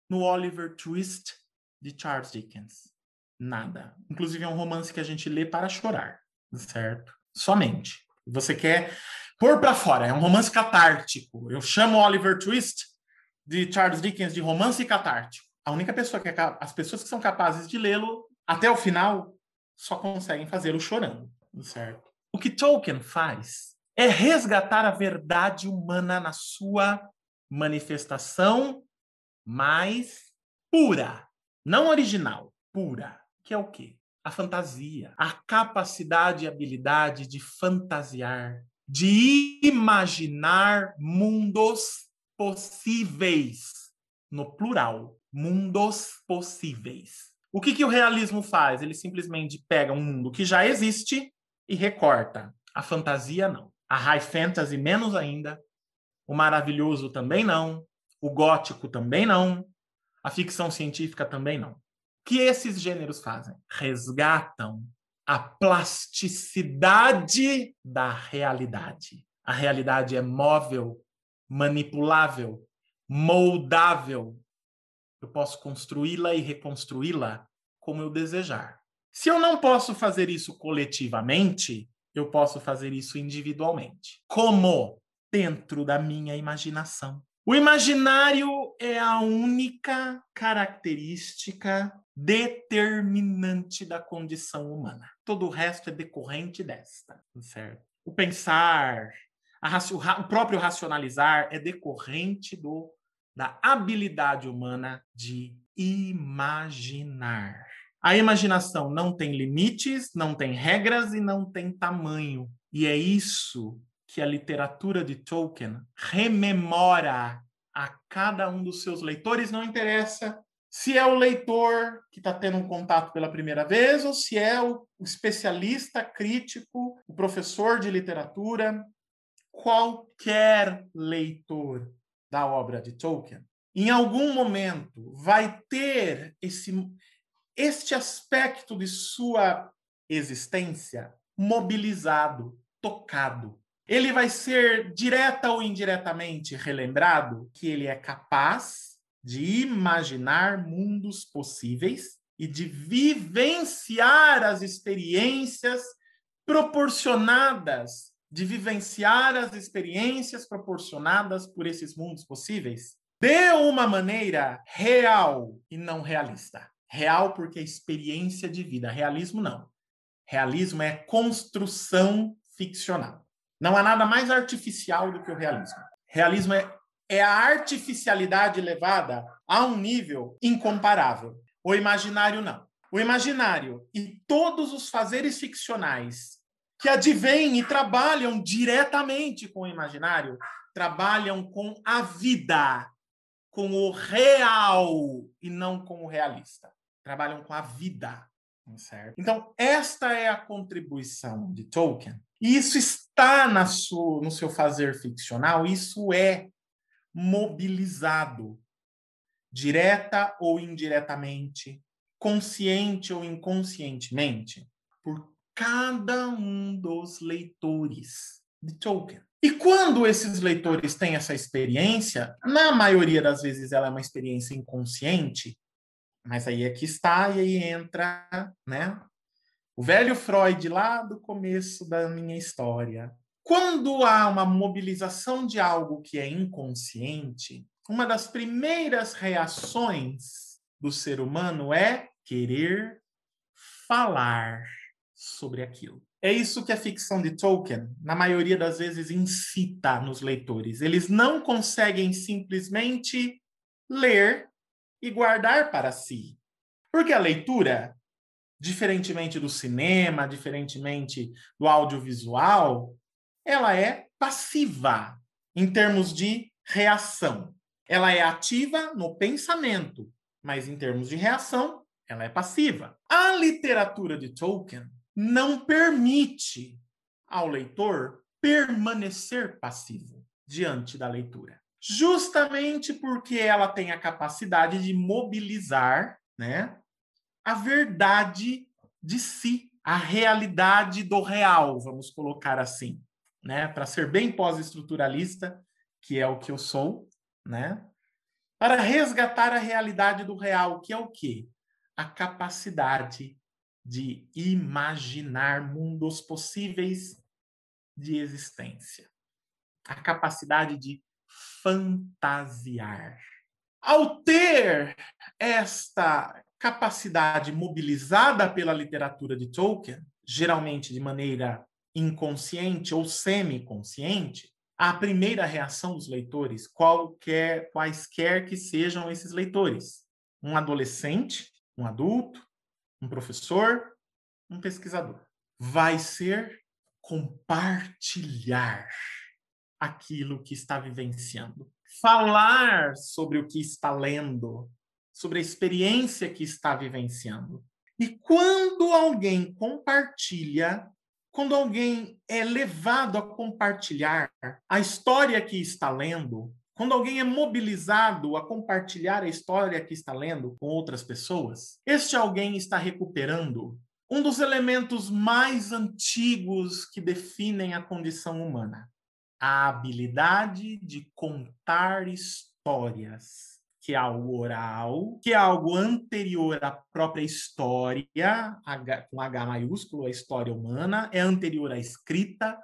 no Oliver Twist de Charles Dickens? Nada. Inclusive é um romance que a gente lê para chorar, certo? Somente. Você quer pôr para fora. É um romance catártico. Eu chamo Oliver Twist de Charles Dickens de romance catártico. a única pessoa que é, as pessoas que são capazes de lê-lo até o final só conseguem fazê-lo chorando, certo? O que Tolkien faz é resgatar a verdade humana na sua manifestação mais pura, não original, pura, que é o quê? A fantasia, a capacidade e habilidade de fantasiar, de imaginar mundos possíveis, no plural, mundos possíveis. O que, que o realismo faz? Ele simplesmente pega um mundo que já existe e recorta. A fantasia, não. A high fantasy, menos ainda. O maravilhoso também não. O gótico também não. A ficção científica também não. Que esses gêneros fazem? Resgatam a plasticidade da realidade. A realidade é móvel, manipulável, moldável. Eu posso construí-la e reconstruí-la como eu desejar. Se eu não posso fazer isso coletivamente, eu posso fazer isso individualmente. Como? Dentro da minha imaginação. O imaginário é a única característica determinante da condição humana. Todo o resto é decorrente desta, certo? O pensar, o próprio racionalizar é decorrente do, da habilidade humana de imaginar. A imaginação não tem limites, não tem regras e não tem tamanho. E é isso que a literatura de Tolkien rememora a cada um dos seus leitores, não interessa se é o leitor que está tendo um contato pela primeira vez ou se é o especialista crítico, o professor de literatura, qualquer leitor da obra de Tolkien, em algum momento vai ter esse este aspecto de sua existência mobilizado, tocado. Ele vai ser direta ou indiretamente relembrado que ele é capaz de imaginar mundos possíveis e de vivenciar as experiências proporcionadas, de vivenciar as experiências proporcionadas por esses mundos possíveis de uma maneira real e não realista. Real porque é experiência de vida. Realismo não. Realismo é construção ficcional. Não há nada mais artificial do que o realismo. Realismo é, é a artificialidade levada a um nível incomparável. O imaginário não. O imaginário e todos os fazeres ficcionais que advêm e trabalham diretamente com o imaginário trabalham com a vida, com o real e não com o realista trabalham com a vida. Certo? Então, esta é a contribuição de Tolkien. E isso está na sua, no seu fazer ficcional, isso é mobilizado, direta ou indiretamente, consciente ou inconscientemente, por cada um dos leitores de Tolkien. E quando esses leitores têm essa experiência, na maioria das vezes ela é uma experiência inconsciente, mas aí aqui está, e aí entra, né? O velho Freud lá do começo da minha história. Quando há uma mobilização de algo que é inconsciente, uma das primeiras reações do ser humano é querer falar sobre aquilo. É isso que a ficção de Tolkien, na maioria das vezes, incita nos leitores. Eles não conseguem simplesmente ler e guardar para si. Porque a leitura, diferentemente do cinema, diferentemente do audiovisual, ela é passiva em termos de reação. Ela é ativa no pensamento, mas em termos de reação, ela é passiva. A literatura de Tolkien não permite ao leitor permanecer passivo diante da leitura justamente porque ela tem a capacidade de mobilizar né, a verdade de si, a realidade do real, vamos colocar assim, né, para ser bem pós-estruturalista, que é o que eu sou, né, para resgatar a realidade do real, que é o quê? A capacidade de imaginar mundos possíveis de existência. A capacidade de fantasiar. Ao ter esta capacidade mobilizada pela literatura de Tolkien, geralmente de maneira inconsciente ou semi-consciente, a primeira reação dos leitores, qualquer, quaisquer que sejam esses leitores, um adolescente, um adulto, um professor, um pesquisador, vai ser compartilhar aquilo que está vivenciando, falar sobre o que está lendo, sobre a experiência que está vivenciando. E quando alguém compartilha, quando alguém é levado a compartilhar a história que está lendo, quando alguém é mobilizado a compartilhar a história que está lendo com outras pessoas, este alguém está recuperando um dos elementos mais antigos que definem a condição humana: a habilidade de contar histórias que é algo oral, que é algo anterior à própria história, com H maiúsculo, a história humana, é anterior à escrita,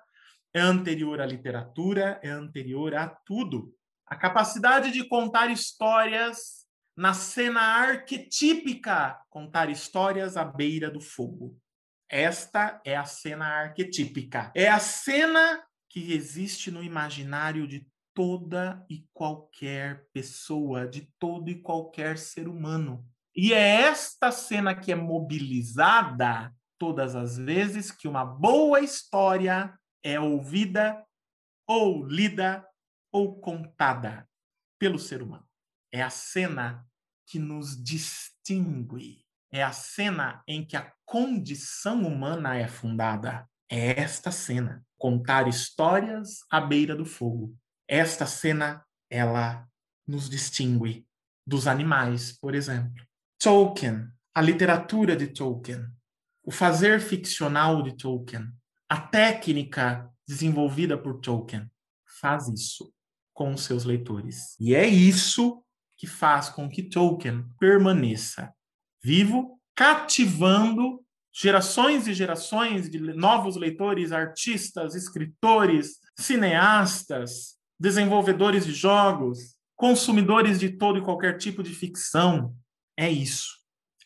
é anterior à literatura, é anterior a tudo. A capacidade de contar histórias na cena arquetípica, contar histórias à beira do fogo. Esta é a cena arquetípica. É a cena que existe no imaginário de toda e qualquer pessoa, de todo e qualquer ser humano. E é esta cena que é mobilizada todas as vezes que uma boa história é ouvida ou lida ou contada pelo ser humano. É a cena que nos distingue. É a cena em que a condição humana é fundada. É esta cena, contar histórias à beira do fogo. Esta cena, ela nos distingue dos animais, por exemplo. Tolkien, a literatura de Tolkien, o fazer ficcional de Tolkien, a técnica desenvolvida por Tolkien, faz isso com seus leitores. E é isso que faz com que Tolkien permaneça vivo, cativando gerações e gerações de novos leitores, artistas, escritores, cineastas, desenvolvedores de jogos, consumidores de todo e qualquer tipo de ficção. É isso.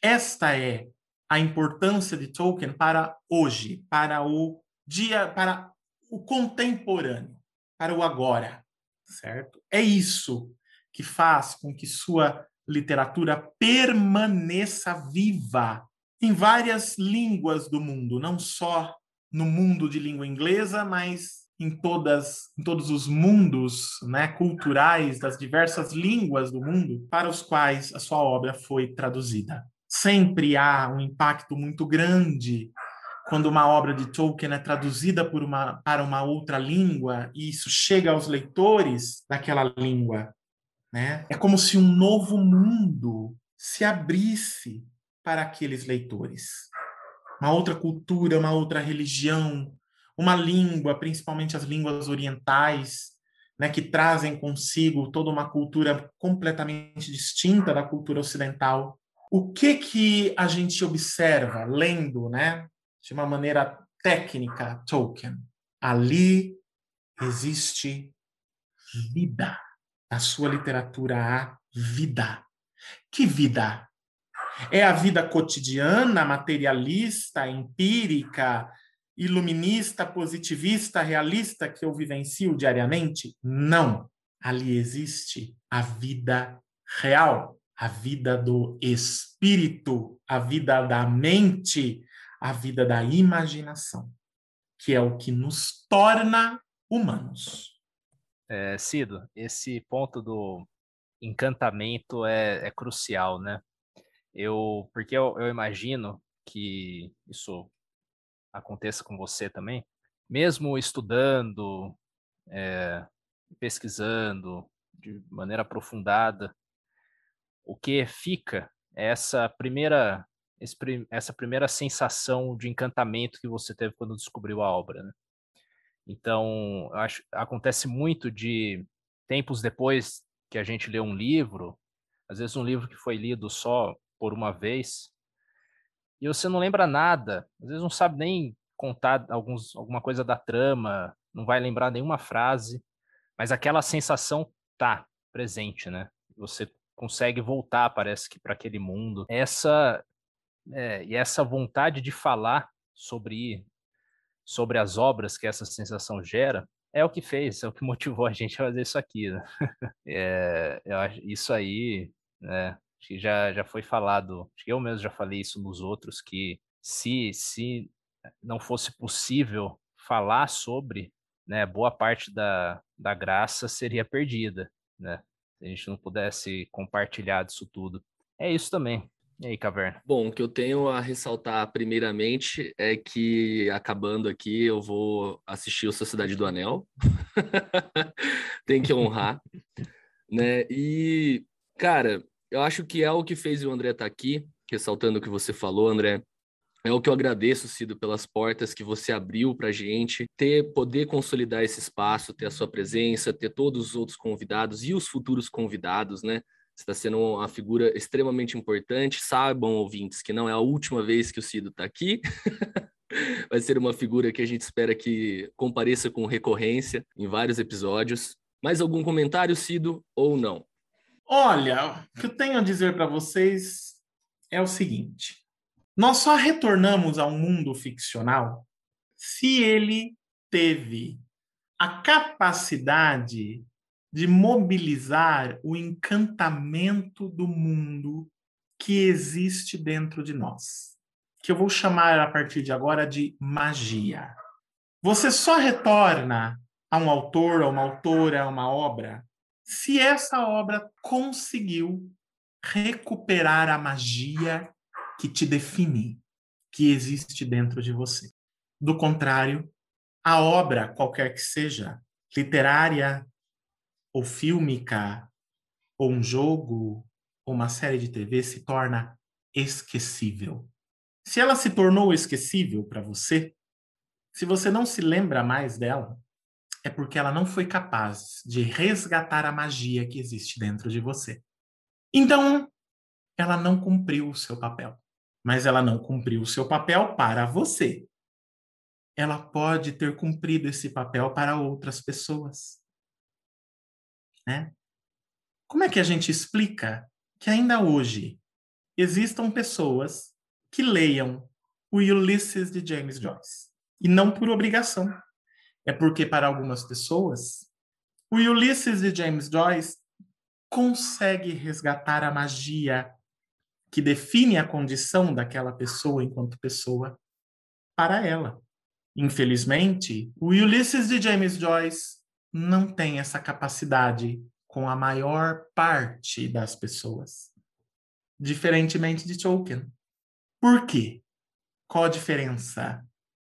Esta é a importância de Tolkien para hoje, para o dia, para o contemporâneo, para o agora, certo? É isso que faz com que sua literatura permaneça viva em várias línguas do mundo, não só no mundo de língua inglesa, mas em todas em todos os mundos né, culturais das diversas línguas do mundo para os quais a sua obra foi traduzida. Sempre há um impacto muito grande quando uma obra de Tolkien é traduzida uma, para uma outra língua e isso chega aos leitores daquela língua. Né? É como se um novo mundo se abrisse para aqueles leitores. Uma outra cultura, uma outra religião, uma língua, principalmente as línguas orientais, né, que trazem consigo toda uma cultura completamente distinta da cultura ocidental. O que que a gente observa lendo, né, de uma maneira técnica, Tolkien? Ali existe vida. Na sua literatura há vida. Que vida? É a vida cotidiana, materialista, empírica, iluminista, positivista, realista que eu vivencio diariamente? Não. Ali existe a vida real, a vida do espírito, a vida da mente, a vida da imaginação, que é o que nos torna humanos. É, Cido, esse ponto do encantamento é, é crucial, né? Eu, porque eu, eu imagino que isso aconteça com você também, mesmo estudando, é, pesquisando de maneira aprofundada, o que fica é essa primeira essa primeira sensação de encantamento que você teve quando descobriu a obra, né? Então, acho acontece muito de tempos depois que a gente lê um livro, às vezes um livro que foi lido só por uma vez, e você não lembra nada, às vezes não sabe nem contar alguns, alguma coisa da trama, não vai lembrar nenhuma frase, mas aquela sensação tá presente, né? Você consegue voltar, parece que, para aquele mundo. Essa é, e essa vontade de falar sobre sobre as obras que essa sensação gera é o que fez, é o que motivou a gente a fazer isso aqui. Né? É, eu acho, isso aí, né, acho que já, já foi falado, acho que eu mesmo já falei isso nos outros, que se, se não fosse possível falar sobre, né, boa parte da, da graça seria perdida, né? Se a gente não pudesse compartilhar disso tudo. É isso também. E aí, Caverna? Bom, o que eu tenho a ressaltar primeiramente é que, acabando aqui, eu vou assistir o Sociedade do Anel. Tem que honrar. né? E, cara, eu acho que é o que fez o André estar tá aqui, ressaltando o que você falou, André. É o que eu agradeço, Cido, pelas portas que você abriu para a gente, ter, poder consolidar esse espaço, ter a sua presença, ter todos os outros convidados e os futuros convidados, né? Você está sendo uma figura extremamente importante. Saibam, ouvintes, que não é a última vez que o Cido está aqui. Vai ser uma figura que a gente espera que compareça com recorrência em vários episódios. Mais algum comentário, Cido, ou não? Olha, o que eu tenho a dizer para vocês é o seguinte: nós só retornamos ao mundo ficcional se ele teve a capacidade de mobilizar o encantamento do mundo que existe dentro de nós, que eu vou chamar a partir de agora de magia. Você só retorna a um autor, a uma autora, a uma obra, se essa obra conseguiu recuperar a magia que te define, que existe dentro de você. Do contrário, a obra, qualquer que seja, literária ou fílmica, ou um jogo, ou uma série de TV, se torna esquecível. Se ela se tornou esquecível para você, se você não se lembra mais dela, é porque ela não foi capaz de resgatar a magia que existe dentro de você. Então, ela não cumpriu o seu papel mas ela não cumpriu o seu papel para você. Ela pode ter cumprido esse papel para outras pessoas. Né? Como é que a gente explica que ainda hoje existam pessoas que leiam o Ulysses de James Joyce? E não por obrigação. É porque, para algumas pessoas, o Ulysses de James Joyce consegue resgatar a magia que define a condição daquela pessoa enquanto pessoa para ela. Infelizmente, o Ulysses de James Joyce não tem essa capacidade com a maior parte das pessoas, diferentemente de Tolkien. Por quê? Qual a diferença?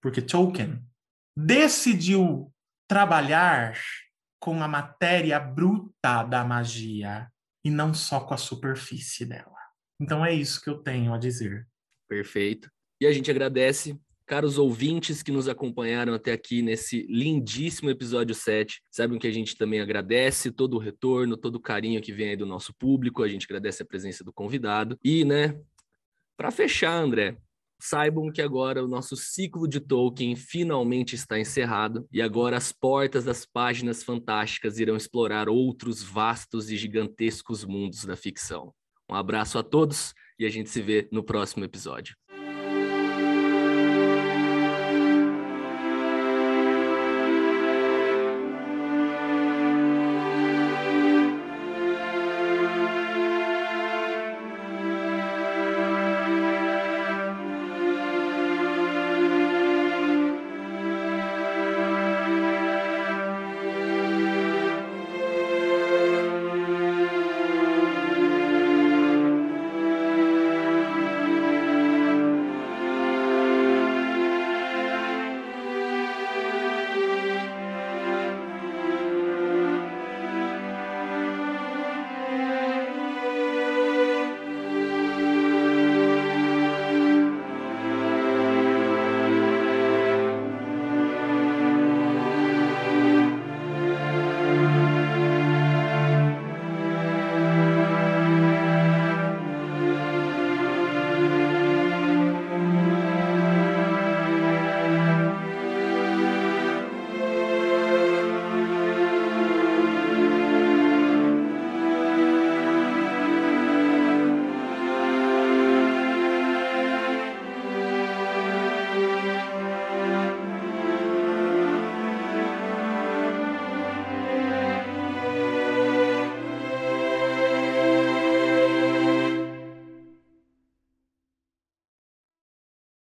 Porque Tolkien decidiu trabalhar com a matéria bruta da magia e não só com a superfície dela. Então é isso que eu tenho a dizer. Perfeito. E a gente agradece, caros ouvintes que nos acompanharam até aqui nesse lindíssimo episódio 7. Sabem que a gente também agradece todo o retorno, todo o carinho que vem aí do nosso público. A gente agradece a presença do convidado. E, né, para fechar, André, saibam que agora o nosso ciclo de Tolkien finalmente está encerrado e agora as portas das páginas fantásticas irão explorar outros vastos e gigantescos mundos da ficção. Um abraço a todos e a gente se vê no próximo episódio.